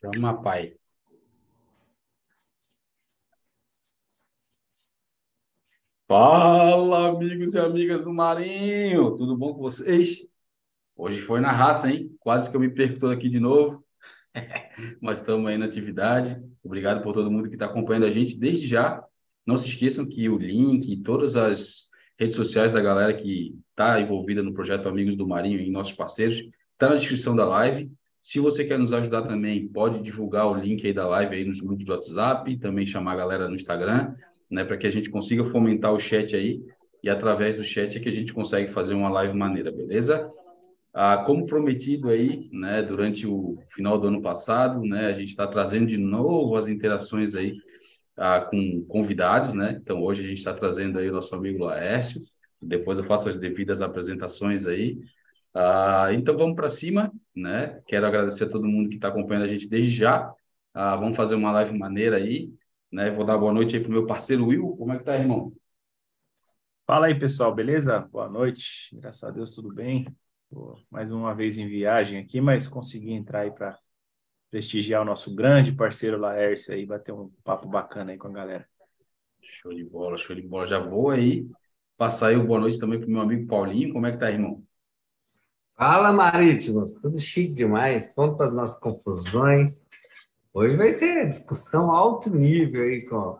Chama, pai. Fala, amigos e amigas do Marinho! Tudo bom com vocês? Hoje foi na raça, hein? Quase que eu me perco todo aqui de novo. Mas estamos aí na atividade. Obrigado por todo mundo que está acompanhando a gente desde já. Não se esqueçam que o link e todas as redes sociais da galera que está envolvida no projeto Amigos do Marinho e nossos parceiros está na descrição da live. Se você quer nos ajudar também, pode divulgar o link aí da live aí nos grupos do WhatsApp, também chamar a galera no Instagram, né, para que a gente consiga fomentar o chat aí e através do chat é que a gente consegue fazer uma live maneira, beleza? Ah, como prometido aí, né, durante o final do ano passado, né, a gente está trazendo de novo as interações aí ah, com convidados, né? Então hoje a gente está trazendo aí o nosso amigo Laércio. Depois eu faço as devidas apresentações aí. Ah, então vamos para cima, né? Quero agradecer a todo mundo que está acompanhando a gente desde já. Ah, vamos fazer uma live maneira aí, né? Vou dar boa noite aí para o meu parceiro Will. Como é que tá, irmão? Fala aí, pessoal, beleza? Boa noite. Graças a Deus, tudo bem. Tô mais uma vez em viagem aqui, mas consegui entrar aí para prestigiar o nosso grande parceiro Laércio aí, bater um papo bacana aí com a galera. Show de bola, show de bola. Já vou aí passar aí o boa noite também para o meu amigo Paulinho. Como é que tá, irmão? Fala, Marítimos. Tudo chique demais. Pronto para as nossas confusões. Hoje vai ser discussão alto nível aí com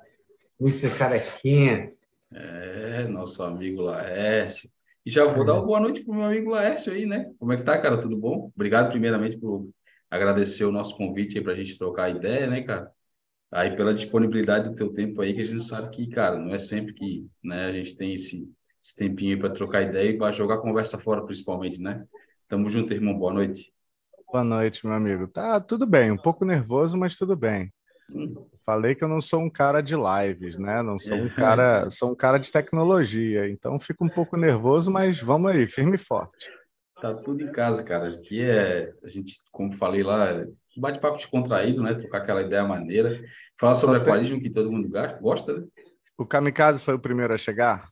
o Mr. Carequinha. É, nosso amigo Laércio. E já vou dar uma boa noite para o meu amigo Laércio aí, né? Como é que tá, cara? Tudo bom? Obrigado primeiramente por agradecer o nosso convite aí para a gente trocar ideia, né, cara? Aí pela disponibilidade do teu tempo aí, que a gente sabe que, cara, não é sempre que né, a gente tem esse, esse tempinho aí para trocar ideia e para jogar conversa fora, principalmente, né? Tamo junto, irmão. Boa noite. Boa noite, meu amigo. Tá tudo bem, um pouco nervoso, mas tudo bem. Hum. Falei que eu não sou um cara de lives, né? Não sou um cara, sou um cara de tecnologia, então fico um pouco nervoso, mas vamos aí, firme e forte. Tá tudo em casa, cara. Aqui é, a gente, como falei lá, bate-papo descontraído, né? Trocar aquela ideia maneira. Falar sobre aquarismo que todo mundo gosta, né? O Kamikaze foi o primeiro a chegar?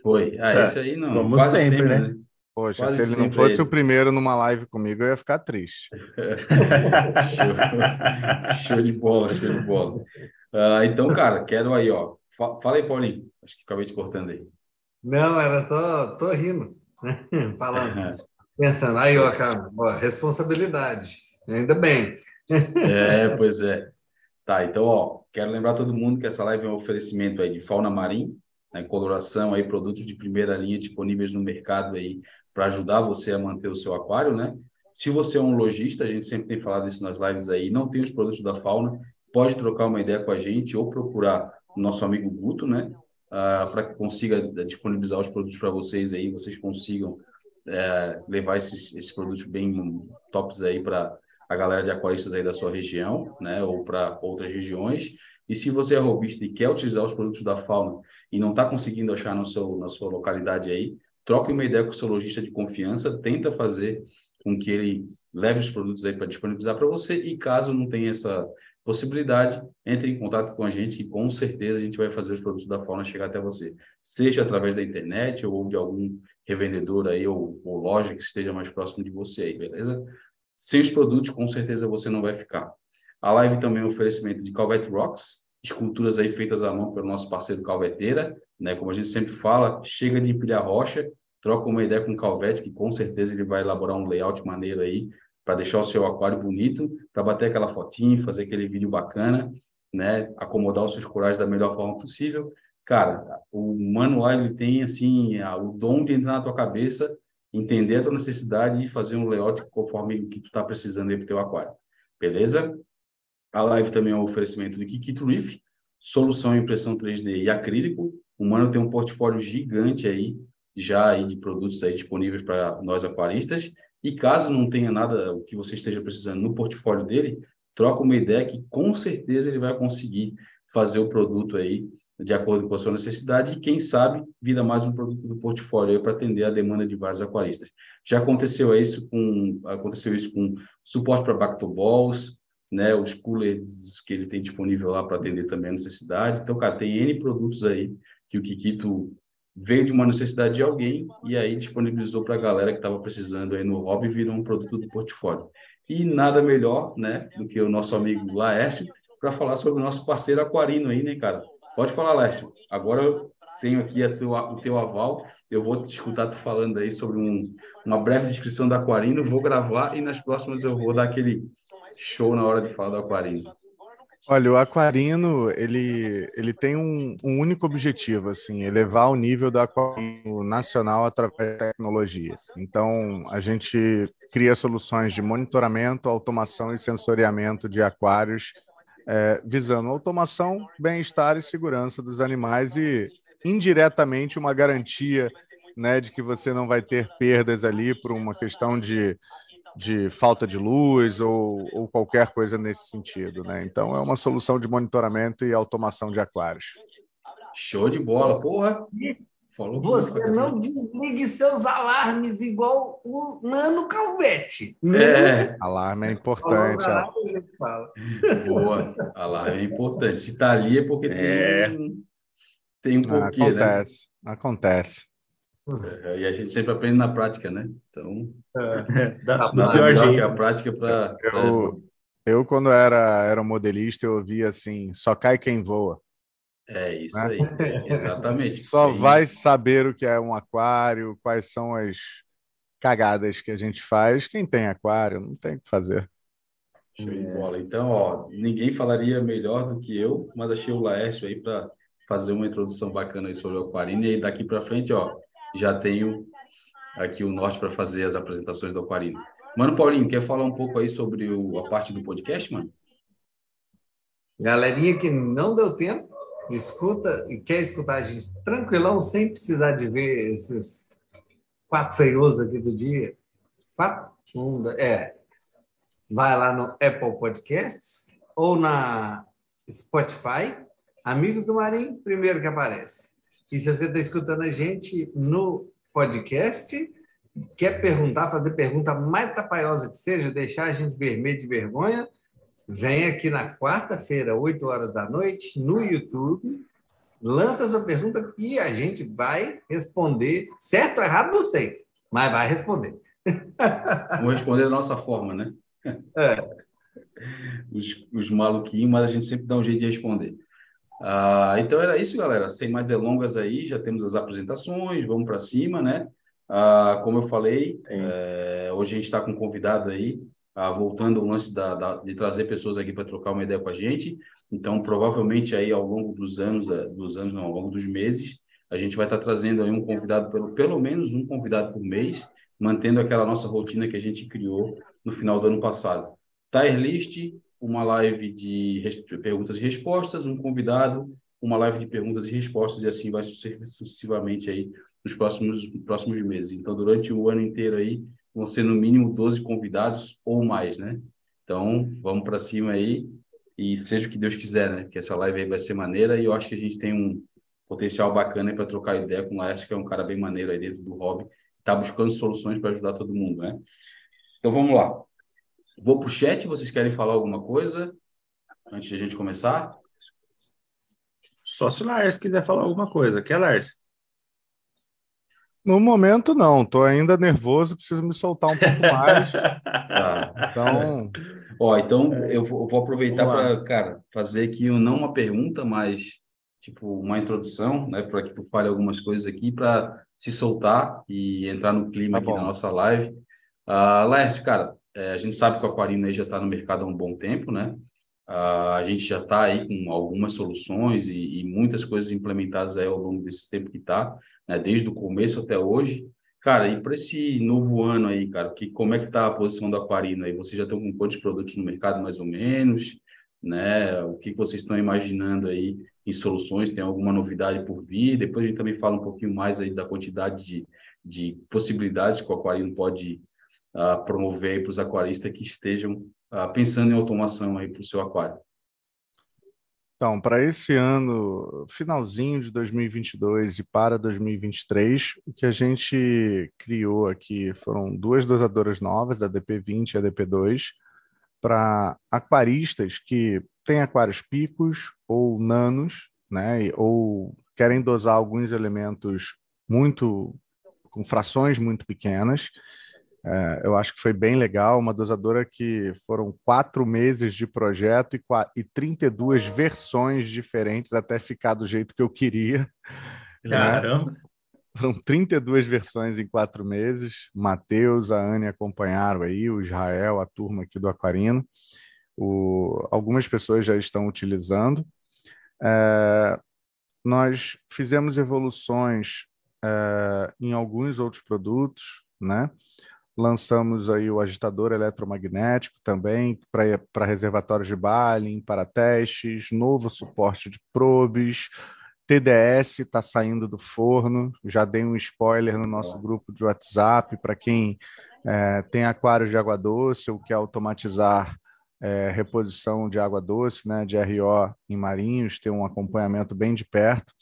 Foi. Ah, é. esse aí não. Como Quase sempre, sempre né? né? Poxa, Quase se ele não fosse ele. o primeiro numa live comigo, eu ia ficar triste. show. show de bola, show de bola. Uh, então, cara, quero aí, ó. Fala aí, Paulinho. Acho que acabei te cortando aí. Não, era só. Tô rindo. Falando. Pensando, aí, ó, cara, ó, responsabilidade. Ainda bem. é, pois é. Tá, então, ó, quero lembrar todo mundo que essa live é um oferecimento aí de fauna marinha, né, coloração aí, produtos de primeira linha disponíveis no mercado aí para ajudar você a manter o seu aquário, né? Se você é um lojista, a gente sempre tem falado isso nas lives aí, não tem os produtos da fauna, pode trocar uma ideia com a gente ou procurar nosso amigo Guto, né? Uh, para que consiga disponibilizar os produtos para vocês aí, vocês consigam é, levar esses, esses produtos bem tops aí para a galera de aquaristas aí da sua região, né? Ou para outras regiões. E se você é robista e quer utilizar os produtos da fauna e não está conseguindo achar no seu, na sua localidade aí, troque uma ideia com o seu lojista de confiança, tenta fazer com que ele leve os produtos aí para disponibilizar para você e caso não tenha essa possibilidade, entre em contato com a gente que com certeza a gente vai fazer os produtos da fauna chegar até você, seja através da internet ou de algum revendedor aí ou, ou loja que esteja mais próximo de você aí, beleza? Sem os produtos, com certeza você não vai ficar. A live também é um oferecimento de Calvet Rocks, esculturas aí feitas à mão pelo nosso parceiro Calveteira, né? Como a gente sempre fala, chega de empilhar rocha, troca uma ideia com o Calvete, que com certeza ele vai elaborar um layout maneiro aí para deixar o seu aquário bonito, para bater aquela fotinha, fazer aquele vídeo bacana, né? Acomodar os seus corais da melhor forma possível. Cara, o manual ele tem assim o dom de entrar na tua cabeça, entender a tua necessidade e fazer um layout conforme o que tu está precisando aí para o teu aquário. Beleza? A live também é um oferecimento do Kikito Reef, solução em impressão 3D e acrílico. O Mano tem um portfólio gigante aí, já aí de produtos aí disponíveis para nós aquaristas. E caso não tenha nada o que você esteja precisando no portfólio dele, troca uma ideia que com certeza ele vai conseguir fazer o produto aí de acordo com a sua necessidade e quem sabe vira mais um produto do portfólio para atender a demanda de vários aquaristas. Já aconteceu isso com aconteceu isso com suporte para Bactoballs, né, os coolers que ele tem disponível lá para atender também a necessidade. Então, cara, tem N produtos aí que o Kikito veio de uma necessidade de alguém e aí disponibilizou para a galera que estava precisando aí no hobby virou um produto do portfólio. E nada melhor, né, do que o nosso amigo Laércio para falar sobre o nosso parceiro aquarino aí, né, cara? Pode falar, Laércio. Agora eu tenho aqui teu, o teu aval. Eu vou te escutar tu falando aí sobre um, uma breve descrição do aquarino. Vou gravar e nas próximas eu vou dar aquele show na hora de falar do aquarino. Olha, o aquarino ele, ele tem um, um, único objetivo, assim, elevar o nível do aquarino nacional através da tecnologia. Então, a gente cria soluções de monitoramento, automação e sensoriamento de aquários, é, visando automação, bem-estar e segurança dos animais e indiretamente uma garantia né, de que você não vai ter perdas ali por uma questão de de falta de luz ou, ou qualquer coisa nesse sentido. Né? Então, é uma solução de monitoramento e automação de aquários. Show de bola, porra! Falou Você não desligue seus alarmes igual o Nano Calvete. É. Alarme é importante. Alarme, Boa, alarme é importante. Se tá ali é porque é. tem, tem um pouquinho, acontece, né? Acontece. É, e a gente sempre aprende na prática, né? Então, é, da, da pior jeito. Que a prática para. Eu, eu, quando era, era modelista, eu ouvia assim: só cai quem voa. É isso né? aí, exatamente. Só vai saber o que é um aquário, quais são as cagadas que a gente faz. Quem tem aquário, não tem o que fazer. Show de bola. Então, ó, ninguém falaria melhor do que eu, mas achei o Laércio aí para fazer uma introdução bacana aí sobre o aquarino. E daqui para frente, ó, já tenho aqui o norte para fazer as apresentações do Aquarino. Mano, Paulinho, quer falar um pouco aí sobre o, a parte do podcast, mano? Galerinha que não deu tempo, escuta e quer escutar a gente tranquilão, sem precisar de ver esses quatro feiosos aqui do dia. Quatro? Um, é. Vai lá no Apple Podcasts ou na Spotify. Amigos do Marinho, primeiro que aparece. E se você está escutando a gente no podcast, quer perguntar, fazer pergunta mais tapaiosa que seja, deixar a gente vermelho de vergonha, vem aqui na quarta-feira, 8 horas da noite, no YouTube, lança sua pergunta e a gente vai responder. Certo ou errado, não sei, mas vai responder. Vamos responder da nossa forma, né? É. Os, os maluquinhos, mas a gente sempre dá um jeito de responder. Ah, então era isso, galera. Sem mais delongas aí, já temos as apresentações, vamos para cima, né? Ah, como eu falei, é, hoje a gente está com um convidado aí, ah, voltando ao lance da, da, de trazer pessoas aqui para trocar uma ideia com a gente. Então, provavelmente aí ao longo dos anos, eh, dos anos não, ao longo dos meses, a gente vai estar tá trazendo aí um convidado, pelo, pelo menos um convidado por mês, mantendo aquela nossa rotina que a gente criou no final do ano passado. Tier list, uma live de perguntas e respostas, um convidado, uma live de perguntas e respostas, e assim vai sucessivamente aí nos próximos, próximos meses. Então, durante o ano inteiro aí, vão ser no mínimo 12 convidados ou mais, né? Então, vamos para cima aí e seja o que Deus quiser, né? Que essa live aí vai ser maneira e eu acho que a gente tem um potencial bacana para trocar ideia com o Laércio, que é um cara bem maneiro aí dentro do hobby, está buscando soluções para ajudar todo mundo, né? Então, vamos lá. Vou para o chat, vocês querem falar alguma coisa antes de a gente começar? Só se o Lars quiser falar alguma coisa. Quer, Lars? No momento, não. Estou ainda nervoso, preciso me soltar um pouco mais. tá. Então. Ó, então eu vou, eu vou aproveitar para, cara, fazer aqui não uma pergunta, mas tipo uma introdução, né, para que tu fale algumas coisas aqui para se soltar e entrar no clima tá aqui da nossa live. Uh, Laércio, cara, é, a gente sabe que o Aquarino já está no mercado há um bom tempo, né? A gente já está aí com algumas soluções e, e, muitas coisas implementadas aí ao longo desse tempo que está, né? Desde o começo até hoje. Cara, e para esse novo ano aí, cara, que, como é que está a posição do Aquarino aí? Vocês já estão com quantos produtos no mercado, mais ou menos? Né? O que vocês estão imaginando aí em soluções? Tem alguma novidade por vir? Depois a gente também fala um pouquinho mais aí da quantidade de, de possibilidades que o Aquarino pode uh, promover para os aquaristas que estejam uh, pensando em automação aí para o seu aquário? Então, para esse ano, finalzinho de 2022 e para 2023, o que a gente criou aqui foram duas dosadoras novas, a DP20 e a DP2, para aquaristas que têm aquários picos ou nanos, né, ou querem dosar alguns elementos muito com frações muito pequenas É, eu acho que foi bem legal, uma dosadora que foram quatro meses de projeto e, e 32 versões diferentes até ficar do jeito que eu queria. Né? Caramba! Né? Foram 32 versões em quatro meses. Matheus, a Anne acompanharam aí, o Israel, a turma aqui do Aquarino. O, algumas pessoas já estão utilizando. É, nós fizemos evoluções é, em alguns outros produtos, né? Lançamos aí o agitador eletromagnético também para reservatórios de Balin, para testes, novo suporte de probes, TDS está saindo do forno. Já dei um spoiler no nosso grupo de WhatsApp para quem é, tem aquário de água doce ou quer automatizar é, reposição de água doce, né, de RO em marinhos, ter um acompanhamento bem de perto.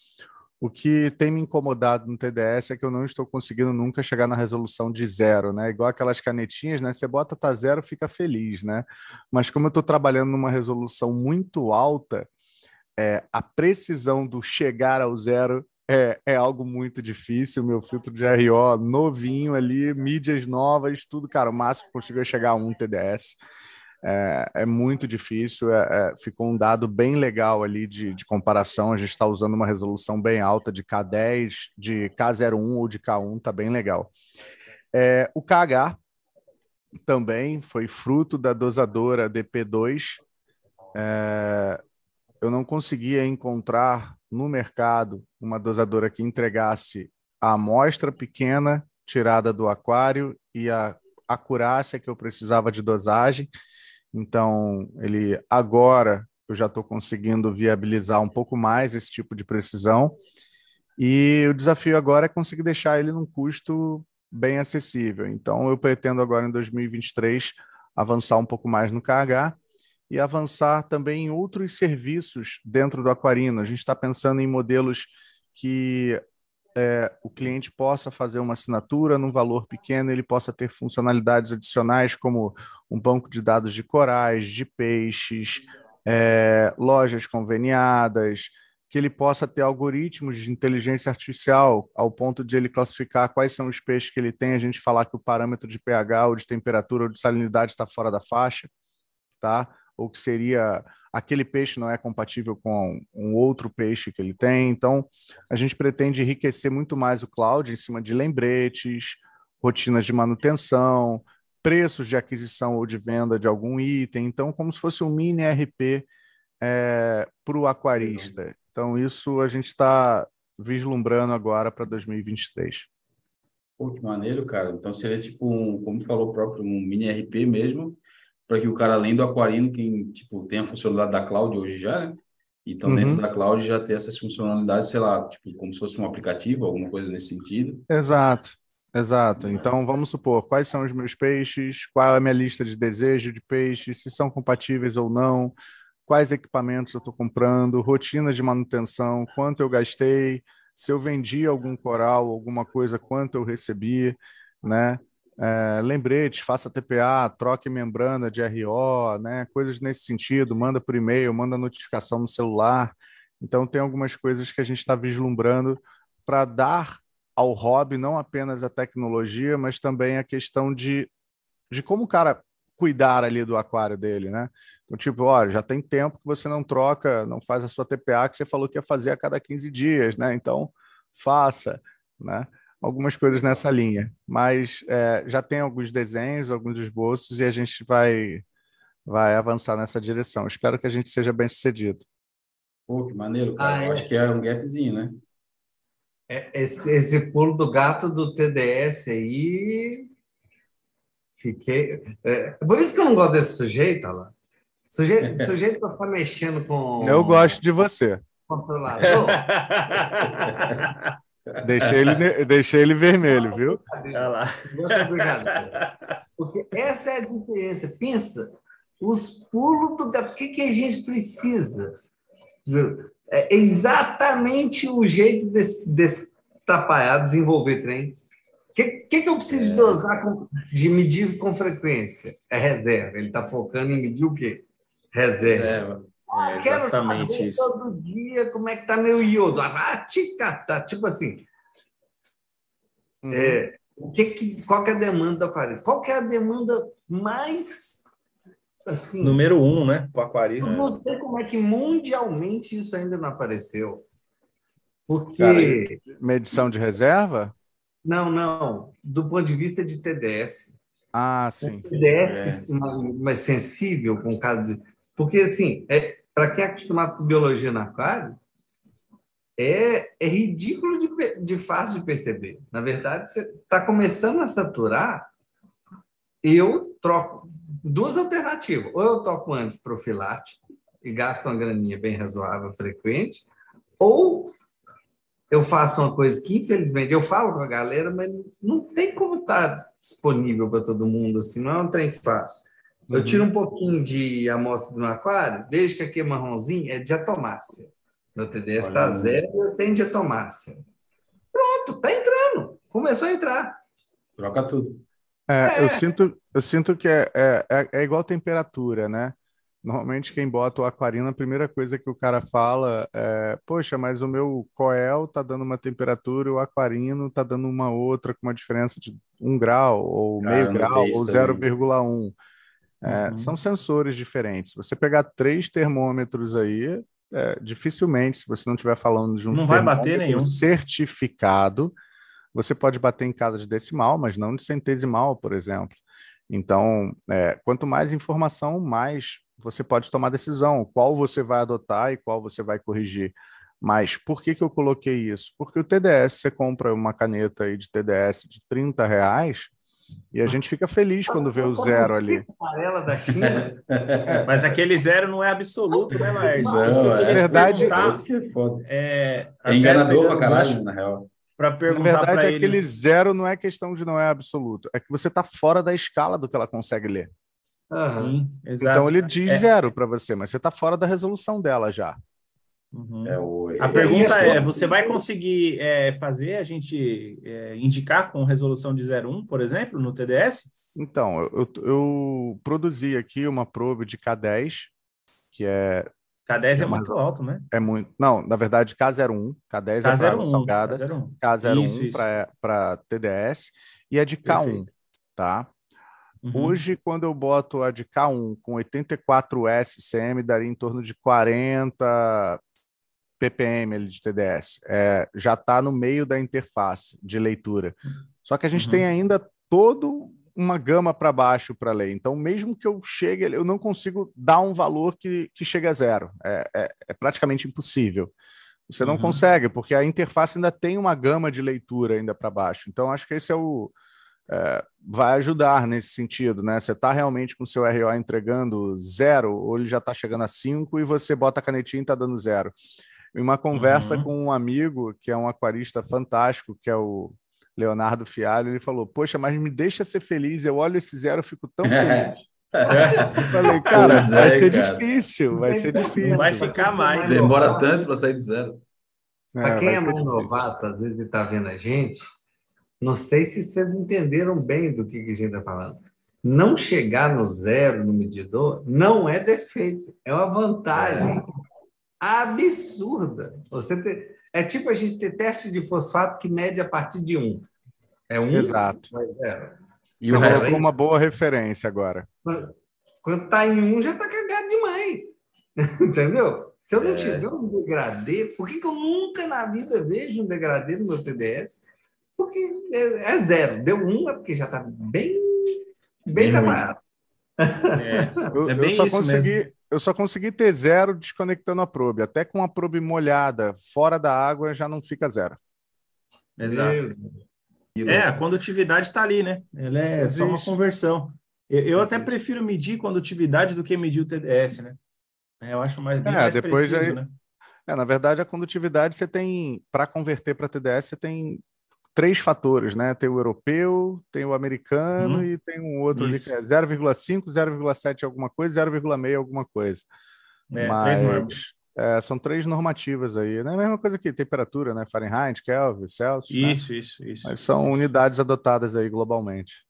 O que tem me incomodado no TDS é que eu não estou conseguindo nunca chegar na resolução de zero, né? Igual aquelas canetinhas, né? Você bota tá zero, fica feliz, né? Mas como eu estou trabalhando numa resolução muito alta, é, a precisão do chegar ao zero é, é algo muito difícil. Meu filtro de RO novinho ali, mídias novas, tudo, cara, o máximo que consigo é chegar a um TDS. É, é muito difícil, é, é, ficou um dado bem legal ali de, de comparação. A gente está usando uma resolução bem alta de K10, de K01 ou de K1, está bem legal. É, o KH também foi fruto da dosadora DP2. É, eu não conseguia encontrar no mercado uma dosadora que entregasse a amostra pequena tirada do aquário e a acurácia que eu precisava de dosagem. Então, ele agora eu já estou conseguindo viabilizar um pouco mais esse tipo de precisão. E o desafio agora é conseguir deixar ele num custo bem acessível. Então, eu pretendo agora em 2023 avançar um pouco mais no KH e avançar também em outros serviços dentro do Aquarino. A gente está pensando em modelos que é, o cliente possa fazer uma assinatura num valor pequeno, ele possa ter funcionalidades adicionais como um banco de dados de corais, de peixes, é, lojas conveniadas, que ele possa ter algoritmos de inteligência artificial ao ponto de ele classificar quais são os peixes que ele tem, a gente falar que o parâmetro de pH ou de temperatura ou de salinidade está fora da faixa, tá? Ou que seria aquele peixe não é compatível com um outro peixe que ele tem. Então, a gente pretende enriquecer muito mais o cloud em cima de lembretes, rotinas de manutenção, preços de aquisição ou de venda de algum item. Então, como se fosse um mini RP é, para o aquarista. Então, isso a gente está vislumbrando agora para 2023. Pô, que maneiro, cara. Então, seria tipo, um, como falou próprio, um mini RP mesmo, para que o cara, além do Aquarino, que tipo, tem a funcionalidade da cloud hoje já, né? Então, uhum. dentro da cloud já ter essas funcionalidades, sei lá, tipo, como se fosse um aplicativo, alguma coisa nesse sentido. Exato, exato. Então, vamos supor, quais são os meus peixes, qual é a minha lista de desejo de peixes, se são compatíveis ou não, quais equipamentos eu estou comprando, rotinas de manutenção, quanto eu gastei, se eu vendi algum coral, alguma coisa, quanto eu recebi, né? É, lembretes, faça TPA, troque membrana de RO, né, coisas nesse sentido, manda por e-mail, manda notificação no celular. Então, tem algumas coisas que a gente está vislumbrando para dar ao hobby não apenas a tecnologia, mas também a questão de, de como o cara cuidar ali do aquário dele, né? Então, tipo, olha, já tem tempo que você não troca, não faz a sua TPA que você falou que ia fazer a cada 15 dias, né? Então, faça, né? Algumas coisas nessa linha. Mas é, já tem alguns desenhos, alguns esboços, e a gente vai, vai avançar nessa direção. Espero que a gente seja bem sucedido. Pô, que maneiro, cara. Ah, Eu é. acho que era um gapzinho, né? É, esse, esse pulo do gato do TDS aí. Fiquei. É, por isso que eu não gosto desse sujeito, lá. Sujeito, sujeito para ficar mexendo com. Eu gosto de você. Controlador. Deixei ele, deixei ele vermelho, viu? Olha lá. Obrigado. Porque essa é a diferença. Pensa, os pulos do gato. O que, que a gente precisa? É exatamente o jeito desse, desse atrapalhar, desenvolver trem. O que, que, que eu preciso é. dosar, com, de medir com frequência? É reserva. Ele está focando em medir o quê? Reserva. reserva. Ah, é exatamente isso. todo dia como é que tá meu iodo. Ah, tica, tá, tipo assim. Uhum. É, que que, qual que é a demanda do aquarista? Qual que é a demanda mais assim? Número um, né? O aquarista. Eu não sei como é que mundialmente isso ainda não apareceu. Porque. Cara, medição de reserva? Não, não. Do ponto de vista de TDS. Ah, sim. TDS é. mais sensível com o caso de. Porque, assim, é, para quem é acostumado com biologia no aquário, é, é ridículo de, de fácil de perceber. Na verdade, você está começando a saturar, eu troco duas alternativas. Ou eu toco antes profilático e gasto uma graninha bem razoável, frequente, ou eu faço uma coisa que, infelizmente, eu falo com a galera, mas não tem como estar tá disponível para todo mundo, assim, não é um trem fácil. Eu tiro um pouquinho de amostra do aquário, vejo que aqui é marronzinho, é diatomácea. Meu TDS está zero eu tenho diatomácea. Pronto, tá entrando. Começou a entrar. Troca tudo. É, é. Eu, sinto, eu sinto que é, é, é, é igual temperatura, né? Normalmente quem bota o aquarino, a primeira coisa que o cara fala é, poxa, mas o meu coel tá dando uma temperatura, o aquarino tá dando uma outra com uma diferença de um grau, ou cara, meio grau, ou 0,1. É, uhum. São sensores diferentes. Você pegar três termômetros aí, é, dificilmente, se você não estiver falando de um não vai bater nenhum certificado, você pode bater em casa de decimal, mas não de centesimal, por exemplo. Então, é, quanto mais informação, mais você pode tomar decisão, qual você vai adotar e qual você vai corrigir. Mas por que, que eu coloquei isso? Porque o TDS, você compra uma caneta aí de TDS de 30 reais, e a gente fica feliz quando vê o zero ali. Amarela da China. É, mas aquele zero não é absoluto, né, Laércio? Não, é verdade. É, é enganador pra caralho, na real. Para perguntar Na verdade, ele... aquele zero não é questão de não é absoluto, é que você está fora da escala do que ela consegue ler. Uhum. Sim, então ele diz é. zero para você, mas você está fora da resolução dela já. Uhum. É o... A pergunta é: você vai conseguir é, fazer a gente é, indicar com resolução de 01, por exemplo, no TDS? Então, eu, eu produzi aqui uma probe de K10, que é. K10 é, é muito alto, né? É muito. Não, na verdade, K01. K10 K01, é para salgada. K01, K01 para TDS. E é de K1, Perfeito. tá? Uhum. Hoje, quando eu boto a de K1 com 84S CM, daria em torno de 40 ppm de TDS. É, já está no meio da interface de leitura. Só que a gente uhum. tem ainda todo uma gama para baixo para ler. Então, mesmo que eu chegue, eu não consigo dar um valor que, que chegue a zero. É, é, é praticamente impossível. Você não uhum. consegue, porque a interface ainda tem uma gama de leitura ainda para baixo. Então, acho que esse é o, é, vai ajudar nesse sentido, né? Você está realmente com o seu RO entregando zero, ou ele já está chegando a cinco e você bota a canetinha e está dando zero. Em uma conversa uhum. com um amigo, que é um aquarista fantástico, que é o Leonardo Fialho, ele falou: Poxa, mas me deixa ser feliz, eu olho esse zero, eu fico tão feliz. É. Eu falei, cara, é, vai ser cara. difícil, vai ser difícil. Vai ficar mais. Demora tanto para sair de zero. Para quem é mais novato, às vezes está vendo a gente, não sei se vocês entenderam bem do que, que a gente está falando. Não chegar no zero no medidor não é defeito, é uma vantagem absurda. Você ter... É tipo a gente ter teste de fosfato que mede a partir de um. É um. Exato. É. E o resto é uma boa referência agora. Quando está em um, já está cagado demais. Entendeu? Se eu não é. tiver um degradê, por que, que eu nunca na vida vejo um degradê no meu TDS? Porque é, é zero. Deu um, é porque já está bem, bem trabalhado. É, eu, é eu, só consegui, mesmo. Eu só consegui ter zero desconectando a probe. Até com a probe molhada, fora da água, já não fica zero. Exato. É, a condutividade está ali, né? Ela é Existe. só uma conversão. Eu, eu até prefiro medir condutividade do que medir o TDS, né? Eu acho mais, bem é, mais depois preciso, aí, né? É, na verdade, a condutividade você tem, para converter para TDS, você tem três fatores, né? Tem o europeu, tem o americano uhum. e tem um outro Isso. ali que é 0,5, 0,7 alguma coisa, 0,6 alguma coisa. É, Mas, três normas. É, são três normativas aí, né? A mesma coisa que temperatura, né? Fahrenheit, Kelvin, Celsius. Né? Isso, né? isso, isso. Mas são isso. unidades adotadas aí globalmente.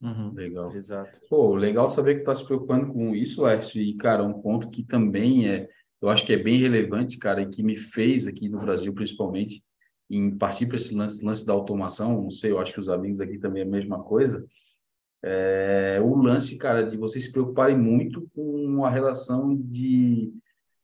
Uhum. Legal. Exato. Pô, legal saber que está se preocupando com isso, Lécio. E, cara, um ponto que também é, eu acho que é bem relevante, cara, e que me fez aqui no Brasil, principalmente, em partir para esse lance, lance da automação, não sei, eu acho que os amigos aqui também é a mesma coisa, é, o lance, cara, de vocês se preocuparem muito com a relação de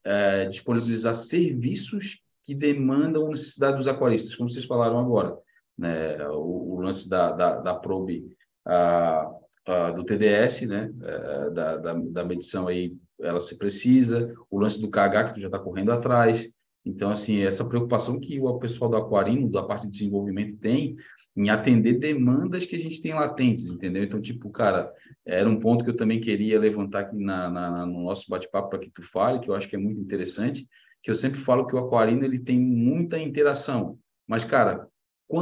é, disponibilizar serviços que demandam necessidade dos aquaristas, como vocês falaram agora, né? O, o lance da, da, da probe a, a, do TDS, né? É, da, da, da medição aí, ela se precisa, o lance do KH que tu já está correndo atrás, então, assim, essa preocupação que o pessoal do aquarino, da parte de desenvolvimento, tem em atender demandas que a gente tem latentes, entendeu? Então, tipo, cara, era um ponto que eu também queria levantar aqui na, na no nosso bate-papo para que tu fale, que eu acho que é muito interessante, que eu sempre falo que o aquarino ele tem muita interação, mas, cara,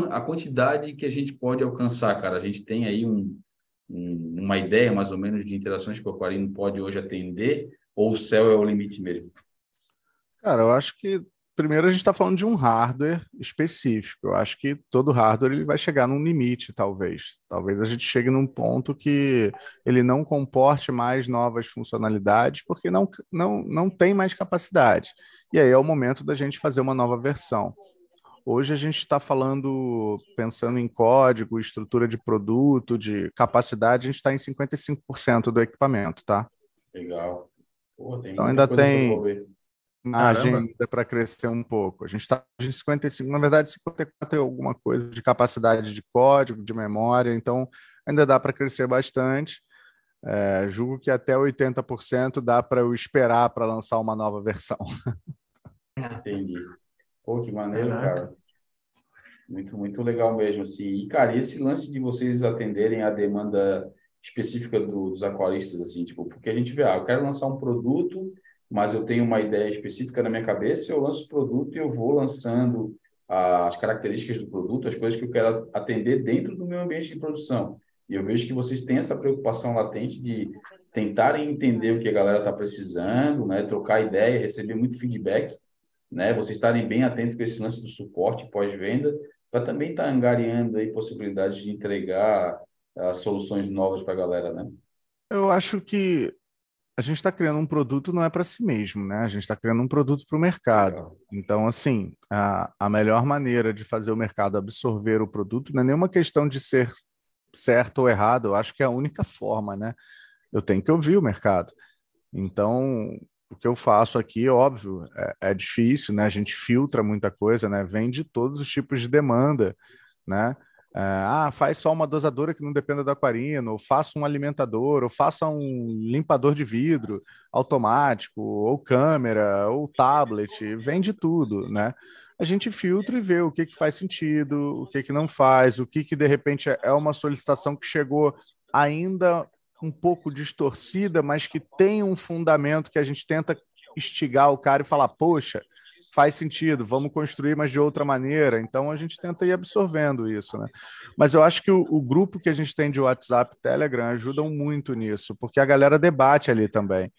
a quantidade que a gente pode alcançar, cara, a gente tem aí um, um, uma ideia mais ou menos de interações que o aquarino pode hoje atender, ou o céu é o limite mesmo? Cara, eu acho que primeiro a gente está falando de um hardware específico. Eu acho que todo hardware ele vai chegar num limite, talvez. Talvez a gente chegue num ponto que ele não comporte mais novas funcionalidades, porque não, não, não tem mais capacidade. E aí é o momento da gente fazer uma nova versão. Hoje a gente está falando, pensando em código, estrutura de produto, de capacidade, a gente está em 55% do equipamento, tá? Legal. Pô, então ainda tem margem ainda para crescer um pouco. A gente está em 55, na verdade, 54 é alguma coisa de capacidade de código, de memória, então ainda dá para crescer bastante. É, julgo que até 80% dá para eu esperar para lançar uma nova versão. Entendi. Pô, que maneiro, cara. Muito, muito legal mesmo. Assim. E, cara, esse lance de vocês atenderem a demanda específica do, dos aquaristas, assim, tipo, porque a gente vê, ah, eu quero lançar um produto mas eu tenho uma ideia específica na minha cabeça, eu lanço o produto e eu vou lançando as características do produto, as coisas que eu quero atender dentro do meu ambiente de produção. E eu vejo que vocês têm essa preocupação latente de tentarem entender o que a galera está precisando, né? trocar ideia, receber muito feedback, né? vocês estarem bem atentos com esse lance do suporte pós-venda, para também estar tá angariando aí possibilidades de entregar uh, soluções novas para a galera, né? Eu acho que a gente está criando um produto não é para si mesmo, né? A gente está criando um produto para o mercado. Então, assim, a, a melhor maneira de fazer o mercado absorver o produto não é nenhuma questão de ser certo ou errado. Eu acho que é a única forma, né? Eu tenho que ouvir o mercado. Então, o que eu faço aqui, óbvio, é, é difícil, né? A gente filtra muita coisa, né? Vem de todos os tipos de demanda, né? É, ah, faz só uma dosadora que não dependa do aquarino, ou faça um alimentador, ou faça um limpador de vidro automático, ou câmera, ou tablet, vende tudo, né? A gente filtra e vê o que, que faz sentido, o que, que não faz, o que, que de repente é uma solicitação que chegou ainda um pouco distorcida, mas que tem um fundamento que a gente tenta instigar o cara e falar, poxa, faz sentido, vamos construir, mas de outra maneira. Então a gente tenta ir absorvendo isso, né? Mas eu acho que o, o grupo que a gente tem de WhatsApp e Telegram ajudam muito nisso, porque a galera debate ali também.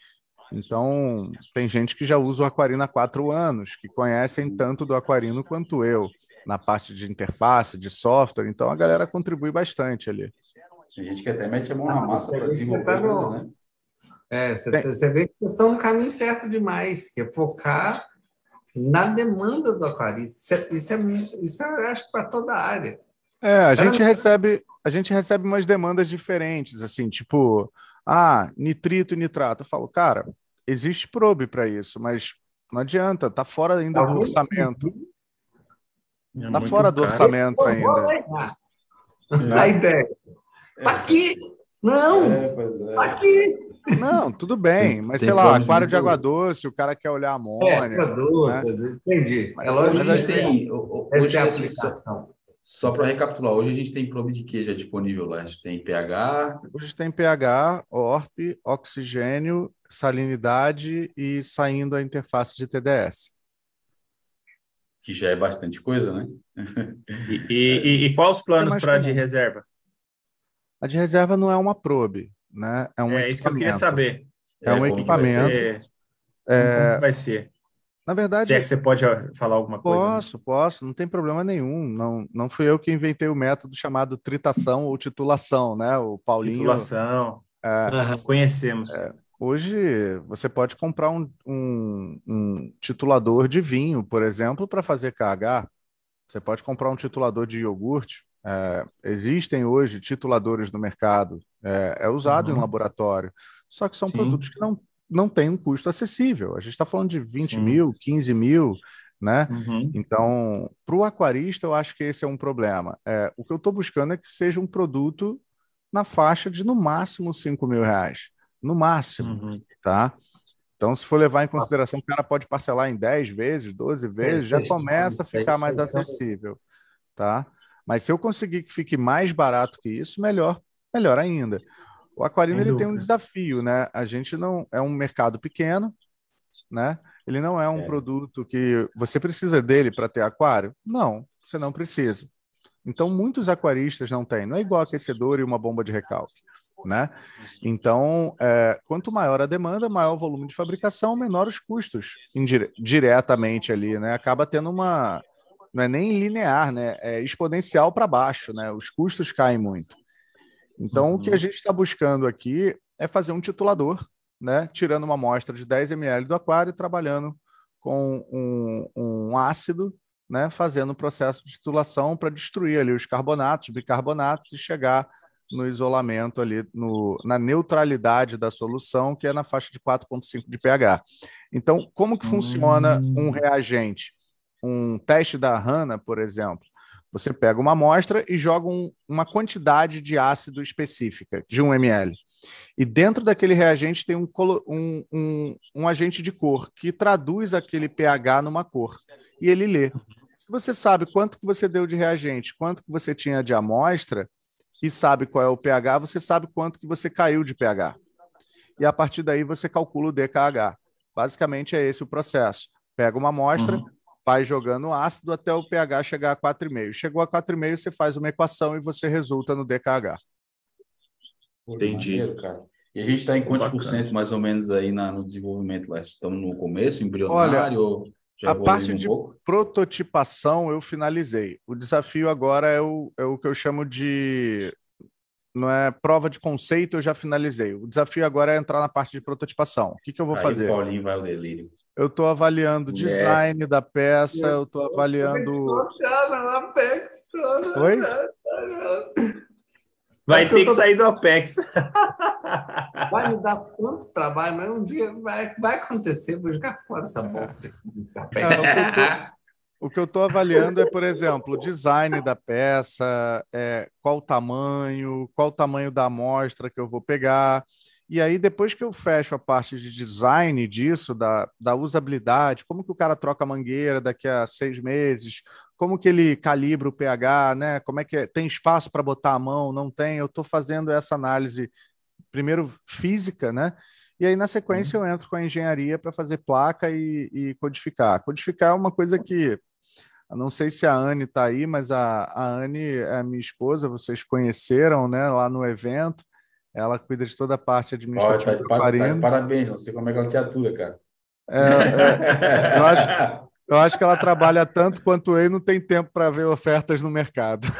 Então, tem gente que já usa o Aquarino há quatro anos, que conhecem tanto do Aquarino quanto eu, na parte de interface, de software. Então, a galera contribui bastante ali. Tem gente que até mete a mão na massa para desenvolver tá coisa, né? É, você, você vê que vocês estão no caminho certo demais, que é focar na demanda do aquarista. Isso é, isso é, isso é acho, para toda a área. É, a gente, recebe, a gente recebe umas demandas diferentes, assim, tipo, ah, nitrito e nitrato. Eu falo, cara, existe probe para isso, mas não adianta, tá fora ainda do orçamento. É tá fora do orçamento ainda. Dá é. ideia. Aqui! Não! É, é. Aqui! Não, tudo bem, mas sei lá, aquário de água doce, o cara quer olhar amônia. É, água doce, né? entendi. É lógico que a gente tem. Hoje, aplicação. Só para recapitular, hoje a gente tem probe de que já disponível lá? A gente tem pH. Hoje tem pH, ORP, oxigênio, salinidade e saindo a interface de TDS. Que já é bastante coisa, né? E, e, e quais os planos para de reserva? A de reserva não é uma probe né? É, um é isso que eu queria saber. É, é um equipamento. É... Como vai ser? Na verdade. Se é que você pode falar alguma coisa. Né? Posso, né? posso, não tem problema nenhum. Não, não fui eu que inventei o método chamado tritação ou titulação, né? O Paulinho. Titulação. É, Conhecemos. É, hoje você pode comprar um, um, um, titulador de vinho, por exemplo, para fazer KH. Você pode comprar um titulador de iogurte. É, existem hoje tituladores no mercado, é, é usado uhum. em laboratório, só que são Sim. produtos que não, não têm um custo acessível. A gente está falando de 20 Sim. mil, 15 mil, né? Uhum. Então, para o aquarista, eu acho que esse é um problema. É, o que eu estou buscando é que seja um produto na faixa de no máximo 5 mil reais. No máximo, uhum. tá? Então, se for levar em consideração, o cara pode parcelar em 10 vezes, 12 vezes, já começa a ficar mais acessível, tá? Mas se eu conseguir que fique mais barato que isso, melhor, melhor ainda. O aquarino ele tem um desafio, né? A gente não é um mercado pequeno, né? Ele não é um é. produto que você precisa dele para ter aquário? Não, você não precisa. Então, muitos aquaristas não têm. Não é igual aquecedor e uma bomba de recalque. Né? Então, é, quanto maior a demanda, maior o volume de fabricação, menor os custos indire diretamente ali, né? Acaba tendo uma, não é nem linear, né? É exponencial para baixo, né? Os custos caem muito. Então, uhum. o que a uhum. gente está buscando aqui é fazer um titulador né, tirando uma amostra de 10 ml do aquário, trabalhando com um, um ácido, né, fazendo o processo de titulação para destruir ali os carbonatos, bicarbonatos e chegar no isolamento ali, no, na neutralidade da solução, que é na faixa de 4,5 de pH. Então, como que funciona hum. um reagente? Um teste da HANA, por exemplo, você pega uma amostra e joga um, uma quantidade de ácido específica, de 1 ml. E dentro daquele reagente tem um, um, um, um, agente de cor que traduz aquele pH numa cor. E ele lê. Se você sabe quanto que você deu de reagente, quanto que você tinha de amostra, e sabe qual é o pH, você sabe quanto que você caiu de pH. E a partir daí você calcula o DKH. Basicamente é esse o processo. Pega uma amostra, uhum. Vai jogando ácido até o pH chegar a 4,5. Chegou a 4,5, você faz uma equação e você resulta no DKH. Entendi. Maneiro, cara. E a gente está em quantos por cento mais ou menos aí na, no desenvolvimento lá? Estamos no começo, embrionário? Olha, a parte um de pouco? prototipação eu finalizei. O desafio agora é o, é o que eu chamo de. Não é prova de conceito, eu já finalizei. O desafio agora é entrar na parte de prototipação. O que, que eu vou aí fazer? Paulinho vai ao delírio. Eu estou avaliando o design é. da peça, eu estou avaliando. Oi? Vai ter que tô... sair do Apex. Vai me dar tanto trabalho, mas um dia vai, vai acontecer, vou jogar fora essa bosta. É, o que eu estou avaliando é, por exemplo, o design da peça, é, qual o tamanho, qual o tamanho da amostra que eu vou pegar. E aí, depois que eu fecho a parte de design disso, da, da usabilidade, como que o cara troca a mangueira daqui a seis meses, como que ele calibra o pH, né? Como é que é? tem espaço para botar a mão? Não tem? Eu estou fazendo essa análise, primeiro física, né? E aí, na sequência, uhum. eu entro com a engenharia para fazer placa e, e, codificar. Codificar é uma coisa que, não sei se a Anne está aí, mas a, a Anne é a minha esposa, vocês conheceram, né, lá no evento. Ela cuida de toda a parte administrativa oh, tá, do Tá, parabéns, não sei como é que ela te atua, cara. É, é, eu, acho, eu acho que ela trabalha tanto quanto eu e não tem tempo para ver ofertas no mercado.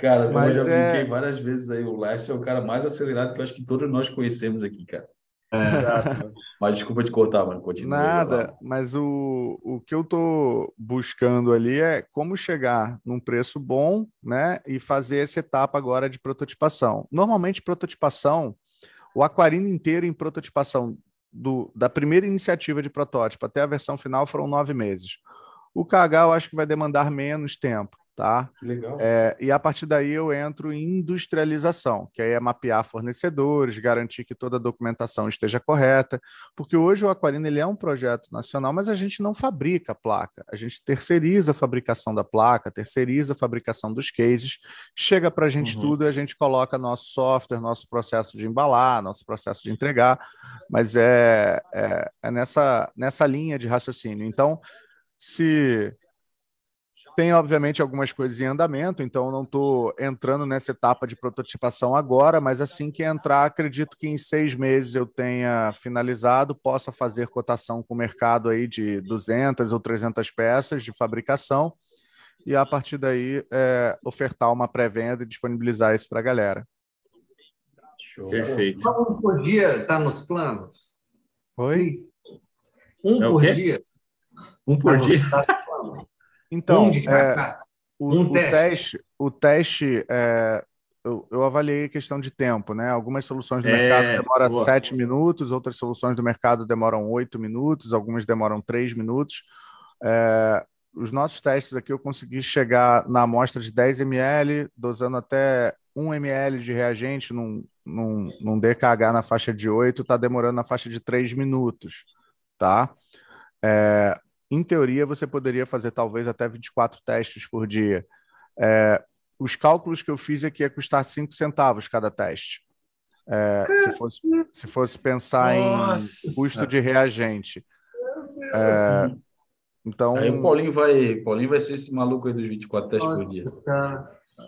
cara, Mas eu já é... brinquei várias vezes aí, o Lester é o cara mais acelerado que eu acho que todos nós conhecemos aqui, cara. É. Mas desculpa te cortar, mano. Continua Nada, mas o, o que eu estou buscando ali é como chegar num preço bom, né? E fazer essa etapa agora de prototipação. Normalmente, prototipação, o aquarino inteiro em prototipação, do, da primeira iniciativa de protótipo até a versão final foram nove meses. O KH eu acho que vai demandar menos tempo tá? Legal. É, e a partir daí eu entro em industrialização, que aí é mapear fornecedores, garantir que toda a documentação esteja correta, porque hoje o Aquarino ele é um projeto nacional, mas a gente não fabrica a placa, a gente terceiriza a fabricação da placa, terceiriza a fabricação dos cases, chega para a gente uhum. tudo e a gente coloca nosso software, nosso processo de embalar, nosso processo de entregar, mas é, é, é nessa, nessa linha de raciocínio. Então, se tem, obviamente, algumas coisas em andamento, então não estou entrando nessa etapa de prototipação agora, mas assim que entrar, acredito que em seis meses eu tenha finalizado, possa fazer cotação com o mercado aí de 200 ou 300 peças de fabricação e a partir daí é, ofertar uma pré-venda e disponibilizar isso para a galera. Show. Perfeito. Só um por dia está nos planos? Oi? Um é por dia? Um por dia. Então, um de é, o, um o teste. teste, o teste é, eu, eu avaliei a questão de tempo, né? Algumas soluções do É, mercado demoram boa. sete minutos, outras soluções do mercado demoram oito minutos, algumas demoram três minutos. É, os nossos testes aqui eu consegui chegar na amostra de 10 ml, dosando até 1 ml de reagente num, num, num DKH na faixa de 8, está demorando na faixa de 3 minutos, tá? É, em teoria, você poderia fazer talvez até 24 testes por dia. É, os cálculos que eu fiz aqui ia custar 5 centavos cada teste. É, se, fosse, se fosse pensar Nossa. em custo de reagente. É, então, Aí o Paulinho vai, Paulinho vai ser esse maluco aí dos 24 testes por dia. Nossa, cara.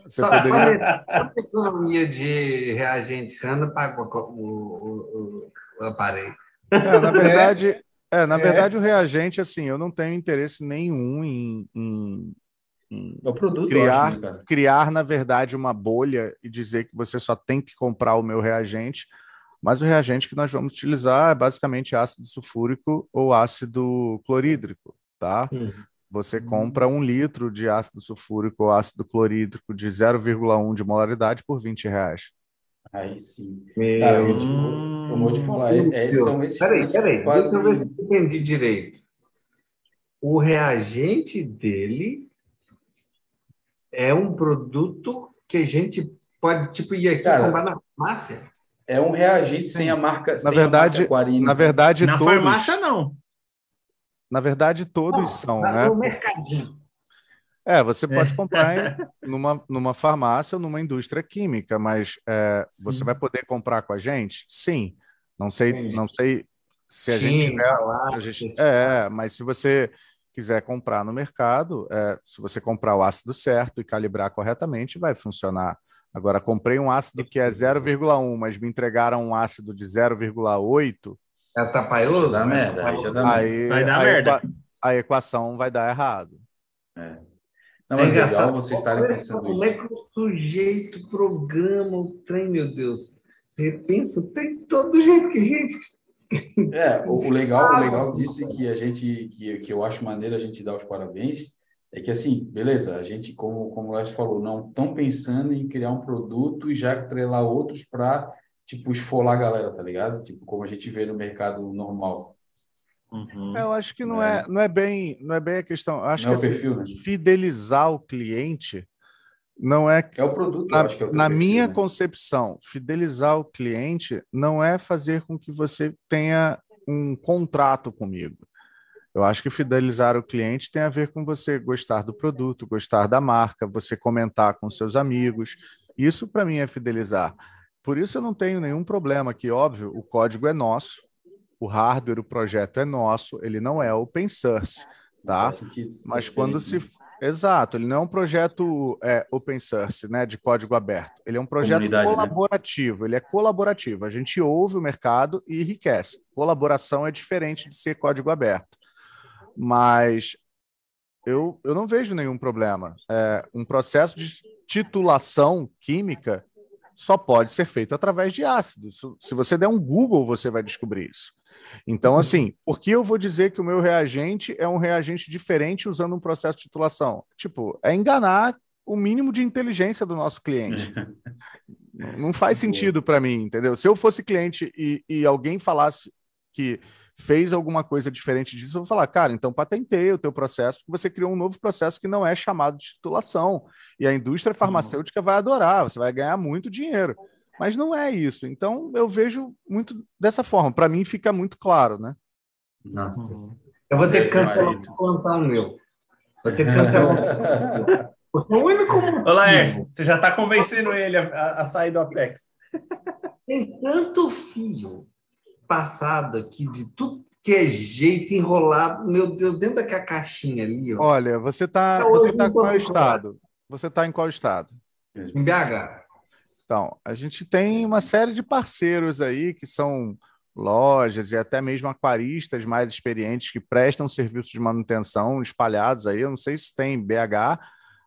você Só, poderia... só a economia de reagente paga o, o, o- o aparelho. É, na verdade, é, na É. verdade, o reagente, assim, eu não tenho interesse nenhum em, em- em É produto, Criar- acho, né, criar, na verdade, uma bolha e dizer que você só tem que comprar o meu reagente. Mas o reagente que nós vamos utilizar é basicamente ácido sulfúrico ou ácido clorídrico, tá? Você compra um litro de ácido sulfúrico ou ácido clorídrico de 0,1 de molaridade por 20 reais. Aí sim. Meu Cara, eu, tipo, eu vou te falar, é, é, são esses Peraí, peraí, quase- deixa eu ver se eu entendi direito. O reagente dele é um produto que a gente pode, tipo, ir aqui Cara, comprar na farmácia? É um reagente sem a marca, sem a verdade- marca Aquarina. Na verdade, Na todos, farmácia, não. na verdade, todos Não, são, né? No mercadinho. É, você pode comprar em- numa, numa farmácia ou numa indústria química, mas é, você vai poder comprar com a gente? Sim. Não sei, Entendi. não sei se a gente Sim, tiver. lá, a gente- é, mas se você quiser comprar no mercado, é, se você comprar o ácido certo e calibrar corretamente, vai funcionar. Agora, comprei um ácido que é 0,1, mas me entregaram um ácido de 0,8, É atrapalhoso? Dá merda, aí já dá merda. aí Vai dar a, merda. a equação vai dar errado. Não, É mas engraçado. legal vocês estarem pensando Como isso. é que o sujeito programa o trem, meu Deus? Repensa o trem todo do jeito que a gente. É, o, o legal, o legal disso é que a gente, que, que eu acho maneiro a gente dar os parabéns, é que assim, beleza, a gente, como, como o Lécio falou, não estão pensando em criar um produto e já atrelar outros para, tipo, esfolar a galera, tá ligado? Tipo, como a gente vê no mercado normal. Uhum. É, Eu acho que não É. é, não é bem, não é bem a questão. Eu Acho Não é que o assim, perfil, né? fidelizar o cliente não é É o produto, eu na, acho que é na perfil, minha né? concepção, fidelizar o cliente não é fazer com que você tenha um contrato comigo. Eu acho que fidelizar o cliente tem a ver com você gostar do produto, gostar da marca, você comentar com seus amigos. Isso para mim é fidelizar. Por isso eu não tenho nenhum problema que, óbvio, o código é nosso, o hardware, o projeto é nosso, ele não é open source, tá? Mas É quando se. Exato, ele não é um projeto é, open source, né, de código aberto. Ele é um projeto Comunidade, né? colaborativo, ele é colaborativo. A gente ouve o mercado e enriquece. Colaboração é diferente de ser código aberto. Mas eu, eu não vejo nenhum problema. É, um processo de titulação química só pode ser feito através de ácido. Se você der um Google, você vai descobrir isso. Então, assim, por que eu vou dizer que o meu reagente é um reagente diferente usando um processo de titulação? Tipo, é enganar o mínimo de inteligência do nosso cliente. Não faz sentido para mim, entendeu? Se eu fosse cliente e, e alguém falasse que fez alguma coisa diferente disso, eu vou falar, cara, então patentei o teu processo, porque você criou um novo processo que não é chamado de titulação. E a indústria farmacêutica vai adorar, você vai ganhar muito dinheiro. Mas não é isso. Então, eu vejo muito dessa forma. Para mim, fica muito claro, né? Nossa. Eu vou ter que cancelar o meu. Vou ter que cancelar o o único motivo. Ô, Laércio, você já está convencendo ele a, a- sair do Apex. Tem tanto fio passado aqui de tudo que é jeito enrolado, meu Deus, dentro daquela caixinha ali, ó. Olha, você tá, Até você tá não qual estado? Você tá em qual estado? Em BH. Então, a gente tem uma série de parceiros aí que são lojas e até mesmo aquaristas mais experientes que prestam serviços de manutenção espalhados aí. Eu não sei se tem em BH,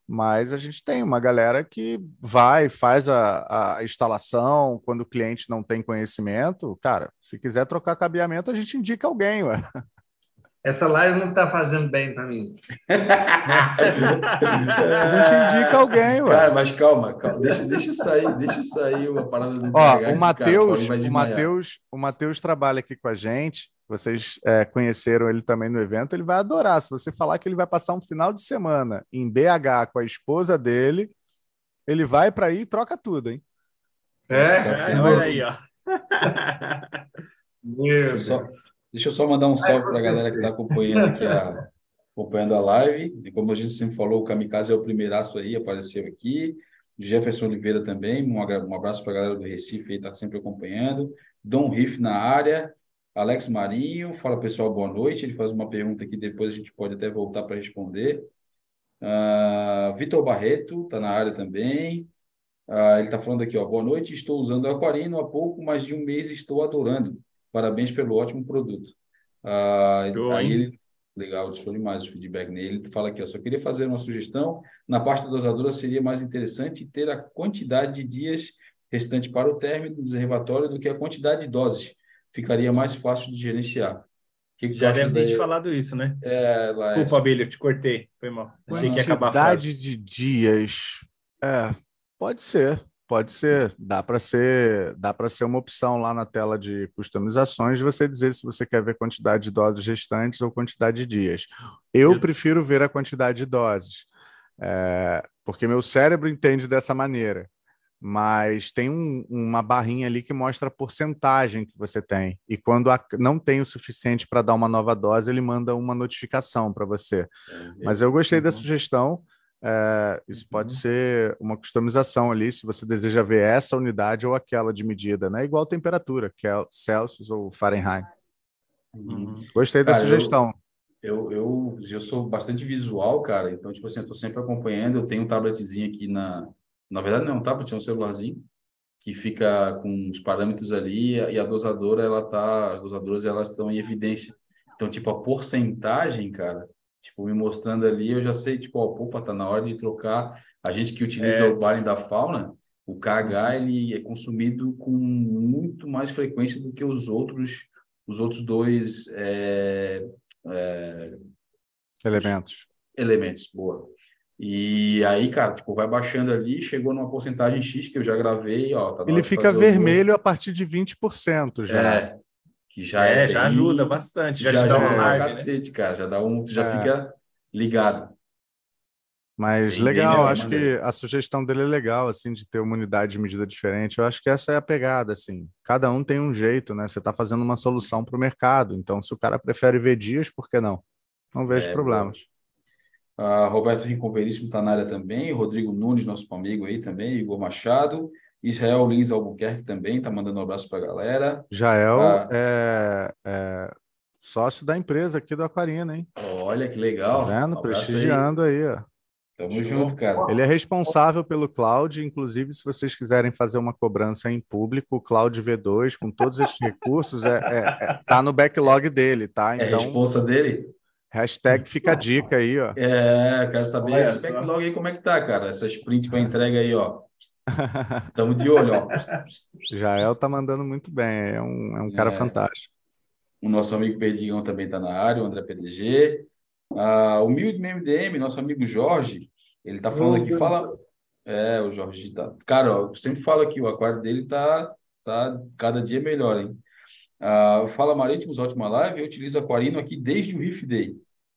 mas a gente tem uma galera que vai, faz a, a instalação quando o cliente não tem conhecimento. Cara, se quiser trocar cabeamento, a gente indica alguém, ué. Essa live não está fazendo bem para mim. a gente indica alguém, ué. Cara, mas calma, calma. Deixa, deixa sair, deixa sair uma parada do Ó, o Matheus, o Matheus, o Matheus trabalha aqui com a gente. Vocês é, conheceram ele também no evento. Ele vai adorar. Se você falar que ele vai passar um final de semana em BH com a esposa dele, ele vai para aí e troca tudo, hein? É, olha aí, ó. Meu Deus. Deixa eu só mandar um salve para a galera que está acompanhando aqui a, acompanhando a live. E como a gente sempre falou, o Kamikaze é o primeiraço aí, apareceu aqui. Jefferson Oliveira também, um, um abraço para a galera do Recife aí, está sempre acompanhando. Dom Riff na área. Alex Marinho, fala pessoal, boa noite. Ele faz uma pergunta que depois a gente pode até voltar para responder. Uh, Vitor Barreto está na área também. Uh, ele está falando aqui, ó, boa noite. Estou usando Aquarino há pouco, mais de um mês estou adorando. Parabéns pelo ótimo produto. Ah, show, aí ele, legal, show demais o feedback nele. Ele fala aqui, ó, só queria fazer uma sugestão. Na parte da dosadora seria mais interessante ter a quantidade de dias restante para o término do reservatório do que a quantidade de doses. Ficaria mais fácil de gerenciar. Que que Já deve ter te falado isso, né? É, Desculpa, Billy, eu te cortei. Foi mal. Achei que ia acabar a Quantidade de dias. É, pode ser. Pode ser, dá para ser, dá para ser uma opção lá na tela de customizações você dizer se você quer ver quantidade de doses restantes ou quantidade de dias. Eu, Eu... prefiro ver a quantidade de doses, é, porque meu cérebro entende dessa maneira. Mas tem um, uma barrinha ali que mostra a porcentagem que você tem. E quando a, não tem o suficiente para dar uma nova dose, ele manda uma notificação para você. É, Mas eu gostei da sugestão. É, isso pode uhum. ser uma customização ali, se você deseja ver essa unidade ou aquela de medida, né? Igual temperatura, que é Celsius ou Fahrenheit. Uhum. Gostei da cara, sugestão. Eu, eu, eu, eu, sou bastante visual, cara, então, tipo assim, eu tô sempre acompanhando. Eu tenho um tabletzinho aqui na. Na verdade, não é um tablet, é um celularzinho que fica com os parâmetros ali e a dosadora, ela tá. As dosadoras, elas estão em evidência. Então, tipo, a porcentagem, cara, tipo, me mostrando ali, eu já sei, tipo, ó, opa, tá na hora de trocar. A gente que utiliza é. o Baring da fauna, o KH, ele é consumido com muito mais frequência do que os outros, os outros dois é, é, elementos. Elementos, boa. E aí, cara, tipo, vai baixando ali, chegou numa porcentagem X que eu já gravei, ó. Tá ele fica vermelho a partir de 20% já. É, que já é, é já ajuda bastante, já, já te dá uma alarme, né? cacete, né? cara, já dá um, já é. fica ligado. Mas bem, legal, bem acho que a sugestão dele é legal, assim, de ter uma unidade de medida diferente. Eu acho que essa é a pegada, assim. Cada um tem um jeito, né? Você está fazendo uma solução para o mercado. Então, se o cara prefere ver dias, por que não? Não vejo é, problemas. Uh, Roberto Rincon Veríssimo está na área também. Rodrigo Nunes, nosso amigo aí também. Igor Machado. Israel Lins Albuquerque também está mandando um abraço para a galera. Jael ah, é, é, sócio da empresa aqui do Aquarina, hein? Olha que legal. Tá vendo? Um Prestigiando aí. aí, ó. Tamo junto, cara. Ele é responsável pelo cloud, inclusive se vocês quiserem fazer uma cobrança em público, o Cloud V2 com todos esses recursos é, é, é, tá no backlog dele, tá? É então, é responsa dele? Hashtag fica a dica aí, ó. É, quero saber Olha esse backlog aí como é que tá, cara. Essa sprint para entrega aí, ó. Estamos de olho, ó. Jael tá mandando muito bem, é um, é um cara é. fantástico. O nosso amigo Perdigão também está na área, o André PDG. Ah, o Milde MDM, nosso amigo Jorge, ele tá falando aqui, fala. É, o Jorge tá. Cara, ó, eu sempre falo aqui, o aquário dele tá, tá cada dia melhor, hein? Ah, fala Marítimos, ótima live. Eu utilizo Aquarino aqui desde o Riff Day.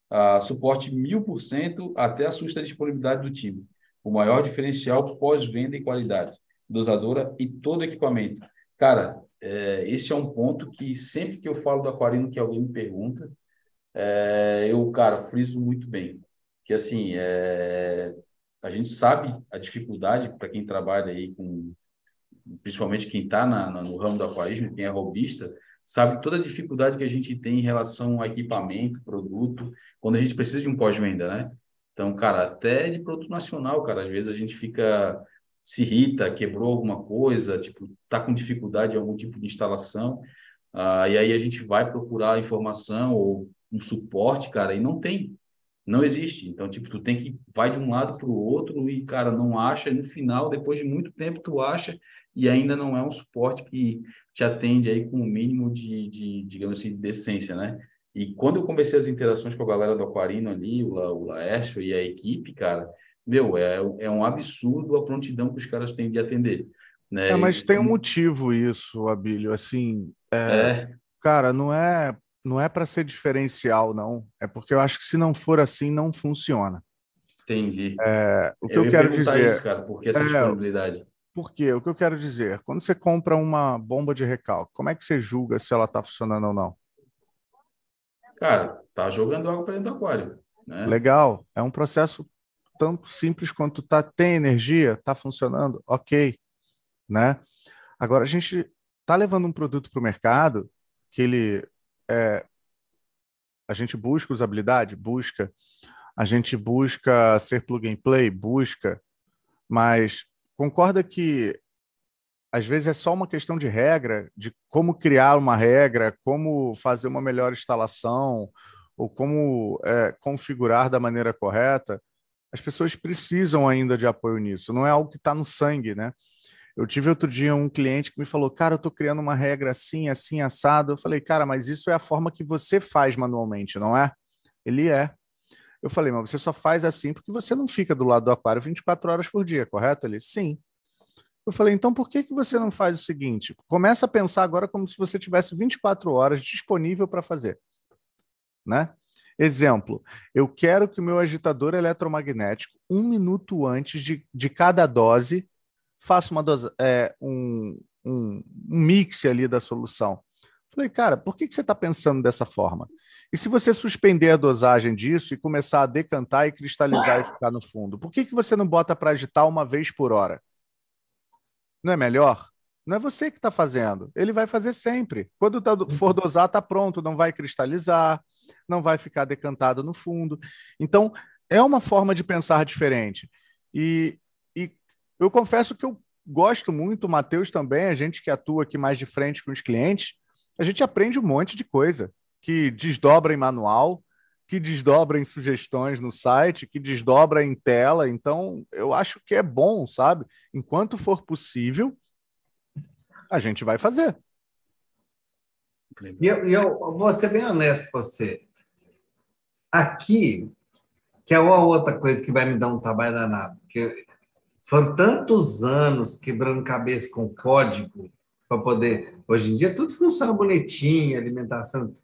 Ah, suporte mil por cento até assusta a disponibilidade do time o maior diferencial pós-venda e qualidade, dosadora e todo equipamento. Cara, é, esse é um ponto que sempre que eu falo do aquarino que alguém me pergunta, é, eu, cara, friso muito bem. Que assim, é, a gente sabe a dificuldade para quem trabalha aí com, principalmente quem está no ramo do aquarismo, quem é robista, sabe toda a dificuldade que a gente tem em relação a equipamento, produto, quando a gente precisa de um pós-venda, né? Então, cara, até de produto nacional, cara, às vezes a gente fica se irrita, quebrou alguma coisa, tipo, tá com dificuldade em algum tipo de instalação, ah, e aí a gente vai procurar informação ou um suporte, cara, e não tem, não existe. Então, tipo, tu tem que vai de um lado para o outro e, cara, não acha, e no final, depois de muito tempo, tu acha e ainda não é um suporte que te atende aí com o mínimo de, de digamos assim, de decência, né? E quando eu comecei as interações com a galera do Aquarino ali, o, La, o Laércio e a equipe, cara, meu, é, é um absurdo a prontidão que os caras têm de atender. Né? É, mas tem um motivo isso, Abílio. Assim, é, é. cara, não é não é para ser diferencial, não. É porque eu acho que se não for assim, não funciona. Entendi. É, o que eu, eu quero dizer. Isso, cara, por que essa é, disponibilidade? Por quê? O que eu quero dizer? Quando você compra uma bomba de recalque, como é que você julga se ela está funcionando ou não? Cara, tá jogando água para dentro do aquário. Né? Legal. É um processo tão simples quanto tá. Tem energia, tá funcionando, ok, né? Agora a gente tá levando um produto para o mercado que ele é, a gente busca usabilidade, busca. A gente busca ser plug and play, busca. Mas concorda que às vezes é só uma questão de regra, de como criar uma regra, como fazer uma melhor instalação, ou como é, configurar da maneira correta. As pessoas precisam ainda de apoio nisso. Não é algo que está no sangue, né? Eu tive outro dia um cliente que me falou, cara, eu estou criando uma regra assim, assim, assado. Eu falei, cara, mas isso é a forma que você faz manualmente, não é? Ele é. Eu falei, mas você só faz assim porque você não fica do lado do aquário 24 horas por dia, correto? Ele, sim. Eu falei, então por que, que você não faz o seguinte? Começa a pensar agora como se você tivesse 24 horas disponível para fazer. Né? Exemplo, eu quero que o meu agitador eletromagnético, um minuto antes de, de cada dose, faça uma dose, é, um, um, um mix ali da solução. Falei, cara, por que, que você está pensando dessa forma? E se você suspender a dosagem disso e começar a decantar e cristalizar e ficar no fundo, por que, que você não bota para agitar uma vez por hora? Não é melhor? Não é você que está fazendo. Ele vai fazer sempre. Quando tá, for dosar, está pronto, não vai cristalizar, não vai ficar decantado no fundo. Então, é uma forma de pensar diferente. E, e eu confesso que eu gosto muito, o Matheus também, a gente que atua aqui mais de frente com os clientes, a gente aprende um monte de coisa que desdobra em manual, que desdobra em sugestões no site, que desdobra em tela. Então, eu acho que é bom, sabe? Enquanto for possível, a gente vai fazer. E eu, eu vou ser bem honesto com você. Aqui, que é uma outra coisa que vai me dar um trabalho danado, porque foram tantos anos quebrando cabeça com código para poder. Hoje em dia tudo funciona bonitinho, alimentação,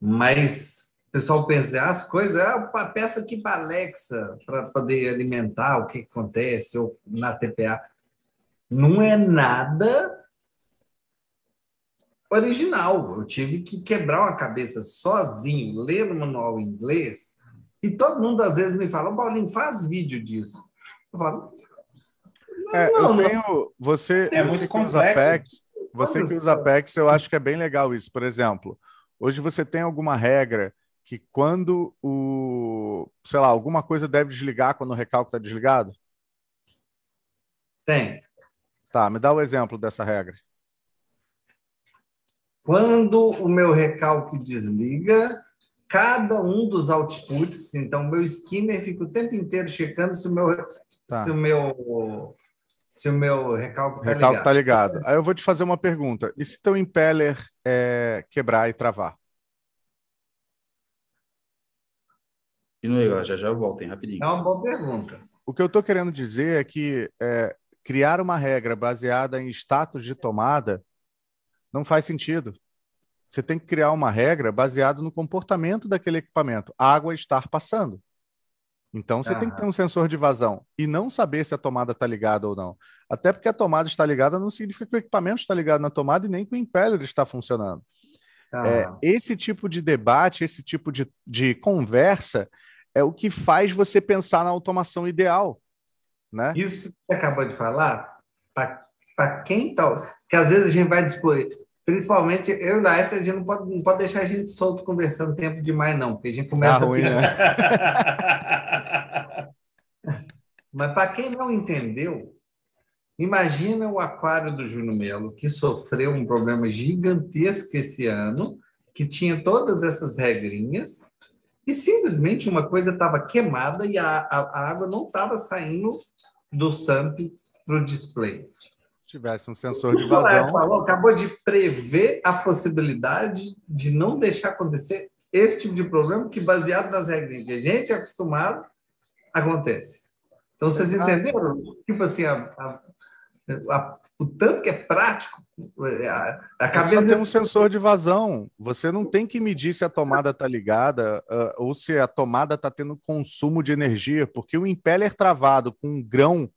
mas pessoal pensa, ah, as coisas, ah, peça aqui para Alexa para poder alimentar o que acontece ou na TPA. Não é nada original. Eu tive que quebrar uma cabeça sozinho, ler o manual em inglês, e todo mundo às vezes me fala, Paulinho, faz vídeo disso. Eu falo, é, não, eu tenho. Você, é você que usa Apex, você que usa Apex, eu acho que é bem legal isso. Por exemplo, hoje você tem alguma regra que quando o, sei lá, alguma coisa deve desligar quando o recalque está desligado? Tem. Tá, me dá o um exemplo dessa regra. Quando o meu recalque desliga, cada um dos outputs, então meu skimmer fica o tempo inteiro checando se o meu, tá. se o meu, se o meu recalque está ligado. Tá ligado. Aí eu vou te fazer uma pergunta. E se teu impeller é, quebrar e travar? Continue, já já voltem rapidinho. É uma boa pergunta. O que eu estou querendo dizer é que é, criar uma regra baseada em status de tomada não faz sentido. Você tem que criar uma regra baseada no comportamento daquele equipamento. água estar passando. Então você ah. tem que ter um sensor de vazão e não saber se a tomada está ligada ou não. Até porque a tomada está ligada não significa que o equipamento está ligado na tomada e nem que o impeller está funcionando. Ah. É, esse tipo de debate, esse tipo de, de conversa é o que faz você pensar na automação ideal. Né? Isso que você acabou de falar, para quem tá. Porque às vezes a gente vai discutir, principalmente eu e o Laércio, a gente não pode, não pode deixar a gente solto conversando tempo demais, não, porque a gente começa tá ruim, a. Né? Mas para quem não entendeu, imagina o aquário do Júnior Melo, que sofreu um problema gigantesco esse ano, que tinha todas essas regrinhas, e simplesmente uma coisa estava queimada e a, a, a água não estava saindo do SAMP para o display. Se tivesse um sensor de vazão. Falou, acabou de prever a possibilidade de não deixar acontecer esse tipo de problema que, baseado nas regras que a gente é acostumado, acontece. Então, vocês entenderam? Tipo assim, a, a, a, o tanto que é prático. A, a cabeça Só tem um sensor de vazão. Você não tem que medir se a tomada está ligada uh, ou se a tomada está tendo consumo de energia, porque o impeller travado com um grão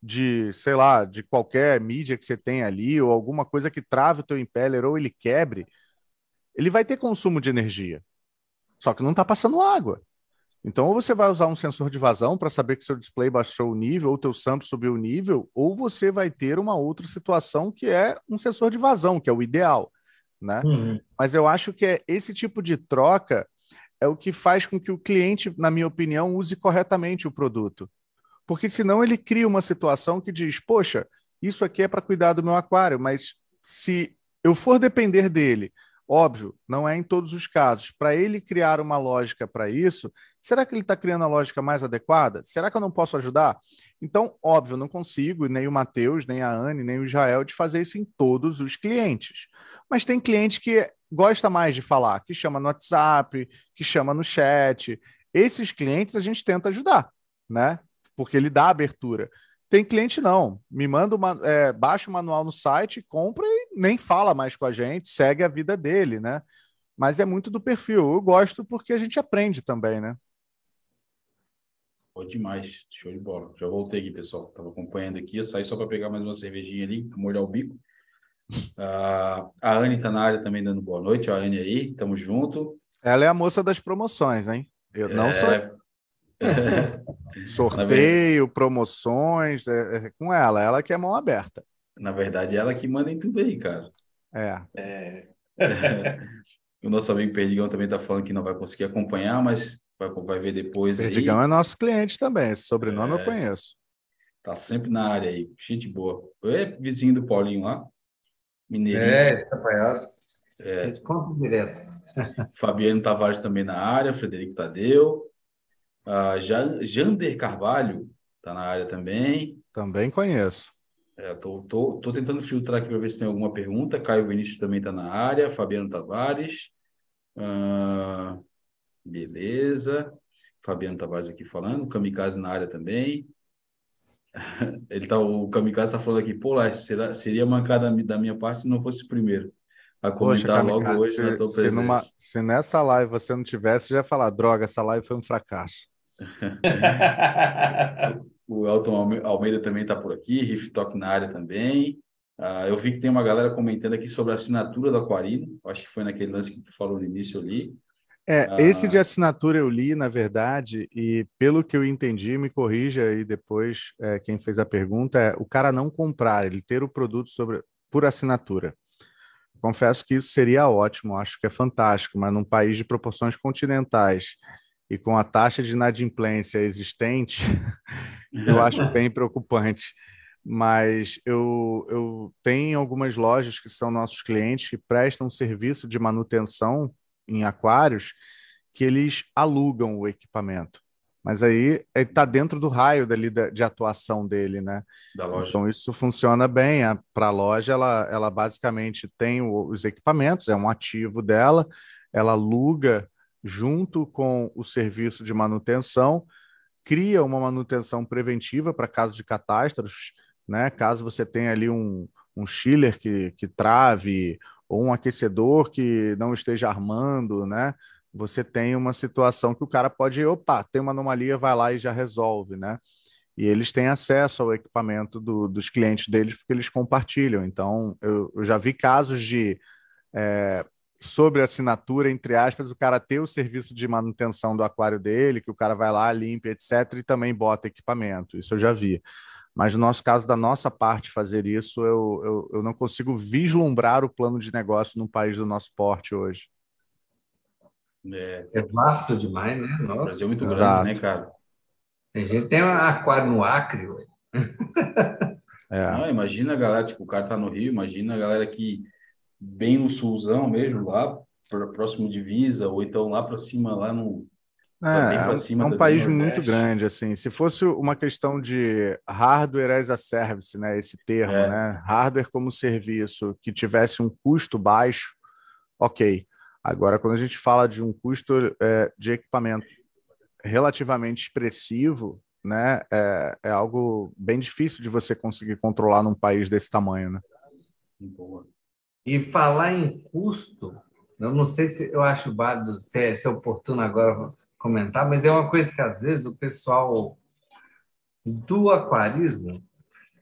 de, sei lá, de qualquer mídia que você tem ali, ou alguma coisa que trave o teu impeller, ou ele quebre, ele vai ter consumo de energia. Só que não está passando água. Então, ou você vai usar um sensor de vazão para saber que seu display baixou o nível, ou teu sample subiu o nível, ou você vai ter uma outra situação que é um sensor de vazão, que é o ideal, né? Uhum. Mas eu acho que é esse tipo de troca é o que faz com que o cliente, na minha opinião, use corretamente o produto. Porque senão ele cria uma situação que diz: poxa, isso aqui é para cuidar do meu aquário, mas se eu for depender dele, óbvio, não é em todos os casos, para ele criar uma lógica para isso, será que ele está criando a lógica mais adequada? Será que eu não posso ajudar? Então, óbvio, não consigo, nem o Matheus, nem a Anne, nem o Israel, de fazer isso em todos os clientes. Mas tem cliente que gosta mais de falar, que chama no WhatsApp, que chama no chat. Esses clientes a gente tenta ajudar, né? porque ele dá abertura. Tem cliente não, me manda uma, é, baixa o manual no site, compra e nem fala mais com a gente, segue a vida dele, né? Mas é muito do perfil. Eu gosto porque a gente aprende também, né? Foi demais, show de bola. Já voltei aqui, pessoal. Tava acompanhando aqui, eu saí só para pegar mais uma cervejinha ali, molhar o bico. Uh, a Anne está na área também dando boa noite. A Anne aí, tamo junto. Ela é a moça das promoções, hein? Eu não é... sou. Sorteio, promoções, é, é, com ela, ela que é mão aberta. Na verdade, ela que manda em tudo aí, cara. É. é. o nosso amigo Perdigão também está falando que não vai conseguir acompanhar, mas vai, vai ver depois. Perdigão aí. é nosso cliente também, esse sobrenome eu é. conheço. Tá sempre na área aí, gente boa. É vizinho do Paulinho lá. Mineirinho. É, está apanhado. É. A gente compra direto. Fabiano Tavares também na área, Frederico Tadeu. Uh, Jander Carvalho está na área também. Também conheço. É, tô, tô, tô tentando filtrar aqui para ver se tem alguma pergunta. Caio Vinícius também está na área. Fabiano Tavares. Uh, beleza. Fabiano Tavares aqui falando. Kamikaze na área também. Ele tá, o Kamikaze está falando aqui, pô, lá, será, seria mancada da minha parte se não fosse o primeiro a comentar Poxa, logo hoje se, se, numa, se, nessa live você não tivesse, já ia falar, droga, essa live foi um fracasso. o Elton Almeida também está por aqui, Riff Talk na área também. Uh, eu vi que tem uma galera comentando aqui sobre a assinatura do Aquarino. Acho que foi naquele lance que tu falou no início ali. É, uh, esse de assinatura eu li, na verdade, e pelo que eu entendi, me corrija aí depois é, quem fez a pergunta, é o cara não comprar, ele ter o produto sobre, por assinatura. Confesso que isso seria ótimo, acho que é fantástico, mas num país de proporções continentais e com a taxa de inadimplência existente, eu acho bem preocupante. Mas eu, eu tenho algumas lojas que são nossos clientes que prestam serviço de manutenção em aquários que eles alugam o equipamento. Mas aí está dentro do raio dali de, de atuação dele, né? Então isso funciona bem. Para a loja, ela, ela basicamente tem os equipamentos, é um ativo dela, ela aluga junto com o serviço de manutenção, cria uma manutenção preventiva para caso de catástrofes, né? Caso você tenha ali um, um chiller que, que trave ou um aquecedor que não esteja armando, né? Você tem uma situação que o cara pode, opa, tem uma anomalia, vai lá e já resolve, né? E eles têm acesso ao equipamento do, dos clientes deles porque eles compartilham. Então, eu, eu já vi casos de é, sobre assinatura, entre aspas, o cara ter o serviço de manutenção do aquário dele, que o cara vai lá, limpa, etc., e também bota equipamento. Isso eu já vi. Mas no nosso caso, da nossa parte, fazer isso, eu, eu, eu não consigo vislumbrar o plano de negócio num país do nosso porte hoje. É, é vasto demais, né? Nossa. O Brasil é muito grande, Exato. né, cara? A gente tem um aquário no Acre. É. Não, imagina a galera, tipo, o cara tá no Rio, imagina a galera que bem no sulzão mesmo, lá próximo de Visa, ou então lá para cima, lá no. É, é cima é um país muito grande, assim. Se fosse uma questão de hardware as a service, né? Esse termo, é. né? Hardware como serviço que tivesse um custo baixo, ok. Agora, quando a gente fala de um custo é, de equipamento relativamente expressivo, né, é, é, algo bem difícil de você conseguir controlar num país desse tamanho, né? Boa. E falar em custo, eu não sei se eu acho válido, se é, se é oportuno agora comentar, mas é uma coisa que às vezes o pessoal do aquarismo,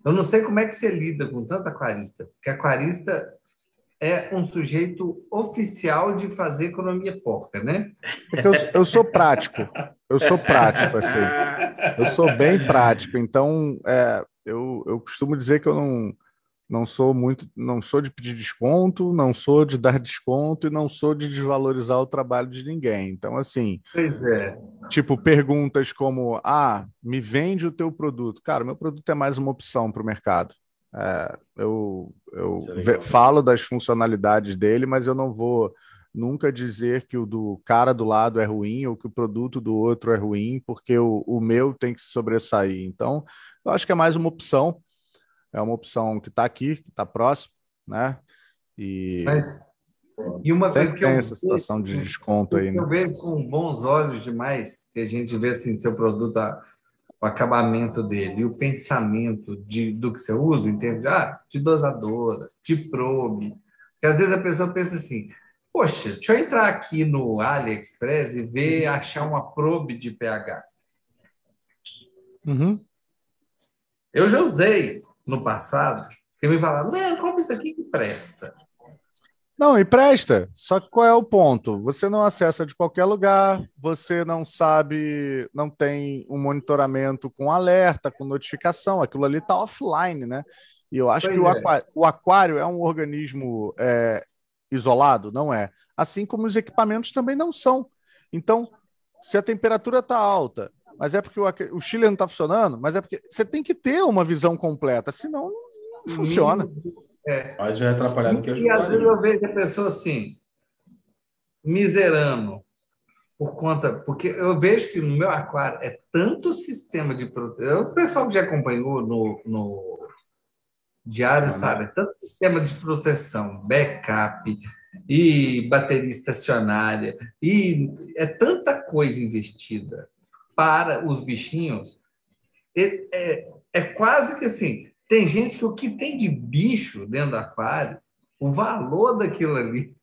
eu não sei como é que você lida com tanto aquarista, porque aquarista é um sujeito oficial de fazer economia porca, né? É eu, eu, sou prático, eu sou prático, assim. Eu sou bem prático, então é, eu, eu costumo dizer que eu não, não sou muito, não sou de pedir desconto, não sou de dar desconto e não sou de desvalorizar o trabalho de ninguém. Então, assim, é. tipo, perguntas como: ah, me vende o teu produto. Cara, meu produto é mais uma opção para o mercado. É, eu eu é falo das funcionalidades dele, mas eu não vou nunca dizer que o do cara do lado é ruim ou que o produto do outro é ruim, porque o, o meu tem que sobressair. Então, eu acho que é mais uma opção é uma opção que está aqui, que está próximo, né? E, Mas, e uma coisa que tem eu essa situação de desconto aí, né? Eu vejo com bons olhos demais, que a gente vê assim, seu produto, o acabamento dele, e o pensamento de, do que você usa, em termos de, ah, de dosadora, de probe. Que às vezes a pessoa pensa assim, poxa, deixa eu entrar aqui no AliExpress e ver, achar uma probe de pH. Uhum. Eu já usei no passado que me falaram, não, como isso aqui que presta. Não, e presta. Só que qual é o ponto? Você não acessa de qualquer lugar, você não sabe, não tem um monitoramento com alerta, com notificação, aquilo ali está offline, né? E eu acho pois que é. o, aquário, o, aquário, é um organismo é, isolado, não é? Assim como os equipamentos também não são. Então, se a temperatura está alta, mas é porque o, o Chile não está funcionando, mas é porque você tem que ter uma visão completa, senão não funciona. É. Mas já é atrapalhado que E às vezes eu vejo a pessoa assim, miserando, por conta. Porque eu vejo que no meu aquário é tanto sistema de proteção. O pessoal que já acompanhou no, no diário sabe, é tanto sistema de proteção, backup e bateria estacionária, e é tanta coisa investida para os bichinhos, é, é, é quase que assim, tem gente que o que tem de bicho dentro do aquário, o valor daquilo ali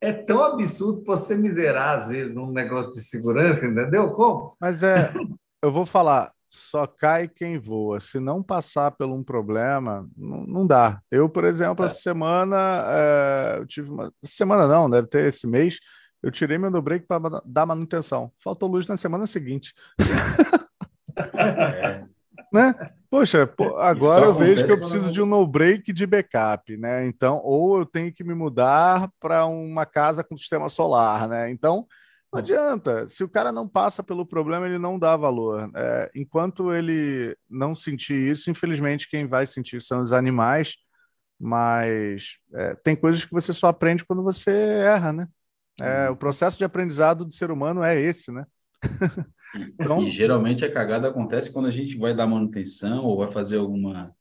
é tão absurdo para você miserar, às vezes, num negócio de segurança, entendeu? Como? Mas é, eu vou falar, só cai quem voa. Se não passar por um problema, não, não dá. Eu, por exemplo, é. essa semana, é, eu tive uma. Semana não, deve ter esse mês, eu tirei meu no break para dar manutenção. Faltou luz na semana seguinte. É. né? Poxa, pô, agora eu vejo que eu preciso de um no break de backup, né? Então, ou eu tenho que me mudar para uma casa com sistema solar, né? Então, não adianta. Se o cara não passa pelo problema, ele não dá valor. É, enquanto ele não sentir isso, infelizmente, quem vai sentir são os animais. Mas é, tem coisas que você só aprende quando você erra, né? É, o processo de aprendizado do ser humano é esse, né? então... E geralmente a cagada acontece quando a gente vai dar manutenção ou vai fazer alguma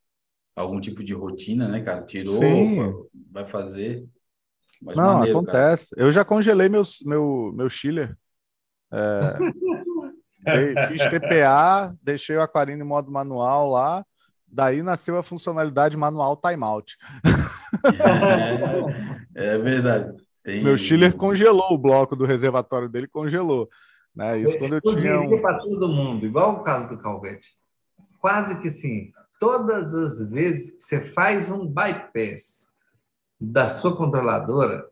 algum tipo de rotina, né, cara? Tirou, Sim. vai fazer. Mas Não, maneiro, acontece. Cara. Eu já congelei meu, meu, meu chiller. É, fiz TPA, deixei o aquarino em modo manual lá. Daí nasceu a funcionalidade manual timeout. É, é verdade. Tem... Meu chiller congelou o bloco do reservatório dele, congelou. Né? Isso quando eu, eu tinha um... para todo mundo, igual o caso do Calvete. Quase que sim. Todas as vezes que você faz um bypass da sua controladora,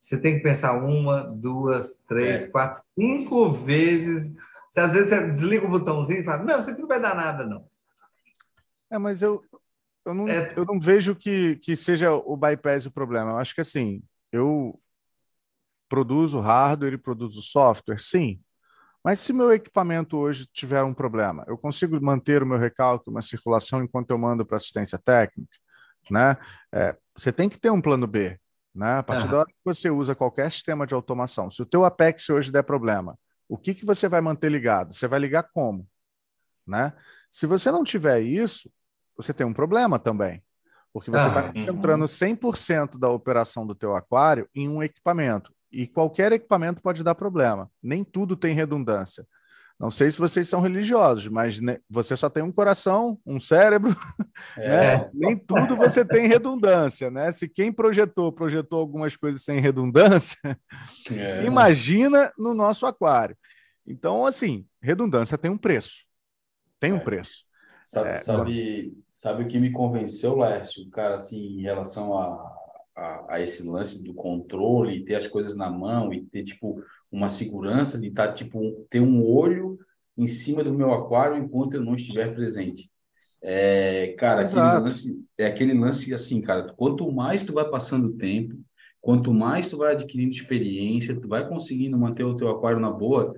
você tem que pensar uma, duas, três, é. quatro, cinco vezes. Se às vezes você desliga o botãozinho e fala, não, isso aqui não vai dar nada, não. É, mas eu, eu, não, é... eu não vejo que, que seja o bypass o problema. Eu acho que assim, eu produzo hardware e produzo software, sim. Mas se meu equipamento hoje tiver um problema, eu consigo manter o meu recalque, uma circulação enquanto eu mando para assistência técnica, né? É, você tem que ter um plano B, né? A partir uhum. da hora que você usa qualquer sistema de automação, se o teu Apex hoje der problema, o que que você vai manter ligado? Você vai ligar como, né? Se você não tiver isso, você tem um problema também. Porque você está ah, concentrando 100% da operação do teu aquário em um equipamento. E qualquer equipamento pode dar problema. Nem tudo tem redundância. Não sei se vocês são religiosos, mas você só tem um coração, um cérebro, é. né? Nem tudo você tem redundância, né? Se quem projetou, projetou algumas coisas sem redundância, é. imagina no nosso aquário. Então, assim, redundância tem um preço. Tem um é. preço. Sabe, é, sabe, sabe o que me convenceu, Lércio, cara, assim, em relação a, a, a, esse lance do controle, ter as coisas na mão e ter, tipo, uma segurança de estar, tá, tipo, ter um olho em cima do meu aquário enquanto eu não estiver presente. É, cara, aquele lance, é aquele lance assim, cara, quanto mais tu vai passando o tempo, quanto mais tu vai adquirindo experiência, tu vai conseguindo manter o teu aquário na boa,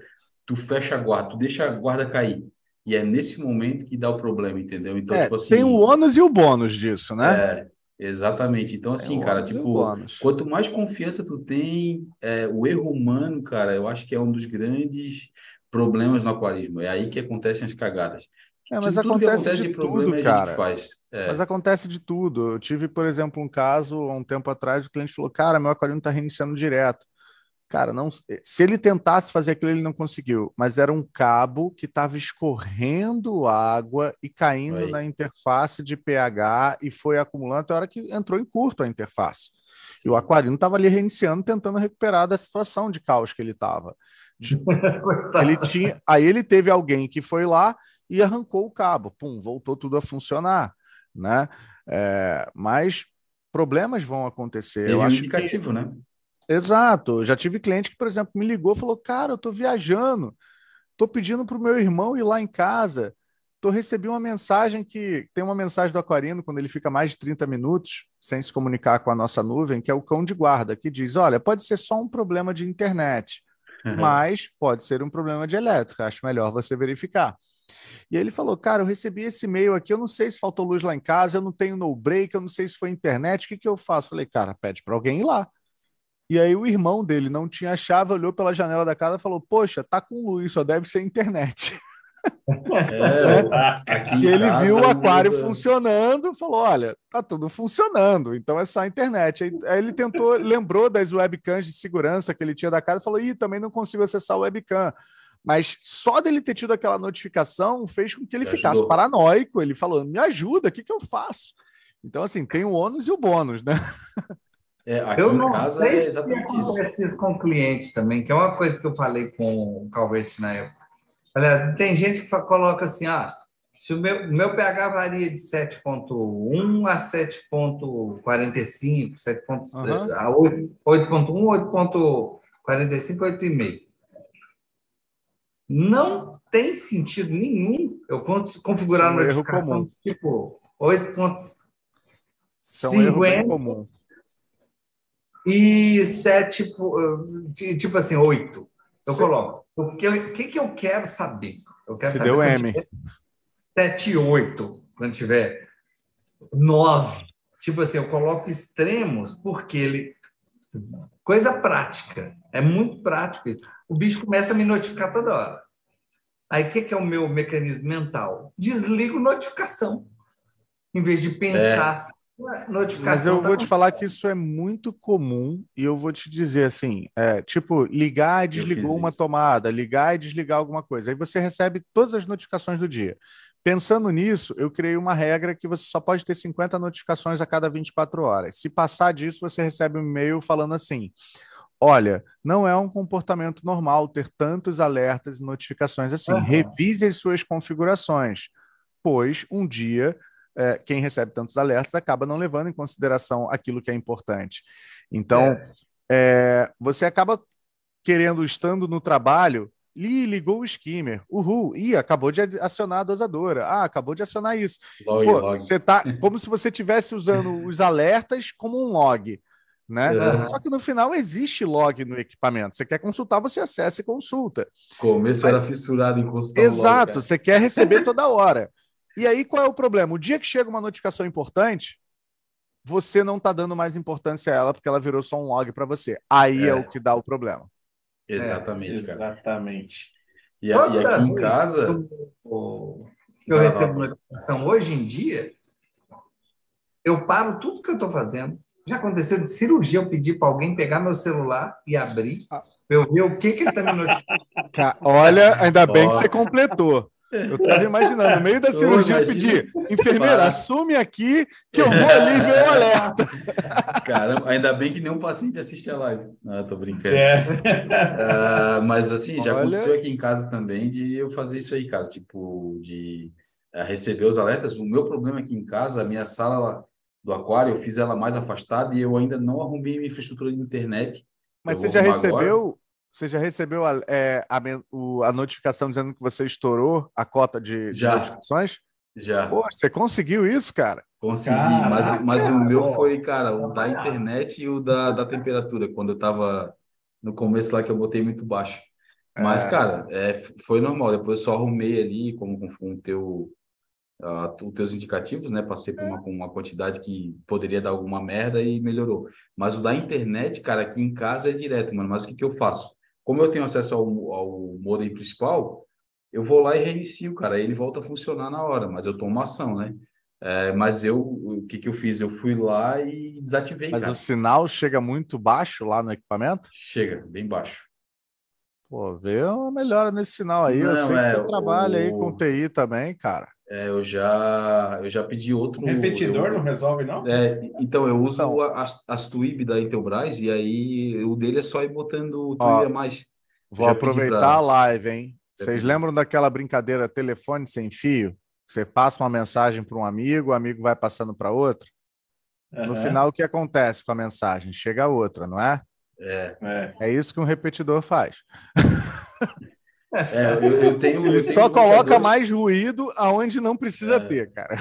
tu fecha a guarda, tu deixa a guarda cair. E é nesse momento que dá o problema, entendeu? Então, é, tipo assim, tem o ônus e o bônus disso, né? É, Exatamente. Então, assim, cara, tipo, quanto mais confiança tu tem, é, o erro humano, cara, eu acho que é um dos grandes problemas no aquarismo. É aí que acontecem as cagadas. É, mas acontece, acontece, de, de tudo, cara. É. Mas acontece de tudo. Eu tive, por exemplo, um caso há um tempo atrás, o cliente falou: Cara, meu aquário está reiniciando direto. Cara, não, se ele tentasse fazer aquilo, ele não conseguiu, mas era um cabo que estava escorrendo água e caindo Aí. na interface de pH e foi acumulando até a hora que entrou em curto a interface. Sim. E o aquarino estava ali reiniciando, tentando recuperar da situação de caos que ele estava. ele tinha, aí ele teve alguém que foi lá e arrancou o cabo, pum, voltou tudo a funcionar, né? É, mas problemas vão acontecer. Ele Eu é acho indicativo, que... né? Exato. Já tive cliente que, por exemplo, me ligou e falou: Cara, eu estou viajando, estou pedindo para o meu irmão ir lá em casa. Tô recebi uma mensagem que tem uma mensagem do Aquarino quando ele fica mais de 30 minutos sem se comunicar com a nossa nuvem, que é o cão de guarda, que diz: Olha, pode ser só um problema de internet, uhum. mas pode ser um problema de elétrica. Acho melhor você verificar. E ele falou: Cara, eu recebi esse e-mail aqui, eu não sei se faltou luz lá em casa, eu não tenho no break, eu não sei se foi internet, o que, que eu faço? Falei: Cara, pede para alguém ir lá. E aí o irmão dele não tinha chave, olhou pela janela da casa e falou: Poxa, tá com luz, só deve ser internet. É, e ele viu o aquário muda. funcionando, falou: olha, tá tudo funcionando, então é só internet. Aí, aí, ele tentou, lembrou das webcams de segurança que ele tinha da casa e falou: ih, também não consigo acessar o webcam. Mas só dele ter tido aquela notificação fez com que ele me ficasse ajudou. paranoico. Ele falou: me ajuda, o que, que eu faço? Então, assim, tem o ônus e o bônus, né? É, eu não sei é se acontece isso com clientes também, que é uma coisa que eu falei com o Calvete na época. Aliás, tem gente que coloca assim, ah, se o meu, meu pH varia de 7.1 a 7.45, 7. Uhum. a 8.1, 8.45, 8,5. Não tem sentido nenhum eu configurar no erro comum. tipo 8.50. É um erro comum e sete, tipo assim, oito. Eu Sim. coloco. O que, que eu quero saber? Eu quero Se saber deu M. Sete, oito, quando tiver nove. Tipo assim, eu coloco extremos porque ele. Coisa prática. É muito prático isso. O bicho começa a me notificar toda hora. Aí o que, que é o meu mecanismo mental? Desligo notificação. Em vez de pensar é. Mas eu tá vou te falar que isso é muito comum e eu vou te dizer assim, é, tipo, ligar e desligou uma tomada, ligar e desligar alguma coisa. Aí você recebe todas as notificações do dia. Pensando nisso, eu criei uma regra que você só pode ter 50 notificações a cada 24 horas. Se passar disso, você recebe um e-mail falando assim: olha, não é um comportamento normal ter tantos alertas e notificações assim. Uhum. Revise as suas configurações, pois um dia é, quem recebe tantos alertas acaba não levando em consideração aquilo que é importante. Então, é. É, você acaba querendo, estando no trabalho, Ih, ligou o skimmer. Uhul. Ih, acabou de acionar a dosadora. Ah, acabou de acionar isso. Log, Pô, log. Você tá como se você estivesse usando os alertas como um log. Né? Uhum. Só que no final existe log no equipamento. Você quer consultar, você acessa e consulta. Começo era fissurado em consultar. Exato, log, você quer receber toda hora. E aí, qual é o problema? O dia que chega uma notificação importante, você não está dando mais importância a ela porque ela virou só um log para você. Aí é. é. o que dá o problema. Exatamente, é, Exatamente. E, aqui em casa. Eu, eu recebo notificação hoje em dia, eu paro tudo que eu estou fazendo. Já aconteceu de cirurgia, eu pedi para alguém pegar meu celular e abrir, ah. para eu ver o que, que ele está me notificando. Olha, ainda bem que você completou. Eu estava imaginando, no meio da cirurgia, eu pedi, enfermeira, assume aqui que eu vou ali ver o alerta. Caramba, ainda bem que nenhum paciente assiste a live. Não, tô brincando. É. Uh, mas assim, já Olha... aconteceu aqui em casa também de eu fazer isso aí, cara, tipo, de uh, receber os alertas. O meu problema aqui em casa, a minha sala do aquário, eu fiz ela mais afastada e eu ainda não arrumei minha infraestrutura de internet. Mas você já recebeu agora. Você já recebeu a, é, a, a, notificação dizendo que você estourou a cota de, de notificações? Já. Pô, você conseguiu isso, cara? Consegui, Caraca, mas, mas o meu foi, cara, o da internet e o da, da temperatura, quando eu tava no começo lá que eu botei muito baixo. Mas, é. cara, é, foi normal. Depois eu só arrumei ali, como com o teu, uh, os teus indicativos, né? Passei por uma, uma quantidade que poderia dar alguma merda e melhorou. Mas o da internet, cara, aqui em casa é direto, mano. Mas o que, que eu faço? Como eu tenho acesso ao, ao modem principal, eu vou lá e reinicio, cara. Aí ele volta a funcionar na hora, mas eu tomo ação, né? É, mas eu, o que, que eu fiz? Eu fui lá e desativei. Mas cara. o sinal chega muito baixo lá no equipamento? Chega, bem baixo. Pô, vê uma melhora nesse sinal aí. Não, eu sei é, que você trabalha o... aí com TI também, cara. É, eu já eu já pedi outro. Repetidor eu, não resolve, não? É, então, eu uso então, as, as Twib da Intelbras e aí o dele é só ir botando o Twib a mais. Vou aproveitar pra... a live, hein? Vocês lembram daquela brincadeira telefone sem fio? Você passa uma mensagem para um amigo, o amigo vai passando para outro. Uhum. No final, o que acontece com a mensagem? Chega outra, não é? É. É, é isso que um repetidor faz. É, eu, eu tenho. Ele eu tenho só coloca mais ruído aonde não precisa é. ter, cara.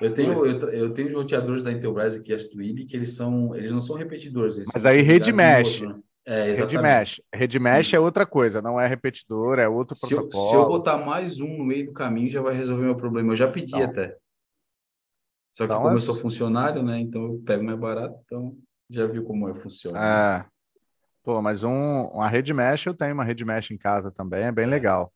Eu tenho, eu, eu tenho os roteadores da Intelbras aqui, as Twib, que eles são, eles não são repetidores. Mas aí rede mesh. Né? É, rede mesh. Rede mesh é outra coisa, não é repetidor, é outro se protocolo. Eu, se eu botar mais um no meio do caminho, já vai resolver meu problema. Eu já pedi então, até. Só que então, como é... eu sou funcionário, né? Então eu pego mais barato, então já viu como é funciona. É. Pô, mas um, uma rede mesh, eu tenho uma rede mesh em casa também, é bem legal.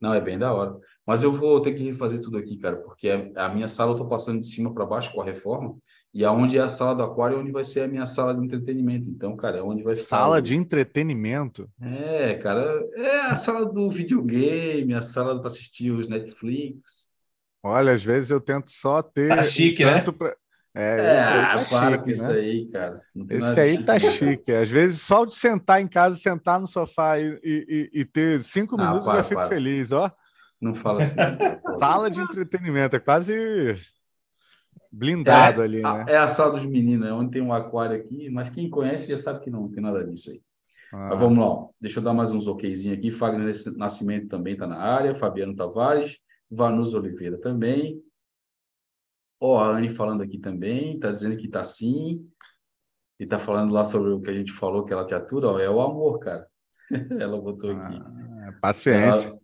Não, é bem da hora. Mas eu vou ter que refazer tudo aqui, cara, porque a minha sala eu tô passando de cima para baixo com a reforma, e aonde é a sala do aquário é onde vai ser a minha sala de entretenimento. Então, cara, é onde vai ficar. Sala de entretenimento? É, cara, é a sala do videogame, a sala para assistir os Netflix. Olha, às vezes eu tento só ter. Tá chique, né? Pra... É, é esse aí tá chique, com isso né? aí, cara. Esse aí tá chique, chique. Às vezes, só de sentar em casa, sentar no sofá e, e, e ter cinco ah, minutos, para, já fico para. feliz, ó. Não fala assim. Sala de entretenimento, é quase blindado é, ali, né? É a sala dos meninos, é onde tem um aquário aqui, mas quem conhece já sabe que não, não tem nada disso aí. Ah. Mas vamos lá, deixa eu dar mais uns okzinhos aqui. Fagner Nascimento também está na área, Fabiano Tavares, Vanus Oliveira também, Ó, oh, a Anne falando aqui também, está dizendo que está sim. E está falando lá sobre o que a gente falou, que ela te atura, ó, é o amor, cara. ela botou aqui. Ah, paciência. Ela,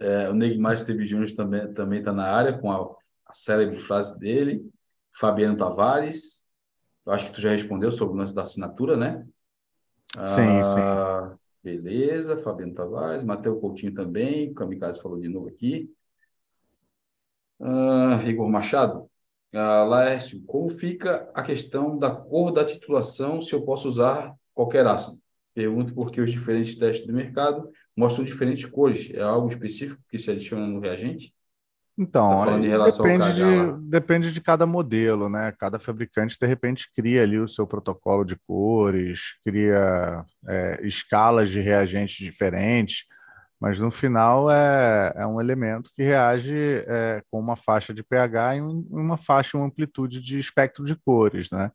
é, o Neymar Steve Júnior também também está na área com a, a célebre frase dele. Fabiano Tavares, eu acho que tu já respondeu sobre o lance da assinatura, né? Sim, ah, sim. Beleza, Fabiano Tavares, Matheus Coutinho também, o Kamikaze falou de novo aqui. Ah, Igor Machado, Uh, Laércio, como fica a questão da cor da titulação se eu posso usar qualquer ácido? Pergunto porque os diferentes testes do mercado mostram diferentes cores. É algo específico que se adiciona no reagente? Então, tá de depende, de, depende de cada modelo, né? Cada fabricante, de repente, cria ali o seu protocolo de cores, cria é, escalas de reagentes diferentes mas no final é, é um elemento que reage é, com uma faixa de pH e uma faixa e uma amplitude de espectro de cores, né?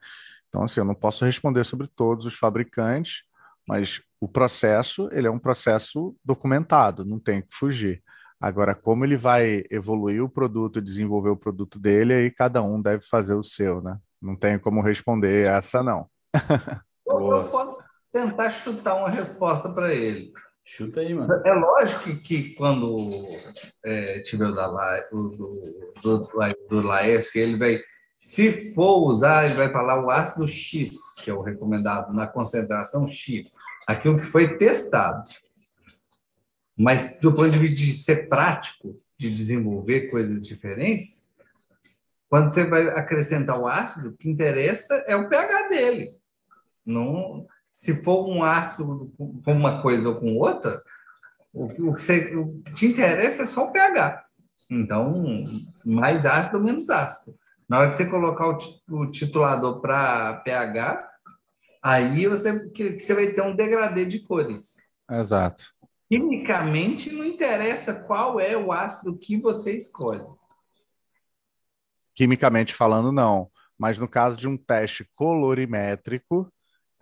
Então, assim, eu não posso responder sobre todos os fabricantes, mas o processo, ele é um processo documentado, não tem que fugir. Agora, como ele vai evoluir o produto desenvolver o produto dele, aí cada um deve fazer o seu, né? Não tenho como responder essa, não. eu posso tentar chutar uma resposta para ele. Chuta aí, mano. É lógico que, que quando é, tiver o da La, o, do, do, do, do Laércio, ele vai, se for usar, ele vai falar o ácido X, que é o recomendado na concentração X, aquilo que foi testado. Mas do ponto de vista de ser prático, de desenvolver coisas diferentes, Quando você vai acrescentar o ácido, o que interessa é o pH dele. Não, se for um ácido com uma coisa ou com outra, o que, o que, você, o que te interessa é só o pH. Então, mais ácido ou menos ácido. Na hora que você colocar o, o titulador para pH, aí você, que, você vai ter um degradê de cores. Exato. Quimicamente, não interessa qual é o ácido que você escolhe. Quimicamente falando, não. Mas no caso de um teste colorimétrico,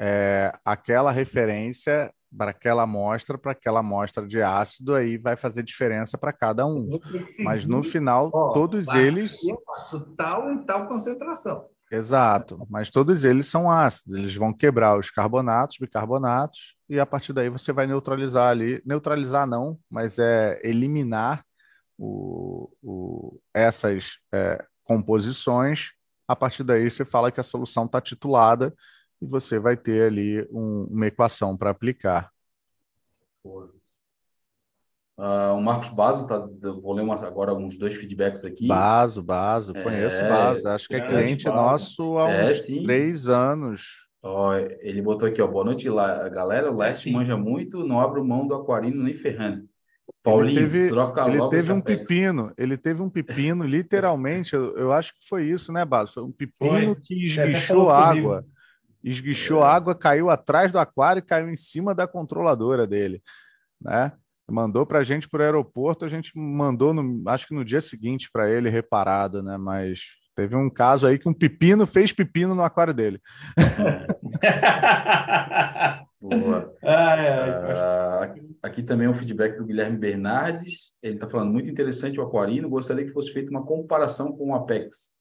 é, aquela referência para aquela amostra, para aquela amostra de ácido, aí vai fazer diferença para cada um. Mas no final, ó, todos eles. Tal e tal concentração. Exato, mas todos eles são ácidos, eles vão quebrar os carbonatos, bicarbonatos, e a partir daí você vai neutralizar ali. Neutralizar não, mas é eliminar o, o, essas é, composições. A partir daí você fala que a solução está titulada e você vai ter ali um, uma equação para aplicar. Uh, o Marcos Baso, tá, vou ler uma, agora uns dois feedbacks aqui. Baso, Baso, conheço é, Baso, acho que é cliente Baso. nosso há é, uns sim. três anos. Ó, ele botou aqui, ó, boa noite, galera, o Leste é, manja muito, não abro mão do aquarino nem ferrando. Paulinho, ele teve, troca ele teve um pepino, ele teve um pepino, literalmente, eu, eu, acho que foi isso, né, Baso? Foi um pepino foi. que esguichou água. Esguichou água, caiu atrás do aquário e caiu em cima da controladora dele, né? Mandou para a gente para o aeroporto, a gente mandou, no, acho que no dia seguinte para ele reparado, né? Mas teve um caso aí que um pepino fez pepino no aquário dele. Boa. Ah, é, uh, aqui também é um feedback do Guilherme Bernardes. Ele está falando muito interessante o aquarino. Gostaria que fosse feita uma comparação com o Apex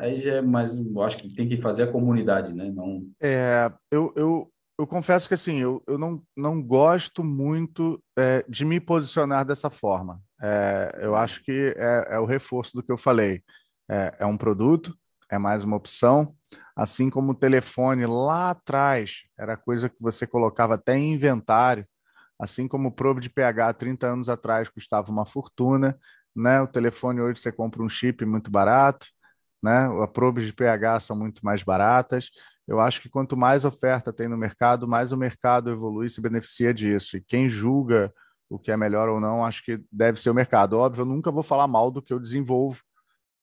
aí já é mais, eu acho que tem que fazer a comunidade, né? Não... É, eu, eu, eu confesso que assim, eu, eu não, não gosto muito é, de me posicionar dessa forma. É, eu acho que é, é, o reforço do que eu falei. É, é um produto, é mais uma opção, assim como o telefone lá atrás era coisa que você colocava até em inventário, assim como o probe de pH 30 anos atrás custava uma fortuna, né? O telefone hoje você compra um chip muito barato, né? As de pH são muito mais baratas. Eu acho que quanto mais oferta tem no mercado, mais o mercado evolui e se beneficia disso. E quem julga o que é melhor ou não, acho que deve ser o mercado. Óbvio, eu nunca vou falar mal do que eu desenvolvo,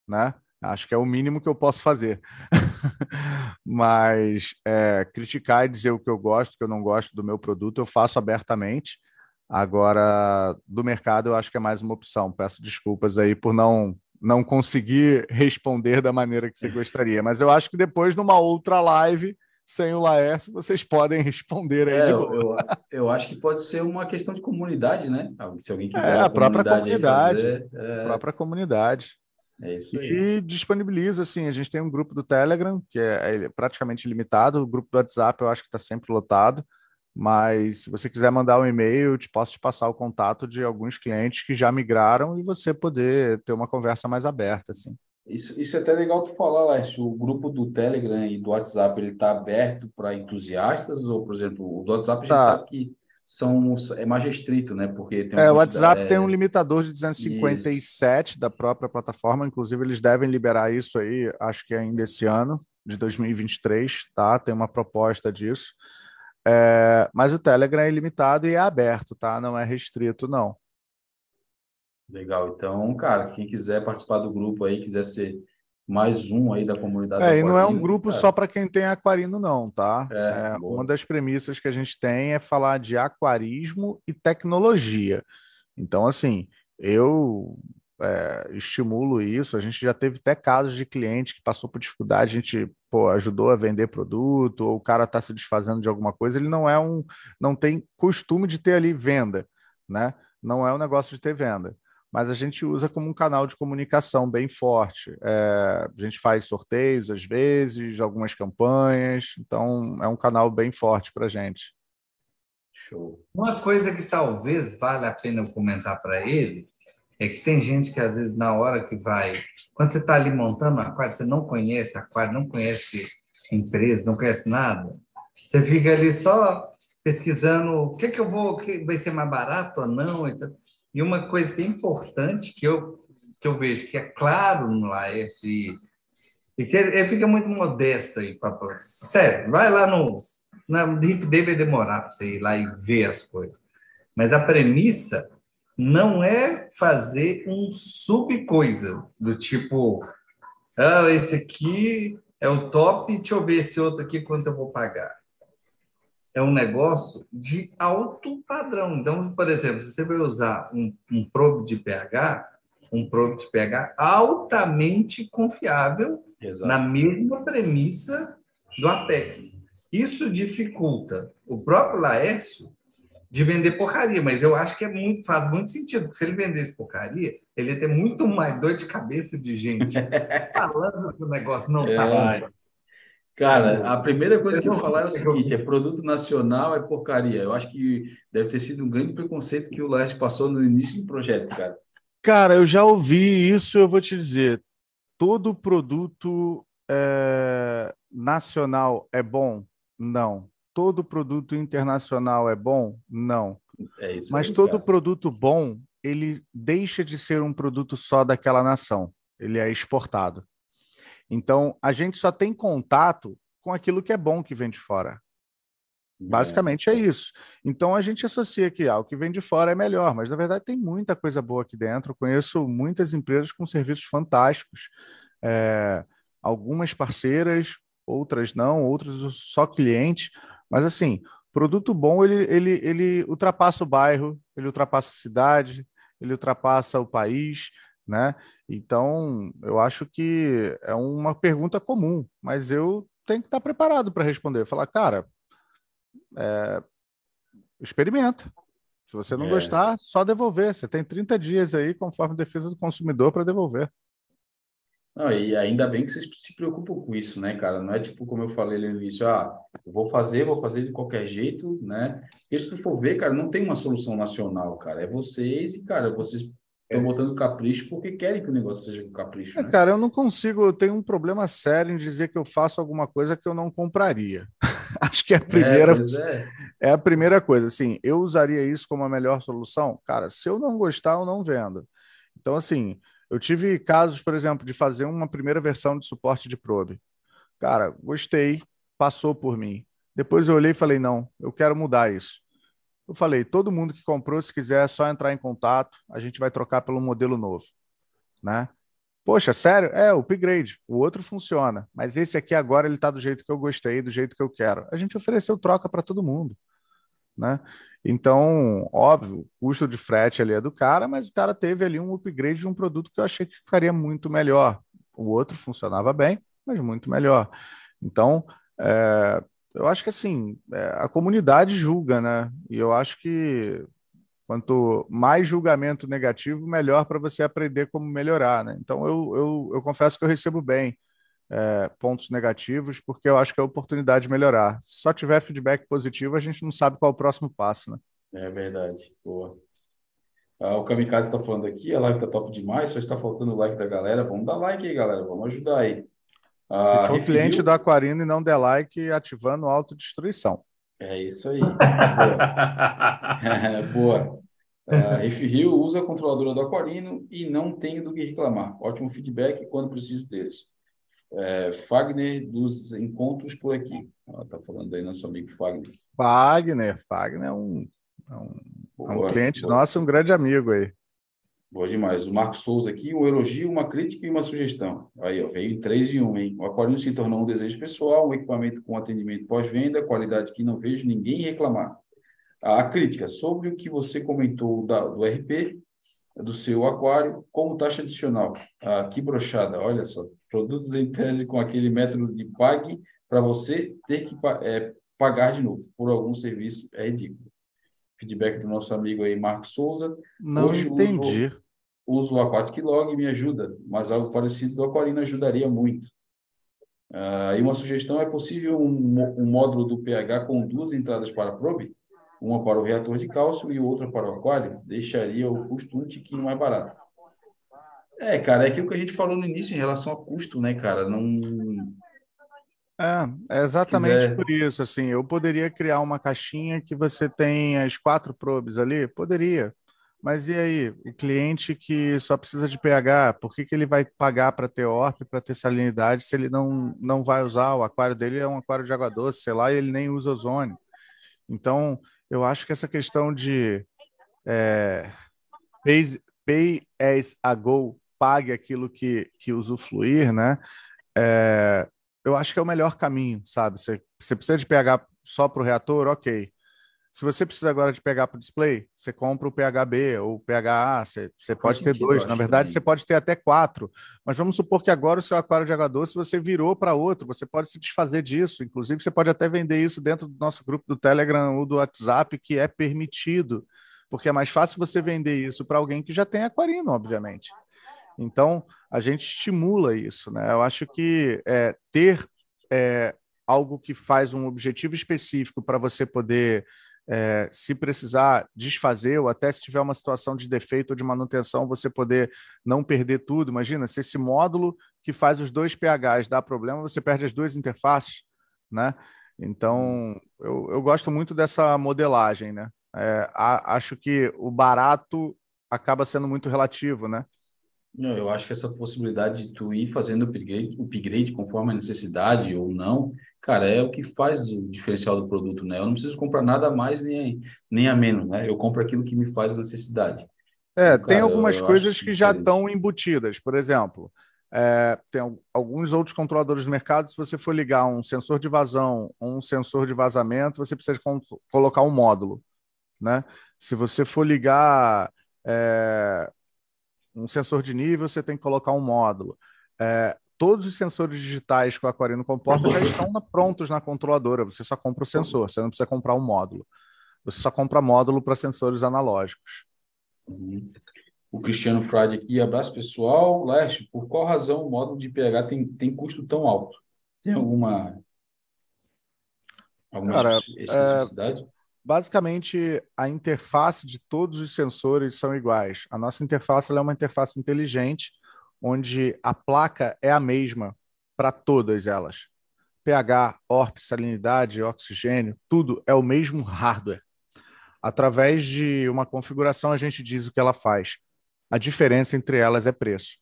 né? Acho que é o mínimo que eu posso fazer. Mas é, criticar e dizer o que eu gosto, o que eu não gosto do meu produto, eu faço abertamente. Agora, do mercado, eu acho que é mais uma opção. Peço desculpas aí por não não conseguir responder da maneira que você gostaria. Mas eu acho que depois, numa outra live, sem o Laércio, vocês podem responder aí é, eu, eu, eu, acho que pode ser uma questão de comunidade, né? Se alguém quiser. É, a própria comunidade. Fazer, é... A própria comunidade. É isso aí. E disponibiliza, assim, a gente tem um grupo do Telegram, que é, é praticamente limitado, o grupo do WhatsApp eu acho que está sempre lotado. Mas se você quiser mandar um e-mail, eu te posso te passar o contato de alguns clientes que já migraram e você poder ter uma conversa mais aberta, assim. Isso, isso é até legal tu falar, Lécio. O grupo do Telegram e do WhatsApp ele está aberto para entusiastas ou, por exemplo, o do WhatsApp a gente tá. sabe que são é mais restrito, né? Porque tem é, o WhatsApp é... tem um limitador de 257 isso. da própria plataforma. Inclusive eles devem liberar isso aí, acho que ainda esse ano de 2023, tá? Tem uma proposta disso. É, mas o Telegram é ilimitado e é aberto, tá? Não é restrito, não. Legal. Então, cara, quem quiser participar do grupo aí, quiser ser mais um aí da comunidade. É, e não é um grupo cara. só para quem tem aquarino, não, tá? É, é uma das premissas que a gente tem é falar de aquarismo e tecnologia. Então, assim, eu é, estimulo isso. A gente já teve até casos de cliente que passou por dificuldade, a gente pô, ajudou a vender produto, ou o cara está se desfazendo de alguma coisa, ele não é um, não tem costume de ter ali venda, né? Não é um negócio de ter venda. Mas a gente usa como um canal de comunicação bem forte. É, a gente faz sorteios às vezes, algumas campanhas, então é um canal bem forte para a gente. Show. Uma coisa que talvez valha a pena comentar para ele é que tem gente que às vezes na hora que vai, quando você está ali montando um aquário, você não conhece aquário, não conhece empresa, não conhece nada, você fica ali só pesquisando o que que eu vou, que vai ser mais barato ou não. E uma coisa que é importante que eu que eu vejo que é claro no Laerte e E que ele, ele fica muito modesto aí, papai. Sério, vai lá no. Na Riff vai demorar para você ir lá e ver as coisas. Mas a premissa não é fazer um sub-coisa, do tipo, ah, esse aqui é o top, deixa eu ver esse outro aqui quanto eu vou pagar. É um negócio de alto padrão. Então, por exemplo, se você vai usar um, um probe de pH, um probe de pH altamente confiável Exato. na mesma premissa do Apex. Isso dificulta o próprio Laércio de vender porcaria, mas eu acho que é muito, faz muito sentido, porque se ele vendesse porcaria, ele ia ter muito mais dor de cabeça de gente falando que o negócio não está é. funcionando. Cara, a primeira coisa que eu vou falar é o seguinte: é produto nacional, é porcaria. Eu acho que deve ter sido um grande preconceito que o Leste passou no início do projeto, cara. Cara, eu já ouvi isso, eu vou te dizer. Todo produto é, nacional é bom? Não. Todo produto internacional é bom? Não. É isso Mas aí, todo cara. produto bom, ele deixa de ser um produto só daquela nação. Ele é exportado. Então, a gente só tem contato com aquilo que é bom que vem de fora. Basicamente é isso. Então a gente associa que ah, o que vem de fora é melhor, mas na verdade tem muita coisa boa aqui dentro. Eu conheço muitas empresas com serviços fantásticos, é, algumas parceiras, outras não, outras só clientes. Mas assim, produto bom ele, ele, ele ultrapassa o bairro, ele ultrapassa a cidade, ele ultrapassa o país, né? Então eu acho que é uma pergunta comum, mas eu tenho que estar preparado para responder. Falar, cara é, experimenta. Se você não é. gostar, só devolver. Você tem 30 dias aí, conforme a defesa do consumidor, para devolver. Não, e ainda bem que vocês se preocupam com isso, né, cara? Não é tipo como eu falei no início, ah, eu vou fazer, vou fazer de qualquer jeito, né? Porque se tu for ver, cara, não tem uma solução nacional, cara. É vocês e, cara, vocês estão botando capricho porque querem que o negócio seja com capricho. É, né? Cara, eu não consigo, eu tenho um problema sério em dizer que eu faço alguma coisa que eu não compraria. Acho que é a primeira é, é. é, a primeira coisa. Assim, eu usaria isso como a melhor solução. Cara, se eu não gostar, eu não vendo. Então, assim, eu tive casos, por exemplo, de fazer uma primeira versão de suporte de probe. Cara, gostei, passou por mim. Depois eu olhei e falei, não, eu quero mudar isso. Eu falei, todo mundo que comprou, se quiser, é só entrar em contato, a gente vai trocar pelo modelo novo, né? Poxa, sério? É, upgrade. O outro funciona, mas esse aqui agora ele está do jeito que eu gostei, do jeito que eu quero. A gente ofereceu troca para todo mundo, né? Então, óbvio, custo de frete ali é do cara, mas o cara teve ali um upgrade de um produto que eu achei que ficaria muito melhor. O outro funcionava bem, mas muito melhor. Então, é, eu acho que assim, é, a comunidade julga, né? E eu acho que quanto mais julgamento negativo, melhor para você aprender como melhorar, né? Então, eu, eu, eu confesso que eu recebo bem é, pontos negativos, porque eu acho que é a oportunidade de melhorar. Se só tiver feedback positivo, a gente não sabe qual é o próximo passo, né? É verdade. Boa. Ah, o Kamikaze está falando aqui, a live está top demais, só está faltando o like da galera. Vamos dar like aí, galera. Vamos ajudar aí. Ah, Se for referiu... cliente do Aquarino e não der like, ativando autodestruição. É isso aí. Boa. boa. Uh, Refil usa a controladora do Aquarino e não tenho do que reclamar. Ótimo feedback quando preciso deles. É, Fagner dos encontros por aqui. Ela está falando aí nosso amigo Fagner. Fagner, Fagner é um, é um, boa, é um cliente boa. nosso, um grande amigo aí. Boa demais. O Marcos Souza aqui, um elogio, uma crítica e uma sugestão. Aí, ó, veio três em um, hein? O Aquarino se tornou um desejo pessoal, um equipamento com atendimento pós-venda, qualidade que não vejo ninguém reclamar. A crítica sobre o que você comentou da, do RP, do seu aquário, como taxa adicional. Ah, que brochada, olha só. Produtos em tese com aquele método de pague para você ter que é, pagar de novo por algum serviço é ridículo feedback do nosso amigo aí, Marcos Souza. Não Hoje entendi. Uso, uso o Aquatic Log me ajuda, mas algo parecido do Aquarina ajudaria muito. Uh, e uma sugestão, é possível um, um, módulo do pH com duas entradas para probe? Uma para o reator de cálcio e outra para o aquário? Deixaria o custo um tiquinho mais barato. É, cara, é aquilo que a gente falou no início em relação ao custo, né, cara? Não, é, é exatamente por isso. Assim, eu poderia criar uma caixinha que você tem as quatro probes ali, poderia, Mas e aí, o cliente que só precisa de pH, por que, que ele vai pagar para ter ORP, para ter salinidade, se ele não, não vai usar? O aquário dele é um aquário de água doce, sei lá, e ele nem usa ozônio. Então, eu acho que essa questão de é, pay, pay as a go, pague aquilo que, que usufruir, né? É, eu acho que é o melhor caminho, sabe? Você, você precisa de pH só para o reator, ok. Se você precisa agora de pegar para o display, você compra o PHB ou o PHA, você, você pode ter dois. Na verdade, também. você pode ter até quatro. Mas vamos supor que agora o seu aquário de água doce você virou para outro, você pode se desfazer disso. Inclusive, você pode até vender isso dentro do nosso grupo do Telegram ou do WhatsApp, que é permitido, porque é mais fácil você vender isso para alguém que já tem aquarino, obviamente. Então, a gente estimula isso. Né? Eu acho que é, ter é, algo que faz um objetivo específico para você poder é, se precisar desfazer, ou até se tiver uma situação de defeito ou de manutenção, você poder não perder tudo. Imagina, se esse módulo que faz os dois pHs dá problema, você perde as duas interfaces, né? Então, eu, eu gosto muito dessa modelagem, né? É, a, acho que o barato acaba sendo muito relativo, né? Não, eu acho que essa possibilidade de tu ir fazendo upgrade, upgrade conforme a necessidade ou não, cara, é o que faz o diferencial do produto, né? Eu não preciso comprar nada a mais nem, nem a menos, né? Eu compro aquilo que me faz a necessidade. É, então, tem algumas eu, eu coisas que já estão embutidas. Por exemplo, é, tem alguns outros controladores do mercado. Se você for ligar um sensor de vazão ou um sensor de vazamento, você precisa colocar um módulo, né? Se você for ligar é, um sensor de nível, você tem que colocar um módulo. É, todos os sensores digitais que o Aquarino comporta já estão na, prontos na controladora. Você só compra o sensor, você não precisa comprar um módulo. Você só compra módulo para sensores analógicos. Uhum. O Cristiano Frade aqui, abraço pessoal. Leste, por qual razão o módulo de pH tem, tem custo tão alto? Tem alguma, alguma Cara, especificidade? É, basicamente, a interface de todos os sensores são iguais. A nossa interface é uma interface inteligente onde a placa é a mesma para todas elas. pH, ORP, salinidade, oxigênio, tudo é o mesmo hardware. Através de uma configuração, a gente diz o que ela faz. A diferença entre elas é preço,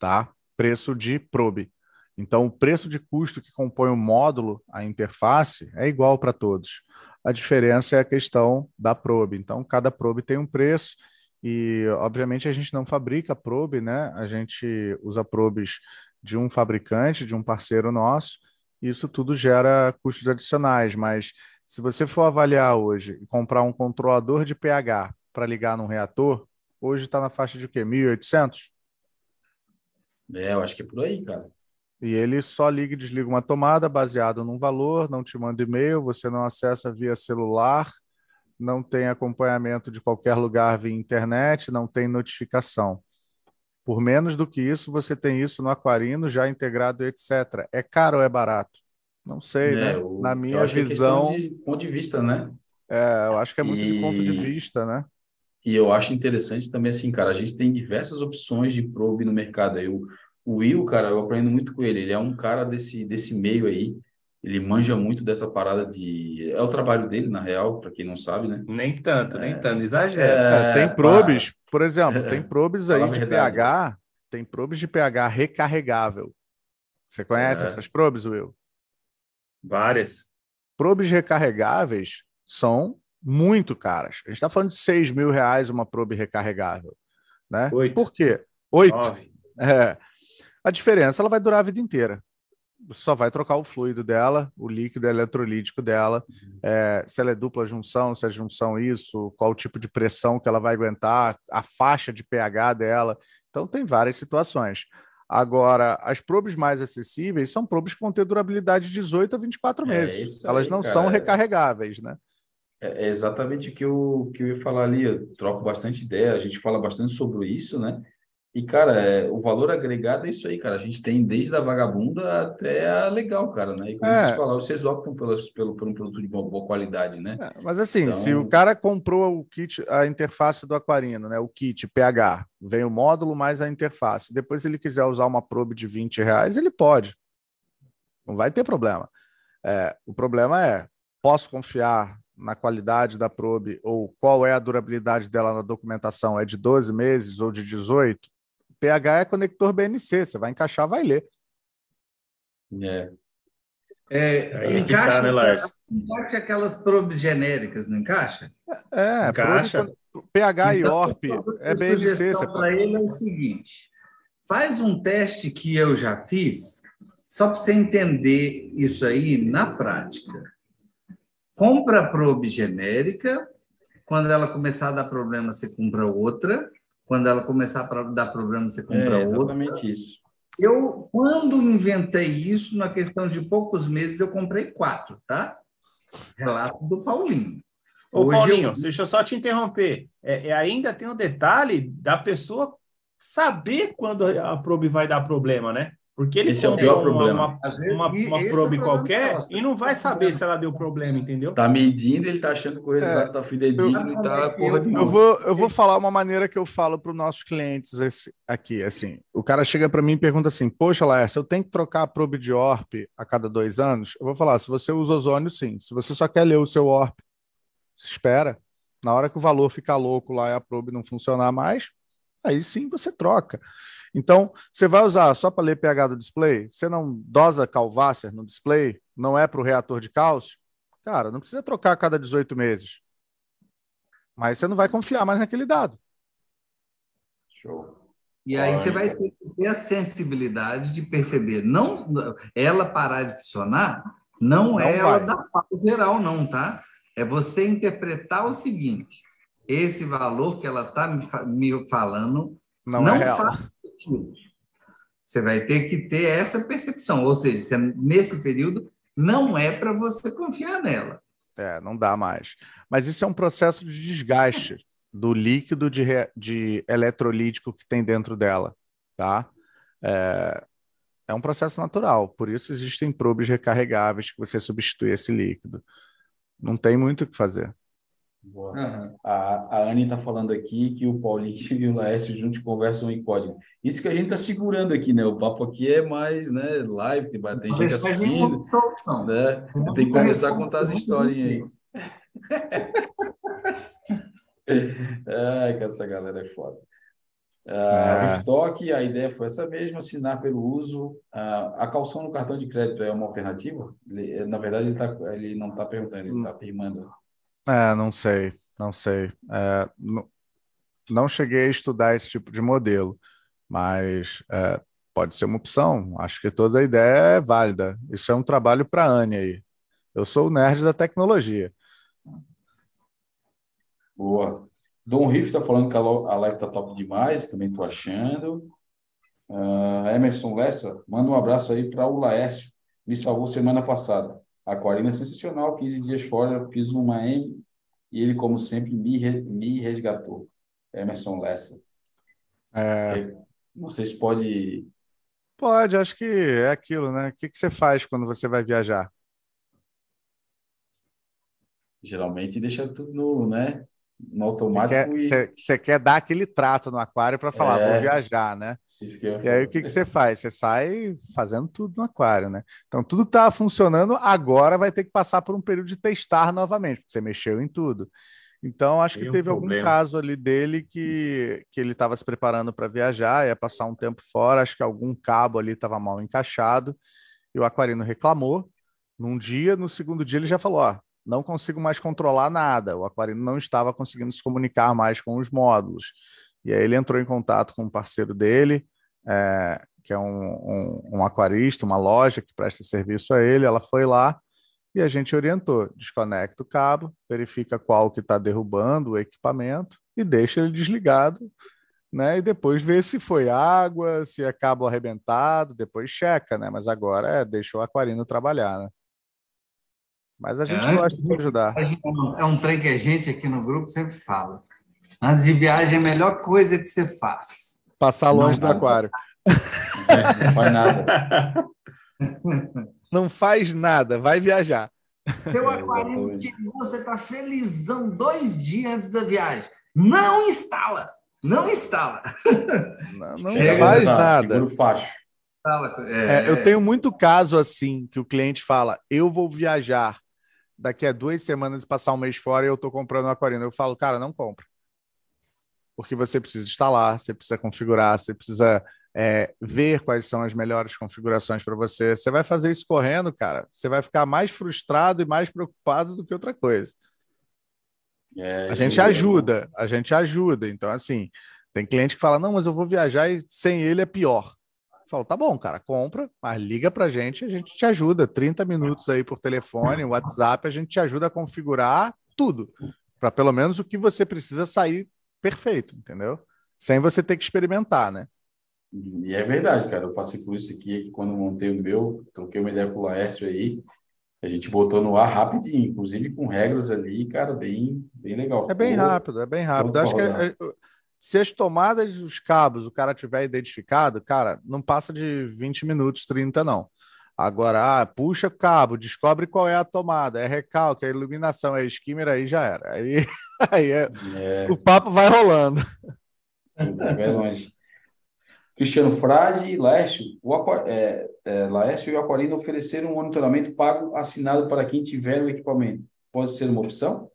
tá? Preço de probe. Então, o preço de custo que compõe o módulo, a interface, é igual para todos. A diferença é a questão da probe. Então, cada probe tem um preço e, obviamente, a gente não fabrica probe, né? A gente usa probes de um fabricante, de um parceiro nosso. Isso tudo gera custos adicionais, mas se você for avaliar hoje e comprar um controlador de pH para ligar num reator, hoje está na faixa de o quê? 1.800? É, eu acho que é por aí, cara. E ele só liga e desliga uma tomada baseado num valor, não te manda e-mail, você não acessa via celular, não tem acompanhamento de qualquer lugar via internet, não tem notificação. Por menos do que isso, você tem isso no Aquarino já integrado, etc. É caro ou é barato? Não sei, é, né? Na minha é visão. É de ponto de vista, né? É, eu acho que é muito e... de ponto de vista, né? E eu acho interessante também, assim, cara, a gente tem diversas opções de probe no mercado. Aí, o, o Will, cara, eu aprendo muito com ele. Ele é um cara desse, desse meio aí ele manja muito dessa parada de. É o trabalho dele, na real, para quem não sabe, né? Nem tanto, é... nem tanto, exagera. É... tem probes, por exemplo, tem probes aí de pH, tem probes de pH recarregável. Você conhece é. essas probes, Will? Várias. Probes recarregáveis são muito caras. A gente está falando de 6 mil reais uma probe recarregável. Né? Oito. Por quê? Oito. É. A diferença ela vai durar a vida inteira só vai trocar o fluido dela, o líquido eletrolítico dela, uhum. é, se ela é dupla junção, se é junção isso, qual o tipo de pressão que ela vai aguentar, a faixa de pH dela. Então, tem várias situações. Agora, as probes mais acessíveis são probes que vão ter durabilidade de 18 a 24 é meses. É Elas não cara. são recarregáveis, né? É, é exatamente o que eu, que eu ia falar ali. Eu troco bastante ideia, a gente fala bastante sobre isso, né? E, cara, é, o valor agregado é isso aí, cara. A gente tem desde a vagabunda até a legal, cara, né? E como é. vocês falaram, vocês optam pelas, pelo, por um produto de boa, boa qualidade, né? É, mas assim, então... se o cara comprou o kit, a interface do Aquarino, né? O kit PH, vem o módulo mais a interface. Depois, se ele quiser usar uma probe de 20 reais, ele pode. Não vai ter problema. É, o problema é, posso confiar na qualidade da probe ou qual é a durabilidade dela na documentação, é de 12 meses ou de 18, pH é conector BNC, você vai encaixar, vai ler. É. É, encaixa, tá, né, Lars? encaixa aquelas probes genéricas, não encaixa? É, encaixa. Probe, pH então, e ORP é BNC. Para ele é o seguinte: faz um teste que eu já fiz, só para você entender isso aí na prática. Compra a probe genérica, quando ela começar a dar problema, você compra outra. Quando ela começar a dar problema, você compra é, exatamente outra. Exatamente isso. Eu, quando inventei isso, na questão de poucos meses, eu comprei quatro, tá? Relato do Paulinho. Ô, Hoje Paulinho, eu... deixa eu só te interromper. É, é, ainda tem o um detalhe da pessoa saber quando a probe vai dar problema, né? Porque ele esse é o pior problema. Uma, uma, uma é probe qualquer e não vai saber se ela deu problema, entendeu? Tá medindo, ele tá achando que o resultado é, tá fidedigno e tá porra de eu vou, eu vou falar uma maneira que eu falo para os nossos clientes aqui, assim. O cara chega para mim e pergunta assim: "Poxa, Laércio, eu tenho que trocar a probe de ORP a cada dois anos?" Eu vou falar: "Se você usa ozônio, sim. Se você só quer ler o seu ORP, se espera. Na hora que o valor ficar louco lá e a probe não funcionar mais, aí sim você troca." Então, você vai usar só para ler pH do display? Você não dosa Calvácer no display? Não é para o reator de cálcio? Cara, não precisa trocar a cada 18 meses. Mas você não vai confiar mais naquele dado. Show. E aí você vai ter que ter a sensibilidade de perceber, não ela parar de funcionar, não, não é ela dar pau geral, não, tá? É você interpretar o seguinte: esse valor que ela está me falando não, não é real. Você vai ter que ter essa percepção, ou seja, nesse período não é para você confiar nela. É, não dá mais. Mas isso é um processo de desgaste do líquido de, de eletrolítico que tem dentro dela, tá? É, é um processo natural, por isso existem probes recarregáveis que você substitui esse líquido. Não tem muito o que fazer. Uhum. A, a Anne está falando aqui que o Paulinho e o Laércio juntos conversam em código. Isso que a gente está segurando aqui, né? O papo aqui é mais né, live, tem, tem gente assistindo. Né? Tem que começar a contar as historinhas aí. Ai, que essa galera é foda. Uh, estoque, a ideia foi essa mesma, assinar pelo uso. Uh, a calção no cartão de crédito é uma alternativa? Ele, na verdade, ele, tá, ele não está perguntando, ele está afirmando. É, não sei, não sei. É, não, não cheguei a estudar esse tipo de modelo, mas é, pode ser uma opção. Acho que toda a ideia é válida. Isso é um trabalho para a Anne aí. Eu sou o nerd da tecnologia. Boa. Dom Riff está falando que a live está top demais, também estou achando. Uh, Emerson Lessa, manda um abraço aí para o Laércio, me salvou semana passada. Aquarina é sensacional, 15 dias fora, fiz uma M e ele, como sempre, me, me resgatou. Emerson Lessa. É... é... Sei se pode. Pode, acho que é aquilo, né? O que, que você faz quando você vai viajar? Geralmente deixa tudo no, né? no automático. Você quer, e... quer dar aquele trato no aquário para falar, é... vou viajar, né? E aí o que, que você faz? Você sai fazendo tudo no aquário, né? Então tudo que está funcionando agora vai ter que passar por um período de testar novamente, porque você mexeu em tudo. Então acho Tem que teve um algum caso ali dele que, que ele estava se preparando para viajar, ia passar um tempo fora, acho que algum cabo ali estava mal encaixado, e o aquarino reclamou. Num dia, no segundo dia ele já falou, ó, não consigo mais controlar nada. O aquarino não estava conseguindo se comunicar mais com os módulos. E aí ele entrou em contato com um parceiro dele, é, que é um, um, um, aquarista, uma loja que presta serviço a ele. Ela foi lá e a gente orientou: desconecta o cabo, verifica qual que está derrubando o equipamento e deixa ele desligado. Né, e depois vê se foi água, se é cabo arrebentado, depois checa, né? Mas agora é, deixou o aquarino trabalhar, né? Mas a gente é, gosta de ajudar. É um trem que a gente aqui no grupo sempre fala. Antes de viagem, a melhor coisa que você faz. Passar longe não, do aquário. não faz nada. Não faz nada, vai viajar. Seu aquário você está felizão dois dias antes da viagem. Não instala! Não instala! Não, não faz nada. É, é, eu tenho muito caso assim que o cliente fala: eu vou viajar. daqui a duas semanas passar um mês fora e eu estou comprando o Aquarino. Eu falo, cara, não compra. Porque você precisa instalar, você precisa configurar, você precisa é, ver quais são as melhores configurações para você. Você vai fazer isso correndo, cara, você vai ficar mais frustrado e mais preocupado do que outra coisa. É, a gente ajuda, a gente ajuda. Então, assim, tem cliente que fala: não, mas eu vou viajar e sem ele é pior. Eu falo, tá bom, cara, compra, mas liga pra gente, a gente te ajuda. 30 minutos aí por telefone, WhatsApp, a gente te ajuda a configurar tudo. Para pelo menos o que você precisa sair perfeito, entendeu? Sem você ter que experimentar, né? E é verdade, cara. Eu passei por isso aqui quando montei o meu, troquei uma ideia com o Laércio aí. A gente botou no ar rapidinho, inclusive com regras ali, cara, bem, bem legal. É bem Pô, rápido, é bem rápido. Acho que é, é se as tomadas os cabos o cara tiver identificado, cara, não passa de 20 minutos, 30 não. Agora, ah, puxa o cabo, descobre qual é a tomada, é recalque, é iluminação, é skimmer, aí já era. Aí, aí é, é. o papo vai rolando. Vai longe. Cristiano Frade e Laércio, o, é, é, Laércio e o Aquarino ofereceram um monitoramento pago assinado para quem tiver o equipamento. Pode ser uma opção?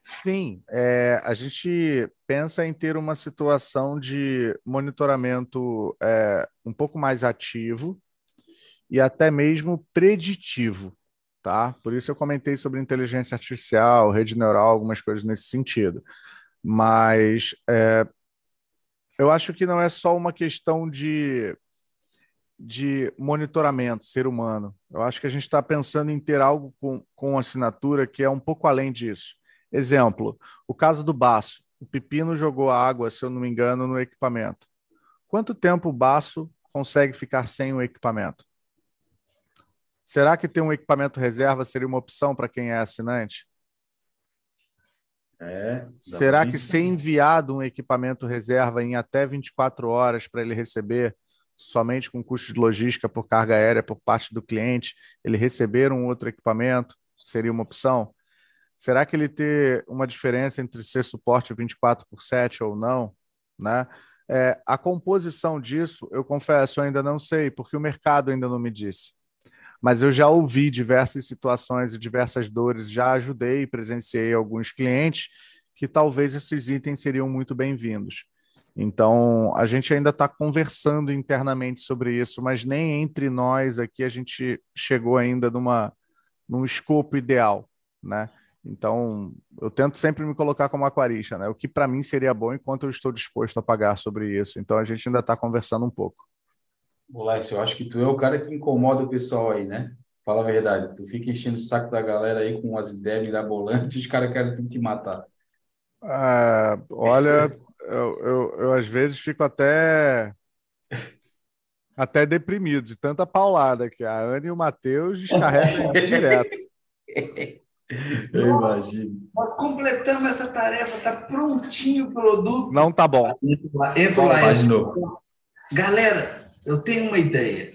Sim, é, a gente pensa em ter uma situação de monitoramento é, um pouco mais ativo e até mesmo preditivo, tá? Por isso eu comentei sobre inteligência artificial, rede neural, algumas coisas nesse sentido. Mas é, eu acho que não é só uma questão de, de monitoramento ser humano. Eu acho que a gente está pensando em ter algo com, com assinatura que é um pouco além disso Exemplo, o caso do baço. O Pepino jogou água, se eu não me engano, no equipamento. Quanto tempo o baço consegue ficar sem o equipamento? Será que ter um equipamento reserva seria uma opção para quem é assinante? É, Será que ser enviado um equipamento reserva em até 24 horas para ele receber, somente com custo de logística por carga aérea por parte do cliente, ele receber um outro equipamento, seria uma opção? Será que ele ter uma diferença entre ser suporte 24 por 7 ou não? Né? É, a composição disso, eu confesso, eu ainda não sei, porque o mercado ainda não me disse. Mas eu já ouvi diversas situações e diversas dores, já ajudei presenciei alguns clientes que talvez esses itens seriam muito bem-vindos. Então, a gente ainda está conversando internamente sobre isso, mas nem entre nós aqui a gente chegou ainda numa, num escopo ideal, né? Então, eu tento sempre me colocar como aquarista, né? O que para mim seria bom enquanto eu estou disposto a pagar sobre isso. Então, a gente ainda está conversando um pouco. Lécio, eu acho que tu é o cara que incomoda o pessoal aí, né? Fala a verdade. Tu fica enchendo o saco da galera aí com as ideias mirabolantes, os caras querem te matar. Ah, olha, eu, eu, eu às vezes fico até até deprimido de tanta paulada que a Ana e o Matheus descarregam direto. Eu Nossa, imagino. Nós completamos essa tarefa, tá prontinho o produto. Não tá bom. Entra lá, entra lá. Galera, eu tenho uma ideia.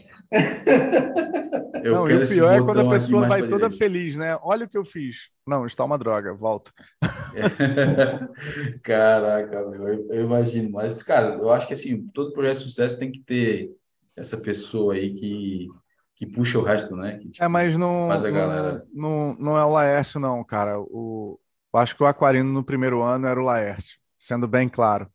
Eu não, e o pior é quando a pessoa vai toda ele. feliz, né? Olha o que eu fiz. Não, está uma droga, volta. Caraca, eu, eu, imagino. Mas, cara, eu acho que assim, todo projeto de sucesso tem que ter essa pessoa aí que que puxa o resto, né? Que, tipo, é, mas não, não, não, não, é o Laércio, não, cara. O, eu acho que o Aquarino no primeiro ano era o Laércio, sendo bem claro.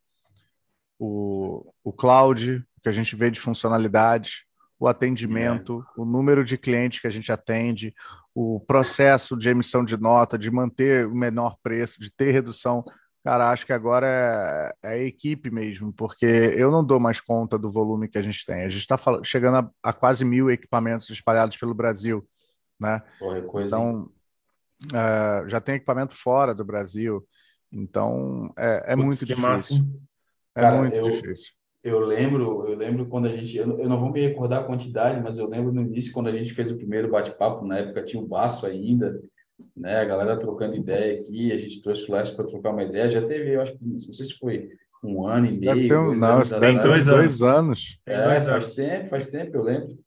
O, o Cloud, que a gente vê de funcionalidade, o atendimento, é. o número de clientes que a gente atende, o processo de emissão de nota, de manter o menor preço, de ter redução Cara, acho que agora é, é, a equipe mesmo, porque eu não dou mais conta do volume que a gente tem. A gente está chegando a, a, quase mil equipamentos espalhados pelo Brasil, né? Porra, coisa, então, é, já tem equipamento fora do Brasil, então é, é muito difícil. Massa. É muito difícil. Eu lembro, eu lembro quando a gente, eu, eu não vou me recordar a quantidade, mas eu lembro no início quando a gente fez o primeiro bate-papo, na época tinha o Baço ainda, né? A galera trocando ideia aqui, a gente trouxe o Flash para trocar uma ideia. Já teve, eu acho que não sei se foi um ano e meio. Ter um, não, tem dois, dois anos. É, dois faz anos. tempo, faz tempo, eu lembro.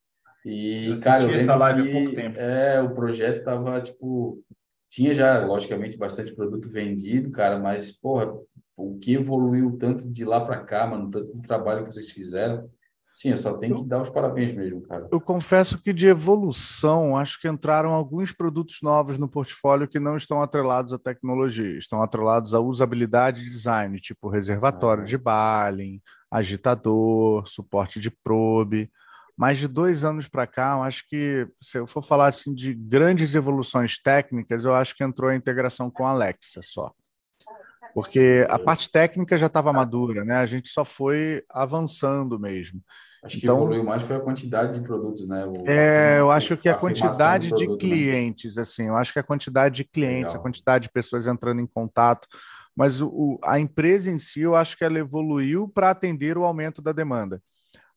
E, eu cara, eu lembro essa live que, há pouco tempo. É, o projeto tava, tipo, tinha já, logicamente, bastante produto vendido, cara, mas, porra, o que evoluiu tanto de lá para cá, mano, tanto trabalho que vocês fizeram, Sim, eu só tenho que dar os parabéns mesmo, cara. Eu confesso que de evolução, acho que entraram alguns produtos novos no portfólio que não estão atrelados à tecnologia, estão atrelados à usabilidade e design, tipo reservatório de Balin, agitador, suporte de probe. Mas de dois anos para cá, eu acho que, se eu for falar assim de grandes evoluções técnicas, eu acho que entrou a integração com a Alexa só porque a parte técnica já estava madura, né? A gente só foi avançando mesmo. Acho que então, evoluiu mais foi a quantidade de produtos, né? O, é, eu acho que a, a quantidade de, produto, de né? clientes, né? assim, eu acho que a quantidade de clientes, Legal. a quantidade de pessoas entrando em contato, mas o, a empresa em si, eu acho que ela evoluiu para atender o aumento da demanda.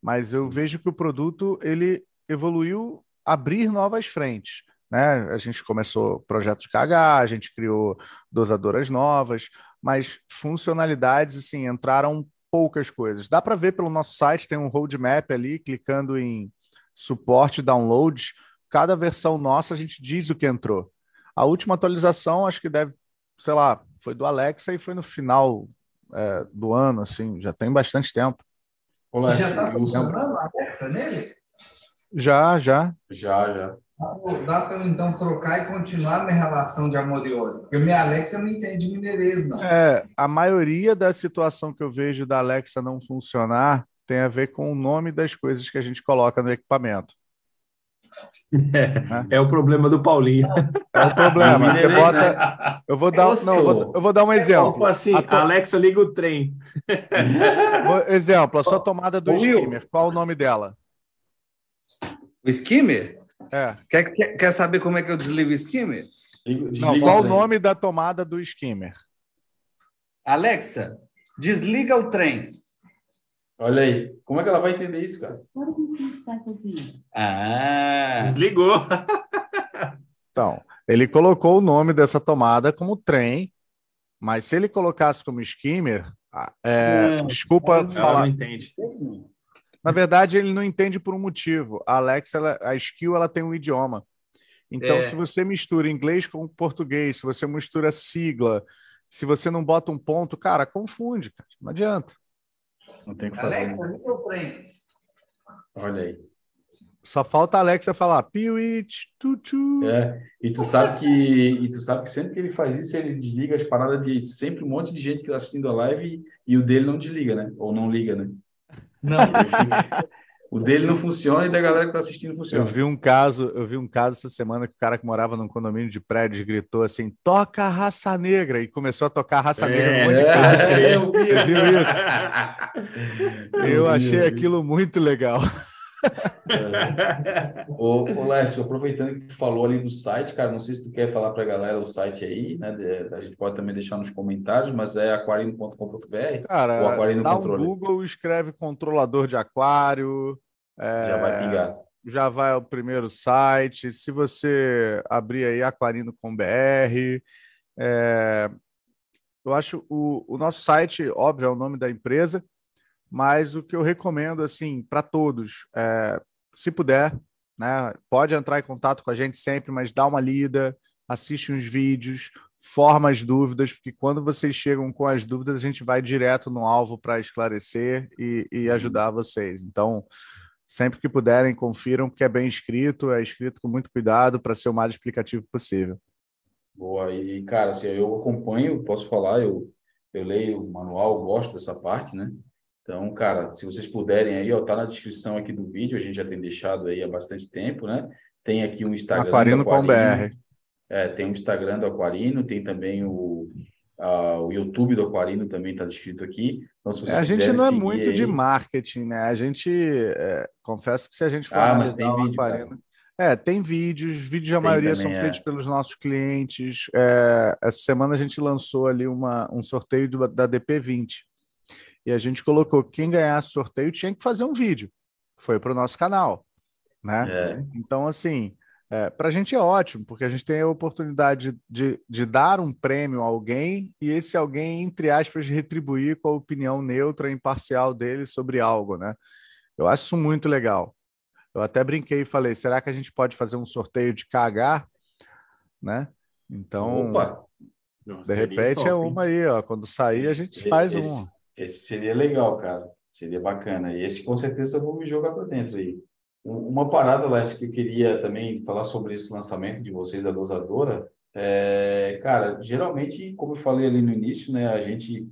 Mas eu vejo que o produto ele evoluiu abrir novas frentes. Né? A gente começou projetos KH, a gente criou dosadoras novas, mas funcionalidades assim entraram poucas coisas. Dá para ver pelo nosso site, tem um roadmap ali, clicando em suporte, downloads. Cada versão nossa a gente diz o que entrou. A última atualização, acho que deve, sei lá, foi do Alexa e foi no final é, do ano, assim, já tem bastante tempo. Olá, já está funcionando a Alexa nele? Já, já. Já, já. Dá para então trocar e continuar minha relação de amor e ódio. Porque minha Alexa não entende mineirês, não. É, a maioria da situação que eu vejo da Alexa não funcionar tem a ver com o nome das coisas que a gente coloca no equipamento. É, é o problema do Paulinho. É o problema. Você bota. Eu vou dar, não, eu vou, eu vou dar um exemplo. Tipo assim, to... Alexa liga o trem. exemplo, a sua tomada do skimmer. Qual o nome dela? O skimmer? É. Quer, quer, quer saber como é que eu desligo o skimmer? Não, qual o nome da tomada do skimmer? Alexa, desliga o trem. Olha aí. Como é que ela vai entender isso, cara? Ah. Desligou. então, ele colocou o nome dessa tomada como trem, mas se ele colocasse como skimmer, é, é, desculpa falar. Não entende. Na verdade, ele não entende por um motivo. A Alexa, ela, a skill, ela tem um idioma. Então, é. se você mistura inglês com português, se você mistura sigla, se você não bota um ponto, cara, confunde, cara. Não adianta. Não tem que fazer. Alexa, liga o Olha aí. Só falta a Alexa falar piuit, tutu. É, e tu sabe que e tu sabe que sempre que ele faz isso, ele desliga as paradas de sempre um monte de gente que está assistindo a live e, e o dele não desliga, né? Ou não liga, né? Não. o dele não funciona e da galera que está assistindo funciona. Eu vi um caso, eu vi um caso essa semana que o cara que morava num condomínio de prédios gritou assim: toca a raça negra e começou a tocar a raça é, negra um monte de. É, eu vi. viu isso? eu, eu achei aquilo muito legal. É. Ô, ô Lécio, aproveitando que tu falou ali do site, cara, não sei se tu quer falar para a galera o site aí, né? A gente pode também deixar nos comentários, mas é aquarino.com.br. Cara, ou dá controle. um Google, escreve controlador de aquário. É, já vai pingar. Já vai ao primeiro site. Se você abrir aí aquarino.com.br, é, eu acho o, o nosso site, óbvio, é o nome da empresa, mas o que eu recomendo, assim, para todos, é, se puder, né, pode entrar em contato com a gente sempre, mas dá uma lida, assiste uns vídeos, forma as dúvidas, porque quando vocês chegam com as dúvidas, a gente vai direto no alvo para esclarecer e, e uhum. ajudar vocês. Então, sempre que puderem, confiram, porque é bem escrito, é escrito com muito cuidado para ser o mais explicativo possível. Boa, e cara, assim, eu acompanho, posso falar, eu, eu leio o manual, gosto dessa parte, né? Então, cara, se vocês puderem aí, ó, tá na descrição aqui do vídeo, a gente já tem deixado aí há bastante tempo, né? Tem aqui um Instagram Aquarino com BR. É, tem o Instagram do Aquarino, tem também o, uh, o YouTube do Aquarino também está descrito aqui. Então, é, a gente não é muito aí... de marketing, né? A gente, é, confesso que se a gente for ah, mas tem vídeo, Aquarino... É, tem vídeos, vídeos a maioria também, são é. feitos pelos nossos clientes. É, essa semana a gente lançou ali uma, um sorteio do, da DP20 e a gente colocou que quem ganhasse sorteio tinha que fazer um vídeo. Foi para o nosso canal, né? É. Então, assim, é, para a gente é ótimo, porque a gente tem a oportunidade de, de dar um prêmio a alguém e esse alguém, entre aspas, retribuir com a opinião neutra e imparcial dele sobre algo, né? Eu acho isso muito legal. Eu até brinquei e falei, será que a gente pode fazer um sorteio de KH? Né? Então, Opa. de repente é uma aí, ó. Quando sair, a gente faz esse, um. Esse seria legal, cara. Seria bacana. E esse com certeza eu vou me jogar para dentro aí. Uma parada, Leste, que eu queria também falar sobre esse lançamento de vocês da dosadora. É, cara, geralmente, como eu falei ali no início, né, a gente,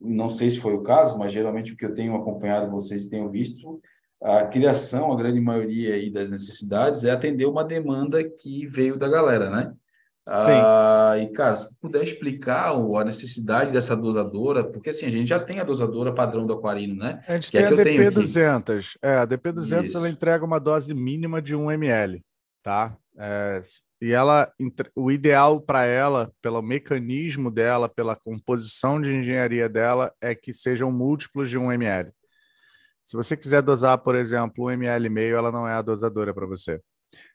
não sei se foi o caso, mas geralmente o que eu tenho acompanhado vocês tenham visto, a criação, a grande maioria aí das necessidades é atender uma demanda que veio da galera, né? Ah, e, cara, se puder explicar a necessidade dessa dosadora, porque assim, a gente já tem a dosadora padrão do aquarino, né? A gente Que é tem a tenho aqui. DP200. É, a DP200 Isso. ela entrega uma dose mínima de 1 ml, tá? É, e ela, o ideal para ela, pelo mecanismo dela, pela composição de engenharia dela, é que sejam múltiplos de 1 ml. Se você quiser dosar, por exemplo, 1 ml e meio, ela não é a dosadora para você.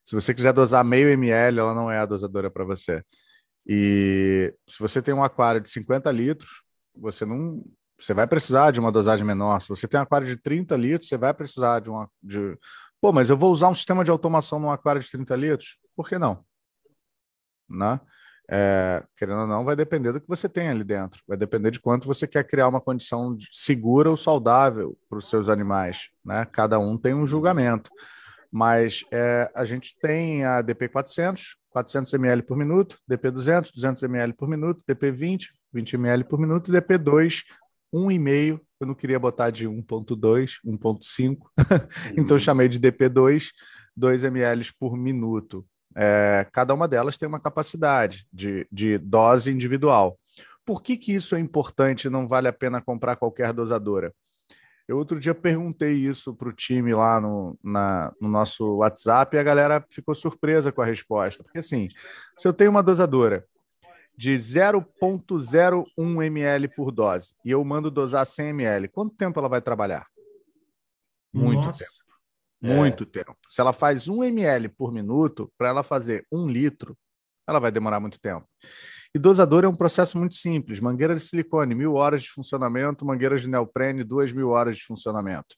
Se você quiser dosar meio ml, ela não é a dosadora para você. E se você tem um aquário de 50 litros, você não, você vai precisar de uma dosagem menor. Se você tem um aquário de 30 litros, você vai precisar de uma. De... Pô, mas eu vou usar um sistema de automação num aquário de 30 litros? Por que não? Né? É, querendo ou não, vai depender do que você tem ali dentro. Vai depender de quanto você quer criar uma condição segura ou saudável para os seus animais. Né? Cada um tem um julgamento. Mas é, a gente tem a DP 400, 400 ml por minuto, DP 200, 200 ml por minuto, DP 20, 20 ml por minuto, e DP 2, 1,5. Eu não queria botar de 1,2, 1,5, então eu chamei de DP2, 2 ml por minuto. É, cada uma delas tem uma capacidade de, de dose individual. Por que, que isso é importante e não vale a pena comprar qualquer dosadora? Eu outro dia perguntei isso para o time lá no, na- no nosso WhatsApp e a galera ficou surpresa com a resposta. Porque assim, se eu tenho uma dosadora de 0,01 ml por dose e eu mando dosar 100 ml, quanto tempo ela vai trabalhar? Muito Nossa. tempo. Muito tempo. Se ela faz 1 ml por minuto, para ela fazer um litro, ela vai demorar muito tempo. E dosador é um processo muito simples. Mangueira de silicone, mil horas de funcionamento. Mangueira de neoprene, duas mil horas de funcionamento.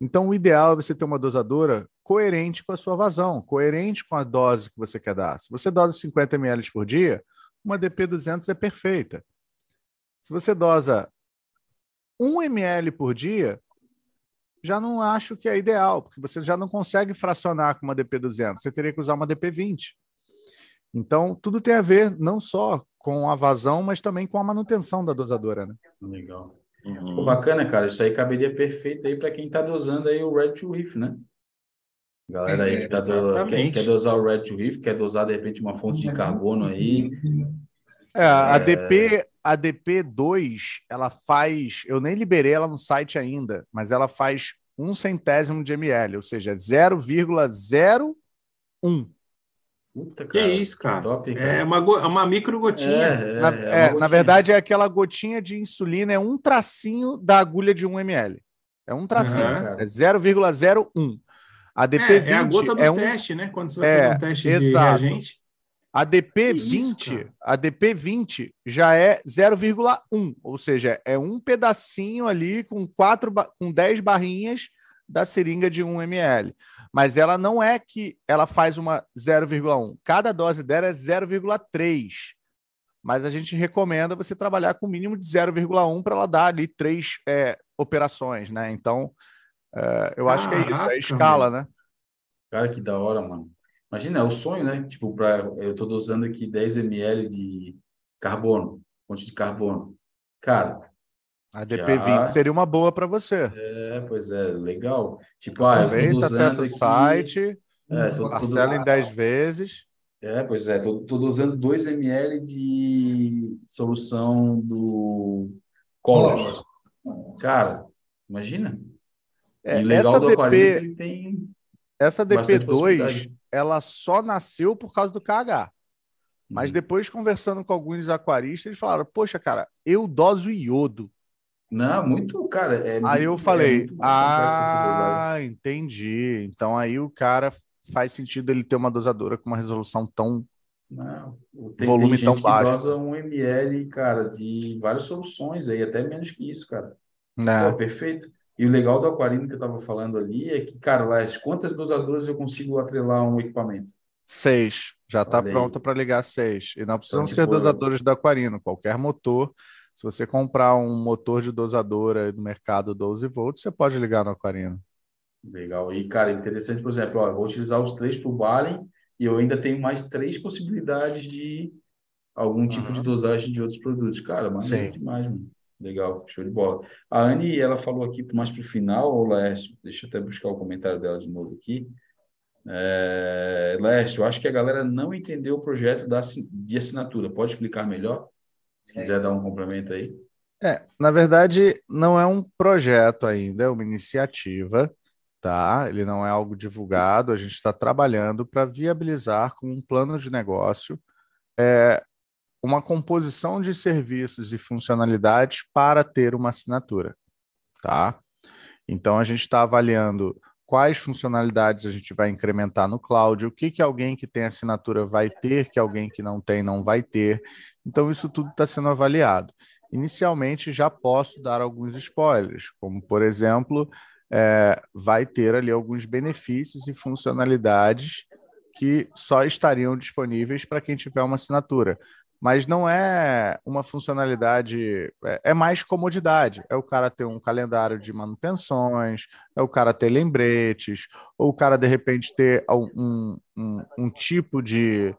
Então, o ideal é você ter uma dosadora coerente com a sua vazão, coerente com a dose que você quer dar. Se você dosa 50 ml por dia, uma DP200 é perfeita. Se você dosa 1 ml por dia, já não acho que é ideal, porque você já não consegue fracionar com uma DP200. Você teria que usar uma DP20. Então, tudo tem a ver não só com a vazão, mas também com a manutenção da dosadora, né? Legal. Uhum. Pô, bacana, cara. Isso aí caberia perfeito aí para quem está dosando aí o Red to Reef, né? Galera aí É, que tá do- quer, quer dosar o Red to Reef, quer dosar de repente uma fonte de carbono aí. É, a DP, a DP2, ela faz, eu nem liberei ela no site ainda, mas ela faz um centésimo de ml, ou seja, 0,01. Puta, Que cara. isso, cara? Top, cara. É uma, go- é uma micro gotinha. É, Na, é, é, uma na gotinha. verdade, é aquela gotinha de insulina, é um tracinho da agulha de 1 ml. É um tracinho, Aham. é 0,01. A É, DP20 é a gota do é um teste, né? Quando você vai É, fazer um teste de exato. reagente. A Que isso, DP20, cara? a DP20 já é 0,1, ou seja, é um pedacinho ali com quatro, com 10 barrinhas da seringa de 1 ml. Mas ela não é que ela faz uma 0,1. Cada dose dela é 0,3. Mas a gente recomenda você trabalhar com o mínimo de 0,1 para ela dar ali três é, operações, né? Então, é, eu acho que é isso, é Caraca, escala, né? Cara, que da hora, mano. Imagina, é o sonho, né? Tipo, pra, eu tô dosando aqui 10 ml de carbono, fonte de carbono. Cara, A DP20 seria uma boa para você. é, pois é, legal. Tipo, ah, Aproveita, acessa o site, É, tô, parcela em 10 vezes. é, pois é, tô dosando 2 ml de solução do Colors. Cara, imagina. É, essa DP, tem essa bastante DP2, possibilidade. ela só nasceu por causa do KH. Mas Uhum. depois, conversando com alguns aquaristas, eles falaram: Poxa, cara, eu doso iodo. Não, muito, cara. É Aí eu muito- é falei: dosagem. Ah, entendi. Então aí o cara faz sentido ele ter uma dosadora com uma resolução tão. Não, tem, Volume tem tão baixo. que dosa um ml, cara, de várias soluções aí, até menos que isso, cara. Pô, Né? perfeito. E o legal do aquarino que eu tava falando ali é que, cara, lá, as quantas dosadoras eu consigo atrelar a um equipamento? Seis. Já está pronta para ligar seis. E não precisam Então, ser tipo, eu- dosadores do aquarino. Qualquer motor Se você comprar um motor de dosadora no mercado 12 volts, você pode ligar no Aquarino. Legal. E, cara, interessante, por exemplo, ó, eu vou utilizar os três para o Balen e eu ainda tenho mais três possibilidades de algum tipo uhum. de dosagem de outros produtos. Cara, maneiro demais, mano. Legal, show de bola. A Anne, ela falou aqui mais para o final, o Laércio, deixa eu até buscar o comentário dela de novo aqui. É, Laércio, eu acho que a galera não entendeu o projeto da, de assinatura. Pode explicar melhor? Se quiser é dar um complemento aí. É, na verdade, não é um projeto ainda, é uma iniciativa, tá? Ele não é algo divulgado, a gente está trabalhando para viabilizar com um plano de negócio é, uma composição de serviços e funcionalidades para ter uma assinatura, tá? Então a gente está avaliando quais funcionalidades a gente vai incrementar no cloud, o que, que alguém que tem assinatura vai ter, que alguém que não tem não vai ter. Então isso tudo está sendo avaliado. Inicialmente já posso dar alguns spoilers, como por exemplo, é, vai ter ali alguns benefícios e funcionalidades que só estariam disponíveis para quem tiver uma assinatura mas não é uma funcionalidade, é, é, mais comodidade. É o cara ter um calendário de manutenções, é o cara ter lembretes, ou o cara de repente ter um, um, um tipo de,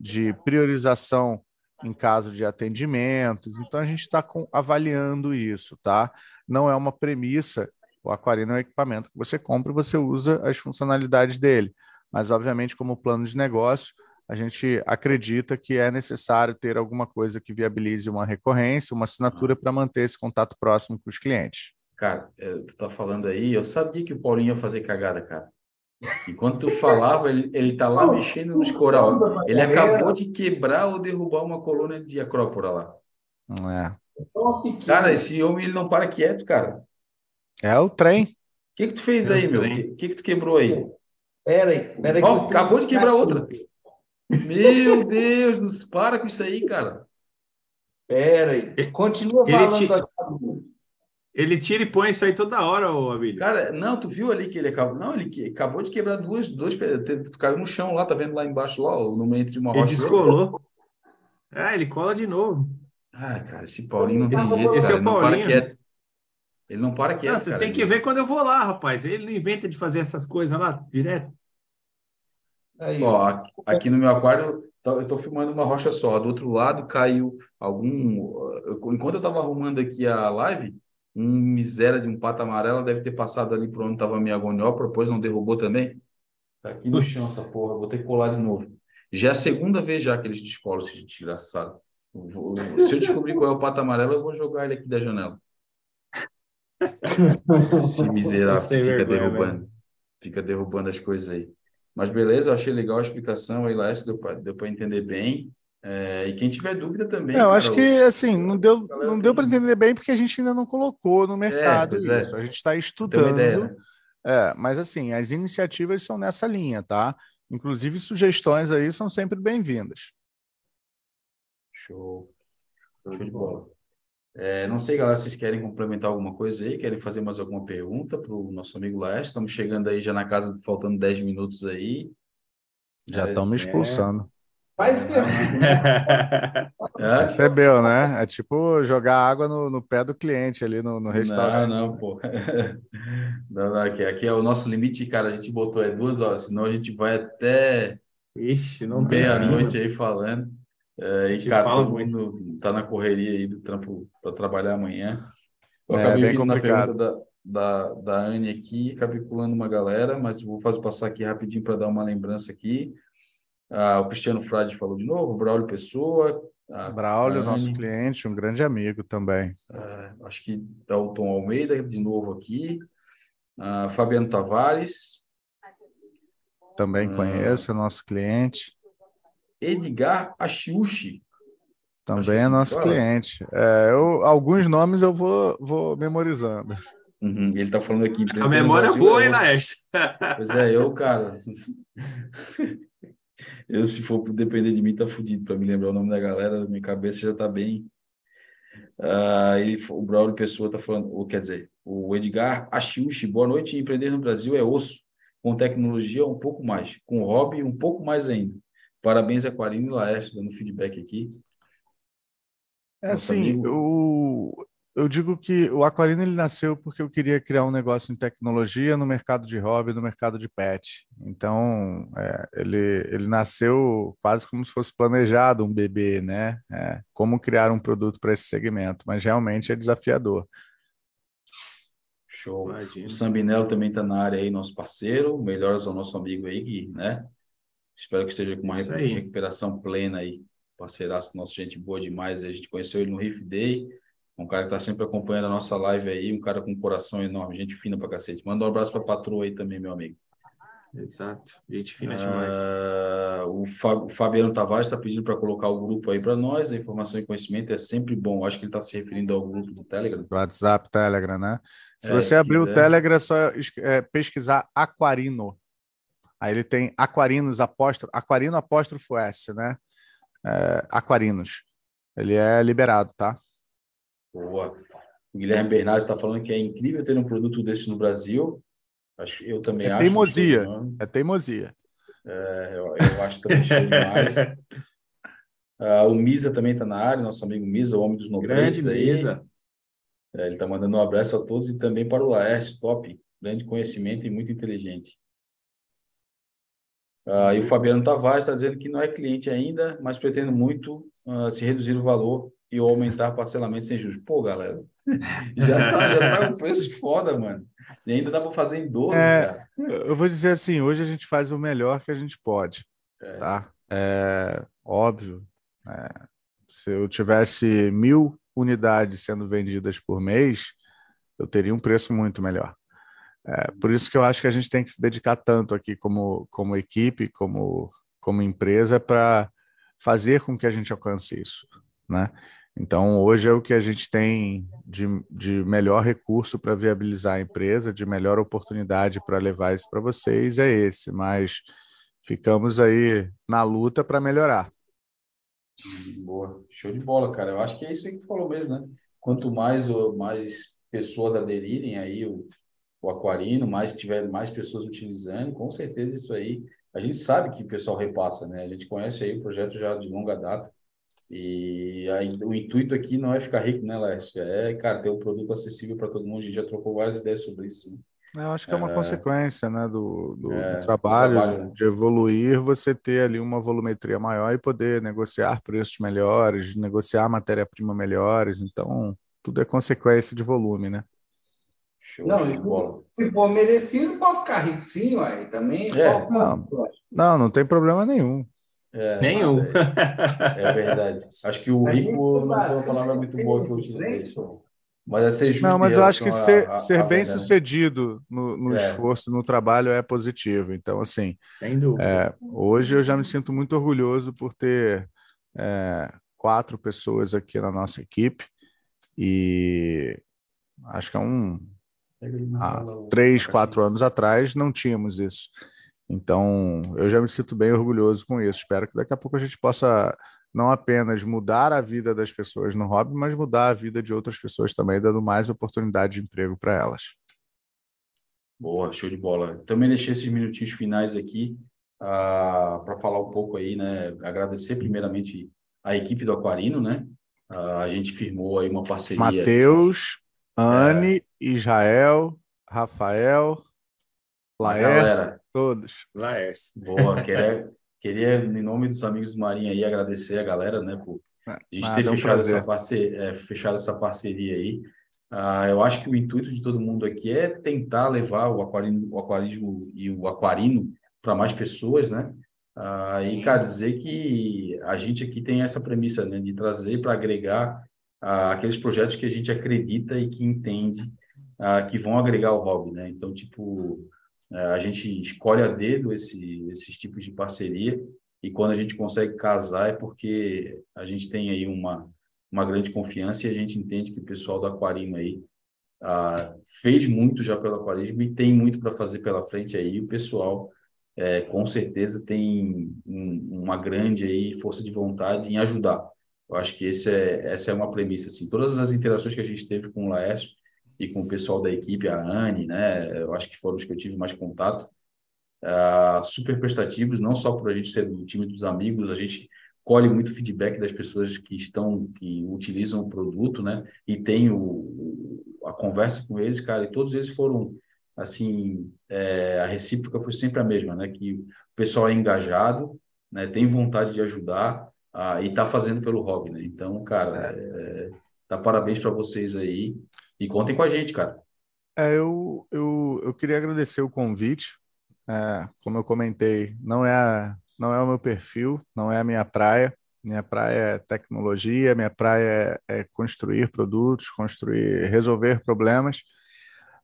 de priorização em caso de atendimentos. Então a gente está avaliando isso, tá? Não é uma premissa. O Aquarino é um equipamento que você compra e você usa as funcionalidades dele. Mas, obviamente, como plano de negócio, a gente acredita que é necessário ter alguma coisa que viabilize uma recorrência, uma assinatura para manter esse contato próximo com os clientes. Cara, é, tu tá falando aí, eu sabia que o Paulinho ia fazer cagada, cara. Enquanto tu falava, ele, ele tá lá mexendo nos coral. Ele acabou de quebrar ou derrubar uma coluna de acrópora lá. É. Cara, esse homem ele não para quieto, cara. É o trem. O que que tu fez é aí, meu? O que que tu quebrou aí? Pera aí, pera aí. Oh, acabou de quebrar outra. Meu Deus, nos para com isso aí, cara. Pera aí. Continua ele falando. Ele tira e põe isso aí toda hora, ô Abílio. Cara, não, tu viu ali que ele acabou. Não, ele acabou de quebrar duas, dois. Caiu no chão lá, tá vendo lá embaixo, lá, no meio de uma rocha. Ele descolou. Ah, ele cola de novo. Ah, cara, esse Paulinho não tem esse, jeito, esse cara. é o Paulinho. Ele não para quieto. Ele não para quieto. Não, você cara, tem que ver quando eu vou lá, rapaz. Ele não inventa de fazer essas coisas lá direto. Aí, ó, aqui no meu aquário, tá, eu estou filmando uma rocha só. Do outro lado caiu algum. Enquanto eu estava arrumando aqui a live, um miséria de um pato amarelo deve ter passado ali por onde estava a minha agoniópora, depois não derrubou também. Tá aqui no chão essa porra, vou ter que colar de novo. Já é a segunda vez já que eles descolam esse desgraçado. Se eu descobrir qual é o pato amarelo, eu vou jogar ele aqui da janela. Esse miserável fica derrubando. Fica derrubando as coisas aí. Mas beleza, eu achei legal a explicação aí, deu deu para entender bem. É, e quem tiver dúvida também. É, eu cara, acho que assim, não deu, não deu para entender bem porque a gente ainda não colocou no é, mercado é, isso. É. A gente está estudando. Ideia, né? é, mas assim, as iniciativas são nessa linha, tá? Inclusive, sugestões aí são sempre bem-vindas. Show. Show de bola. É, não sei, galera, se vocês querem complementar alguma coisa aí, querem fazer mais alguma pergunta para o nosso amigo Laércio. Estamos chegando aí já na casa, faltando 10 minutos aí. Já estão é, me expulsando. Faz pergunta. É? Percebeu, né? É tipo jogar água no, no pé do cliente ali no, no restaurante. Não, não, pô. Não, não, aqui, aqui é o nosso limite, cara. A gente botou é duas horas, senão a gente vai até Ixi, não meia-noite aí falando. É, e, cara, todo mundo tá na correria aí do trampo para trabalhar amanhã. Eu é, acabei vindo na pergunta da, da, da Anne aqui, acabei pulando uma galera, mas vou fazer passar aqui rapidinho para dar uma lembrança aqui. Ah, o Cristiano Frade falou de novo, o Braulio Pessoa. Braulio, nosso cliente, um grande amigo também. É, acho que é o Tom Almeida de novo aqui. Ah, Fabiano Tavares. Também ah. conheço, nosso cliente. Edgar Achiuchi. Também é nosso cliente. É, eu, alguns nomes eu vou, vou memorizando. Uhum, ele está falando aqui. A memória é boa, hein, Laércio? Pois é, eu, cara. eu, se for depender de mim, tá fudido. Para me lembrar o nome da galera, minha cabeça já tá bem. Uh, ele, o Braulio Pessoa tá falando, ou quer dizer, o Edgar Achiuchi, boa noite. Empreender no Brasil é osso. Com tecnologia, um pouco mais. Com hobby, um pouco mais ainda. Parabéns, Aquarino e Laércio, dando feedback aqui. É assim, o, eu digo que o Aquarino ele nasceu porque eu queria criar um negócio em tecnologia no mercado de hobby, no mercado de pet. Então, é, ele, ele nasceu quase como se fosse planejado um bebê, né? É, como criar um produto para esse segmento, mas realmente é desafiador. Show. Imagina. O Sambinello também está na área aí, nosso parceiro. Melhoras ao nosso amigo aí, Gui, né? Espero que esteja com uma recuperação plena aí. Parceiraço nosso, gente boa demais. A gente conheceu ele no Riff Day um cara que está sempre acompanhando a nossa live aí, um cara com um coração enorme, gente fina pra cacete. Manda um abraço pra patroa aí também, meu amigo. Exato, gente fina demais. Uh, o, Fabiano Tavares está pedindo para colocar o grupo aí para nós. A informação e conhecimento é sempre bom. Acho que ele está se referindo ao grupo do Telegram. WhatsApp, Telegram, né? Se é, você se abrir quiser. o Telegram, é só é, pesquisar Aquarino. Aí ele tem Aquarinos, apóstrofo, Aquarino apóstrofo S, né? É, Aquarinos. Ele é liberado, tá? Boa. O Guilherme Bernardes está falando que é incrível ter um produto desse no Brasil. Acho, eu também é acho. Teimosia. É teimosia. É, eu, eu acho também show demais. Uh, o Misa também está na área, nosso amigo Misa, o homem dos. Grande aí. Misa. É, ele está mandando um abraço a todos e também para o Laércio, top. Grande conhecimento e muito inteligente. Uh, e o Fabiano Tavares está dizendo que não é cliente ainda, mas pretende muito uh, se reduzir o valor e aumentar parcelamento sem juros. Pô, galera, já tá, já tá um preço foda, mano. E ainda dá para fazer em 12, é, cara. Eu vou dizer assim, hoje a gente faz o melhor que a gente pode, é. tá? É óbvio, é, se eu tivesse mil unidades sendo vendidas por mês, eu teria um preço muito melhor. É, por isso que eu acho que a gente tem que se dedicar tanto aqui como, como equipe, como, como empresa, para fazer com que a gente alcance isso, né? Então, hoje é o que a gente tem de, de melhor recurso para viabilizar a empresa, de melhor oportunidade para levar isso para vocês, é esse. Mas ficamos aí na luta para melhorar. Boa, show de bola, cara. Eu acho que é isso aí que tu falou mesmo, né? Quanto mais, mais pessoas aderirem aí o, o aquarino, mais tiver mais pessoas utilizando, com certeza isso aí. A gente sabe que o pessoal repassa, né? A gente conhece aí o projeto já de longa data e aí, o intuito aqui não é ficar rico, né, Lécio? É, cara, ter um produto acessível para todo mundo. A gente já trocou várias ideias sobre isso. Né? Eu acho que é uma é, consequência né, do, do, é, do trabalho, do trabalho, de evoluir, você ter ali uma volumetria maior e poder negociar preços melhores, negociar matéria-prima melhores. Então, tudo é consequência de volume, né? Show, não, de bola. Se for merecido, pode ficar rico sim, ué. Também. É. Não, não, não tem problema nenhum. É, Nenhum. É, é, verdade. Acho que o rico não foi uma palavra muito boa que eu utilizei. Mas é ser justo. Não, mas eu acho que ser, a, ser bem venda, né? sucedido no, no é. esforço, no trabalho é positivo. Então, assim, é, hoje eu já me sinto muito orgulhoso por ter é, quatro pessoas aqui na nossa equipe e acho que há um há três, quatro anos atrás não tínhamos isso. Então, eu já me sinto bem orgulhoso com isso. Espero que daqui a pouco a gente possa não apenas mudar a vida das pessoas no hobby, mas mudar a vida de outras pessoas também, dando mais oportunidade de emprego para elas. Boa, show de bola. Também deixei esses minutinhos finais aqui uh, ah, para falar um pouco aí, né? Agradecer primeiramente a equipe do Aquarino, né? Uh, a gente firmou aí uma parceria. Matheus, Anne, é... Israel, Rafael, Laércio, todos. Laércio. Boa, queria, queria, em nome dos amigos do Marinho aí, agradecer a galera, né, por é, a gente ter fechado, essa parceria, é, fechado essa parceria aí. Ah, eu acho que o intuito de todo mundo aqui é tentar levar o aquarismo, o aquarismo e o aquarino para mais pessoas, né? Ah, e, cara, dizer que a gente aqui tem essa premissa, né, de trazer para agregar ah, aqueles projetos que a gente acredita e que entende ah, que vão agregar o hobby, né? Então, tipo, é, a gente escolhe a dedo esse, esses tipos de parceria e quando a gente consegue casar é porque a gente tem aí uma, uma grande confiança e a gente entende que o pessoal do aquarismo aí ah, fez muito já pelo aquarismo e tem muito para fazer pela frente aí. O pessoal é, com certeza tem um, uma grande aí força de vontade em ajudar. Eu acho que esse é, essa é uma premissa. Assim. Todas as interações que a gente teve com o Laércio, e com o pessoal da equipe, a Anne, né? Eu acho que foram os que eu tive mais contato. Uh, super prestativos, não só por a gente ser do time dos amigos, a gente colhe muito feedback das pessoas que estão, que utilizam o produto, né? E tem o, a conversa com eles, cara, e todos eles foram, assim, é, a recíproca foi sempre a mesma, né? Que o pessoal é engajado, né? Tem vontade de ajudar ah, e tá fazendo pelo hobby, né? Então, cara, é, tá parabéns para vocês aí e contem com a gente, cara. É, eu, eu, eu queria agradecer o convite. É, como eu comentei, não é, não é o meu perfil, não é a minha praia. Minha praia é tecnologia, minha praia é, é construir produtos, construir, resolver problemas.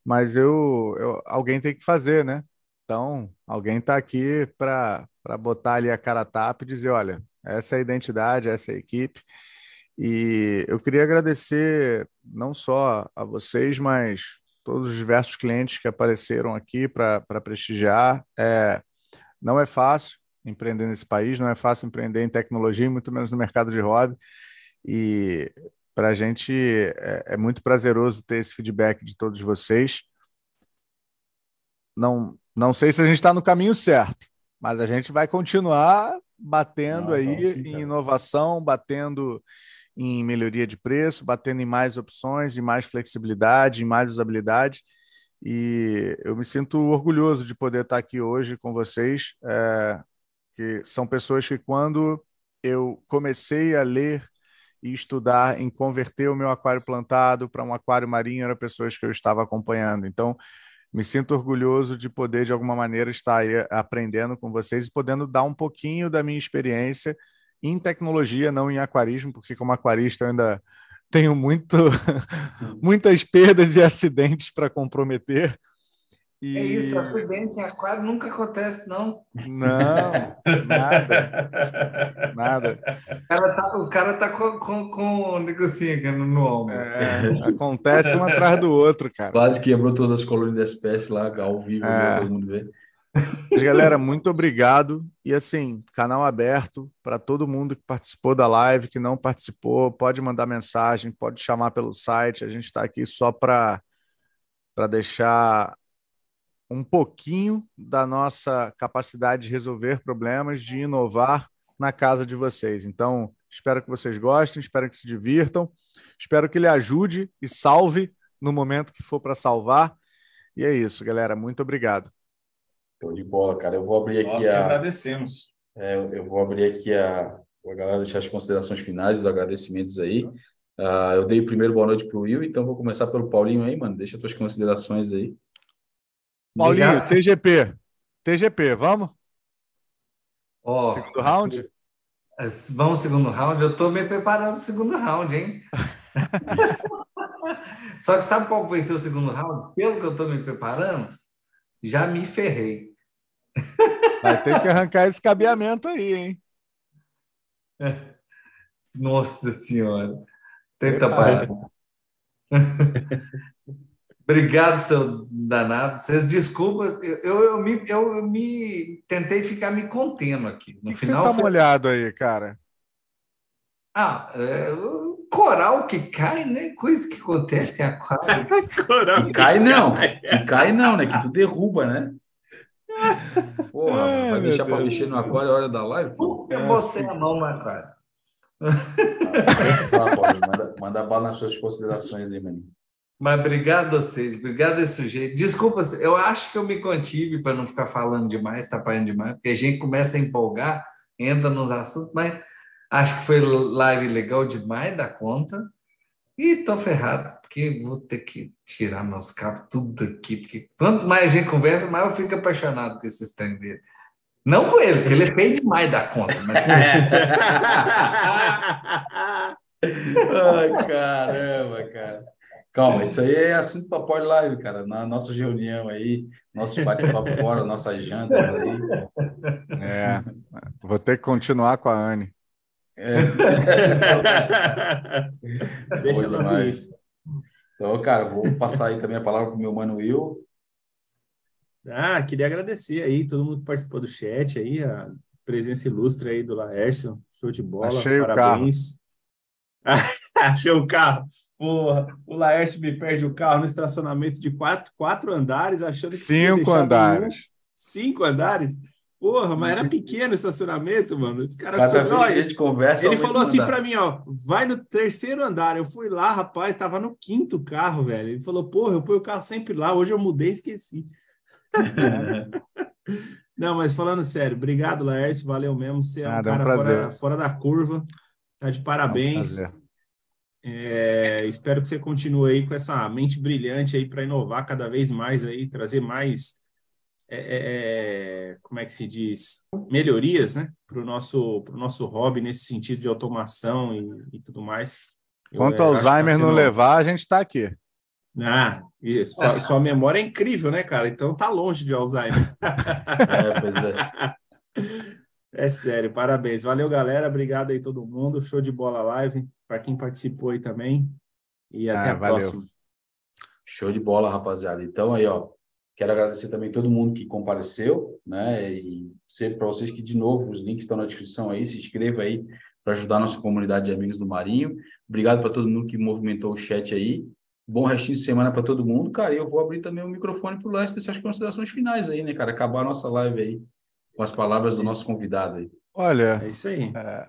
Mas eu, eu alguém tem que fazer, né? Então, alguém está aqui para botar ali a cara a tapa e dizer, olha, essa é a identidade, essa é a equipe. E eu queria agradecer não só a vocês, mas todos os diversos clientes que apareceram aqui para prestigiar. É, não é fácil empreender nesse país, não é fácil empreender em tecnologia, muito menos no mercado de hobby. E para a gente é, é, muito prazeroso ter esse feedback de todos vocês. Não, não sei se a gente está no caminho certo, mas a gente vai continuar batendo não, aí em inovação, batendo em melhoria de preço, batendo em mais opções, em mais flexibilidade, em mais usabilidade. E eu me sinto orgulhoso de poder estar aqui hoje com vocês, é, que são pessoas que, quando eu comecei a ler e estudar em converter o meu aquário plantado para um aquário marinho, eram pessoas que eu estava acompanhando. Então, me sinto orgulhoso de poder, de alguma maneira, estar aprendendo com vocês e podendo dar um pouquinho da minha experiência em tecnologia, não em aquarismo, porque como aquarista eu ainda tenho muito, muitas perdas e acidentes para comprometer. E... É isso, acidente em aquário nunca acontece, não. Não, nada. nada. O cara tá, o cara tá com, com, com um negocinho no, no ombro. É, acontece um atrás do outro, cara. Quase quebrou todas as colônias da espécie lá, ao vivo, é. todo mundo vê. Mas, galera, muito obrigado. E assim, canal aberto para todo mundo que participou da live, que não participou, pode mandar mensagem, pode chamar pelo site. A gente está aqui só para deixar um pouquinho da nossa capacidade de resolver problemas, de inovar na casa de vocês. Então, espero que vocês gostem, espero que se divirtam, espero que ele ajude e salve no momento que for para salvar. E é isso, galera. Muito obrigado. Show de bola, cara. Eu vou abrir aqui Nós a. agradecemos. É, eu vou abrir aqui a. A galera deixar as considerações finais, os agradecimentos aí. Uh, eu dei primeiro boa noite para o Will, então vou começar pelo Paulinho aí, mano. Deixa as tuas considerações aí. Paulinho, Obrigado. TGP. TGP, vamos? Oh, segundo round? Vamos segundo round. Eu estou me preparando para o segundo round, hein? Só que sabe qual vai ser o segundo round? Pelo que eu estou me preparando, já me ferrei. Vai ter que arrancar esse cabeamento aí, hein? Nossa Senhora. Tenta parar. Obrigado, seu danado. Vocês desculpas, eu, eu, eu, me, eu, me tentei ficar me contendo aqui. No que final, que você tá foi... molhado aí, cara? Ah, é, coral que cai, né? Coisa que acontece em aquário. coral que cai não, que cai não, né? Que tu derruba, né? Porra, é, vai deixar para mexer no aquário a hora da live? Eu botei a mão no aquário. Ah, pode, manda, manda bala nas suas considerações aí, mano. Mas obrigado a vocês, obrigado a esse sujeito. Desculpa, eu acho que eu me contive para não ficar falando demais, tapando demais, porque a gente começa a empolgar, entra nos assuntos, mas Acho que foi live legal demais da conta. E tô ferrado, porque vou ter que tirar meus cabos tudo aqui, porque quanto mais a gente conversa, mais eu fico apaixonado com esse stand dele. Não com ele, porque ele é feio demais da conta. Mas. Ai, caramba, cara. Calma, isso aí é assunto para pós live, cara. Na nossa reunião aí, nosso bate-papo fora, nossas jantas aí. É, vou ter que continuar com a Anne. É. Deixa eu isso. Então, cara, vou passar aí também a palavra para o meu mano Will. Ah, queria agradecer aí todo mundo que participou do chat aí, a presença ilustre aí do Laércio, show de bola, Achei parabéns. O Achei o carro. Porra, o Laércio me perde o carro no estacionamento de quatro, quatro andares, achando que cinco andares. Um, cinco andares. Porra, mas era pequeno o estacionamento, mano. Esse cara subiu. Ó, ele conversa, ele falou assim para mim, ó, vai no terceiro andar. Eu fui lá, rapaz, tava no quinto carro, velho. Ele falou, porra, eu ponho o carro sempre lá. Hoje eu mudei e esqueci. Não, mas falando sério, obrigado, Laércio. Valeu mesmo. Você é um cara um fora, fora, da curva. Tá de parabéns. É um é, espero que você continue aí com essa mente brilhante aí para inovar cada vez mais aí, trazer mais é, é, é, como é que se diz, melhorias né, para o nosso, pro nosso hobby nesse sentido de automação e, e tudo mais. Enquanto o Alzheimer tá não levar, a gente está aqui. Ah, isso. Sua, sua, memória é incrível, né, cara? Então tá longe de Alzheimer. é, pois é. É sério, parabéns. Valeu, galera. Obrigado aí todo mundo. Show de bola live. Para quem participou aí também. E até ah, a valeu. próxima. Show de bola, rapaziada. Então aí, ó, Quero agradecer também todo mundo que compareceu, né? E para vocês que, de novo, os links estão na descrição aí, se inscreva aí para ajudar a nossa comunidade de amigos do Marinho. Obrigado para todo mundo que movimentou o chat aí. Bom restinho de semana para todo mundo. Cara, eu vou abrir também o microfone para o Lester, essas considerações finais aí, né, cara? Acabar a nossa live aí com as palavras do nosso convidado aí. Olha, é isso aí. É,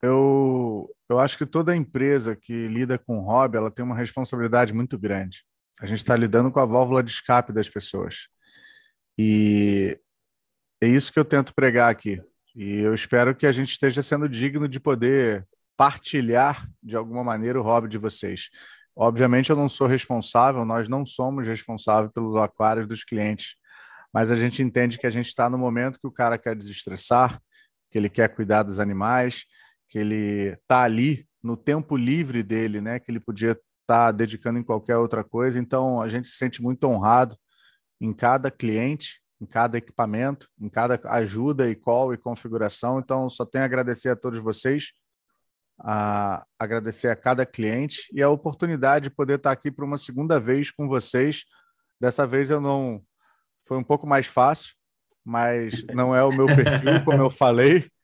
eu, eu acho que toda empresa que lida com hobby, ela tem uma responsabilidade muito grande. A gente está lidando com a válvula de escape das pessoas. E é isso que eu tento pregar aqui. E eu espero que a gente esteja sendo digno de poder partilhar de alguma maneira o hobby de vocês. Obviamente, eu não sou responsável, nós não somos responsáveis pelo aquário dos clientes, mas a gente entende que a gente está no momento que o cara quer desestressar, que ele quer cuidar dos animais, que ele está ali no tempo livre dele, né? Que ele podia está dedicando em qualquer outra coisa. Então, a gente se sente muito honrado em cada cliente, em cada equipamento, em cada ajuda e call e configuração. Então, só tenho a agradecer a todos vocês, a agradecer a cada cliente e a oportunidade de poder estar aqui para uma segunda vez com vocês. Dessa vez eu não foi um pouco mais fácil, mas não é o meu perfil, como eu falei.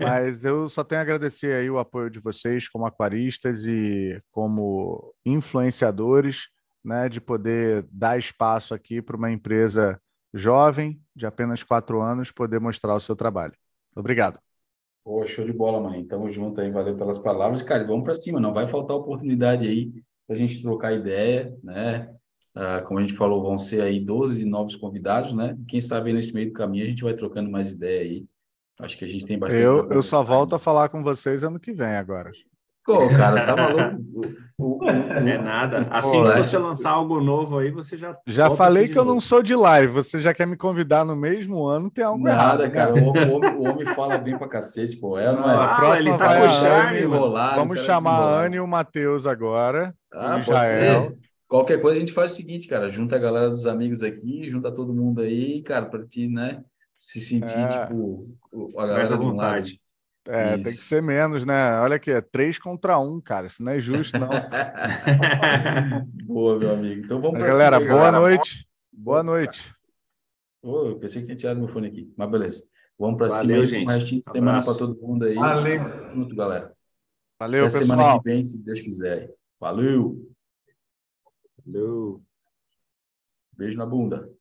Mas eu só tenho a agradecer aí o apoio de vocês como aquaristas e como influenciadores, né, de poder dar espaço aqui para uma empresa jovem, de apenas quatro anos, poder mostrar o seu trabalho. Obrigado. Pô, show de bola, mãe. Tamo junto aí, valeu pelas palavras. Cara, vamos para cima, não vai faltar oportunidade aí para a gente trocar ideia, né? Ah, como a gente falou, vão ser aí 12 novos convidados, né? Quem sabe nesse meio do caminho a gente vai trocando mais ideia aí Acho que a gente tem bastante. Eu, eu só volto a falar com vocês ano que vem agora. Pô, cara, tá maluco? É nada. Assim Pô, que você lançar algo novo aí, você já. Já falei que eu não sou de live. Você já quer me convidar no mesmo ano, tem algo nada, errado. Nada, né? cara. O, homem, o, homem, fala bem pra cacete, pô. É, não, é? A próxima ele tá vai a Vamos chamar a Anne e o Matheus agora. Ah, Israel. Qualquer coisa a gente faz o seguinte, cara. Junta a galera dos amigos aqui, junta todo mundo aí, cara, pra ti, né? Se sentir, é. tipo, a mais à vontade. É, Isso. tem que ser menos, né? Olha aqui, é três contra um, cara. Isso não é justo, não. boa, meu amigo. Então vamos para Galera, cima, boa galera. noite. Boa noite. Oh, eu pensei que tinha tirado meu fone aqui, mas beleza. Vamos para cima aí, gente. um restinho de semana para todo mundo aí. Valeu. Junto, galera. Valeu, Até pessoal. semana que vem, se Deus quiser. Valeu. Valeu. Beijo na bunda.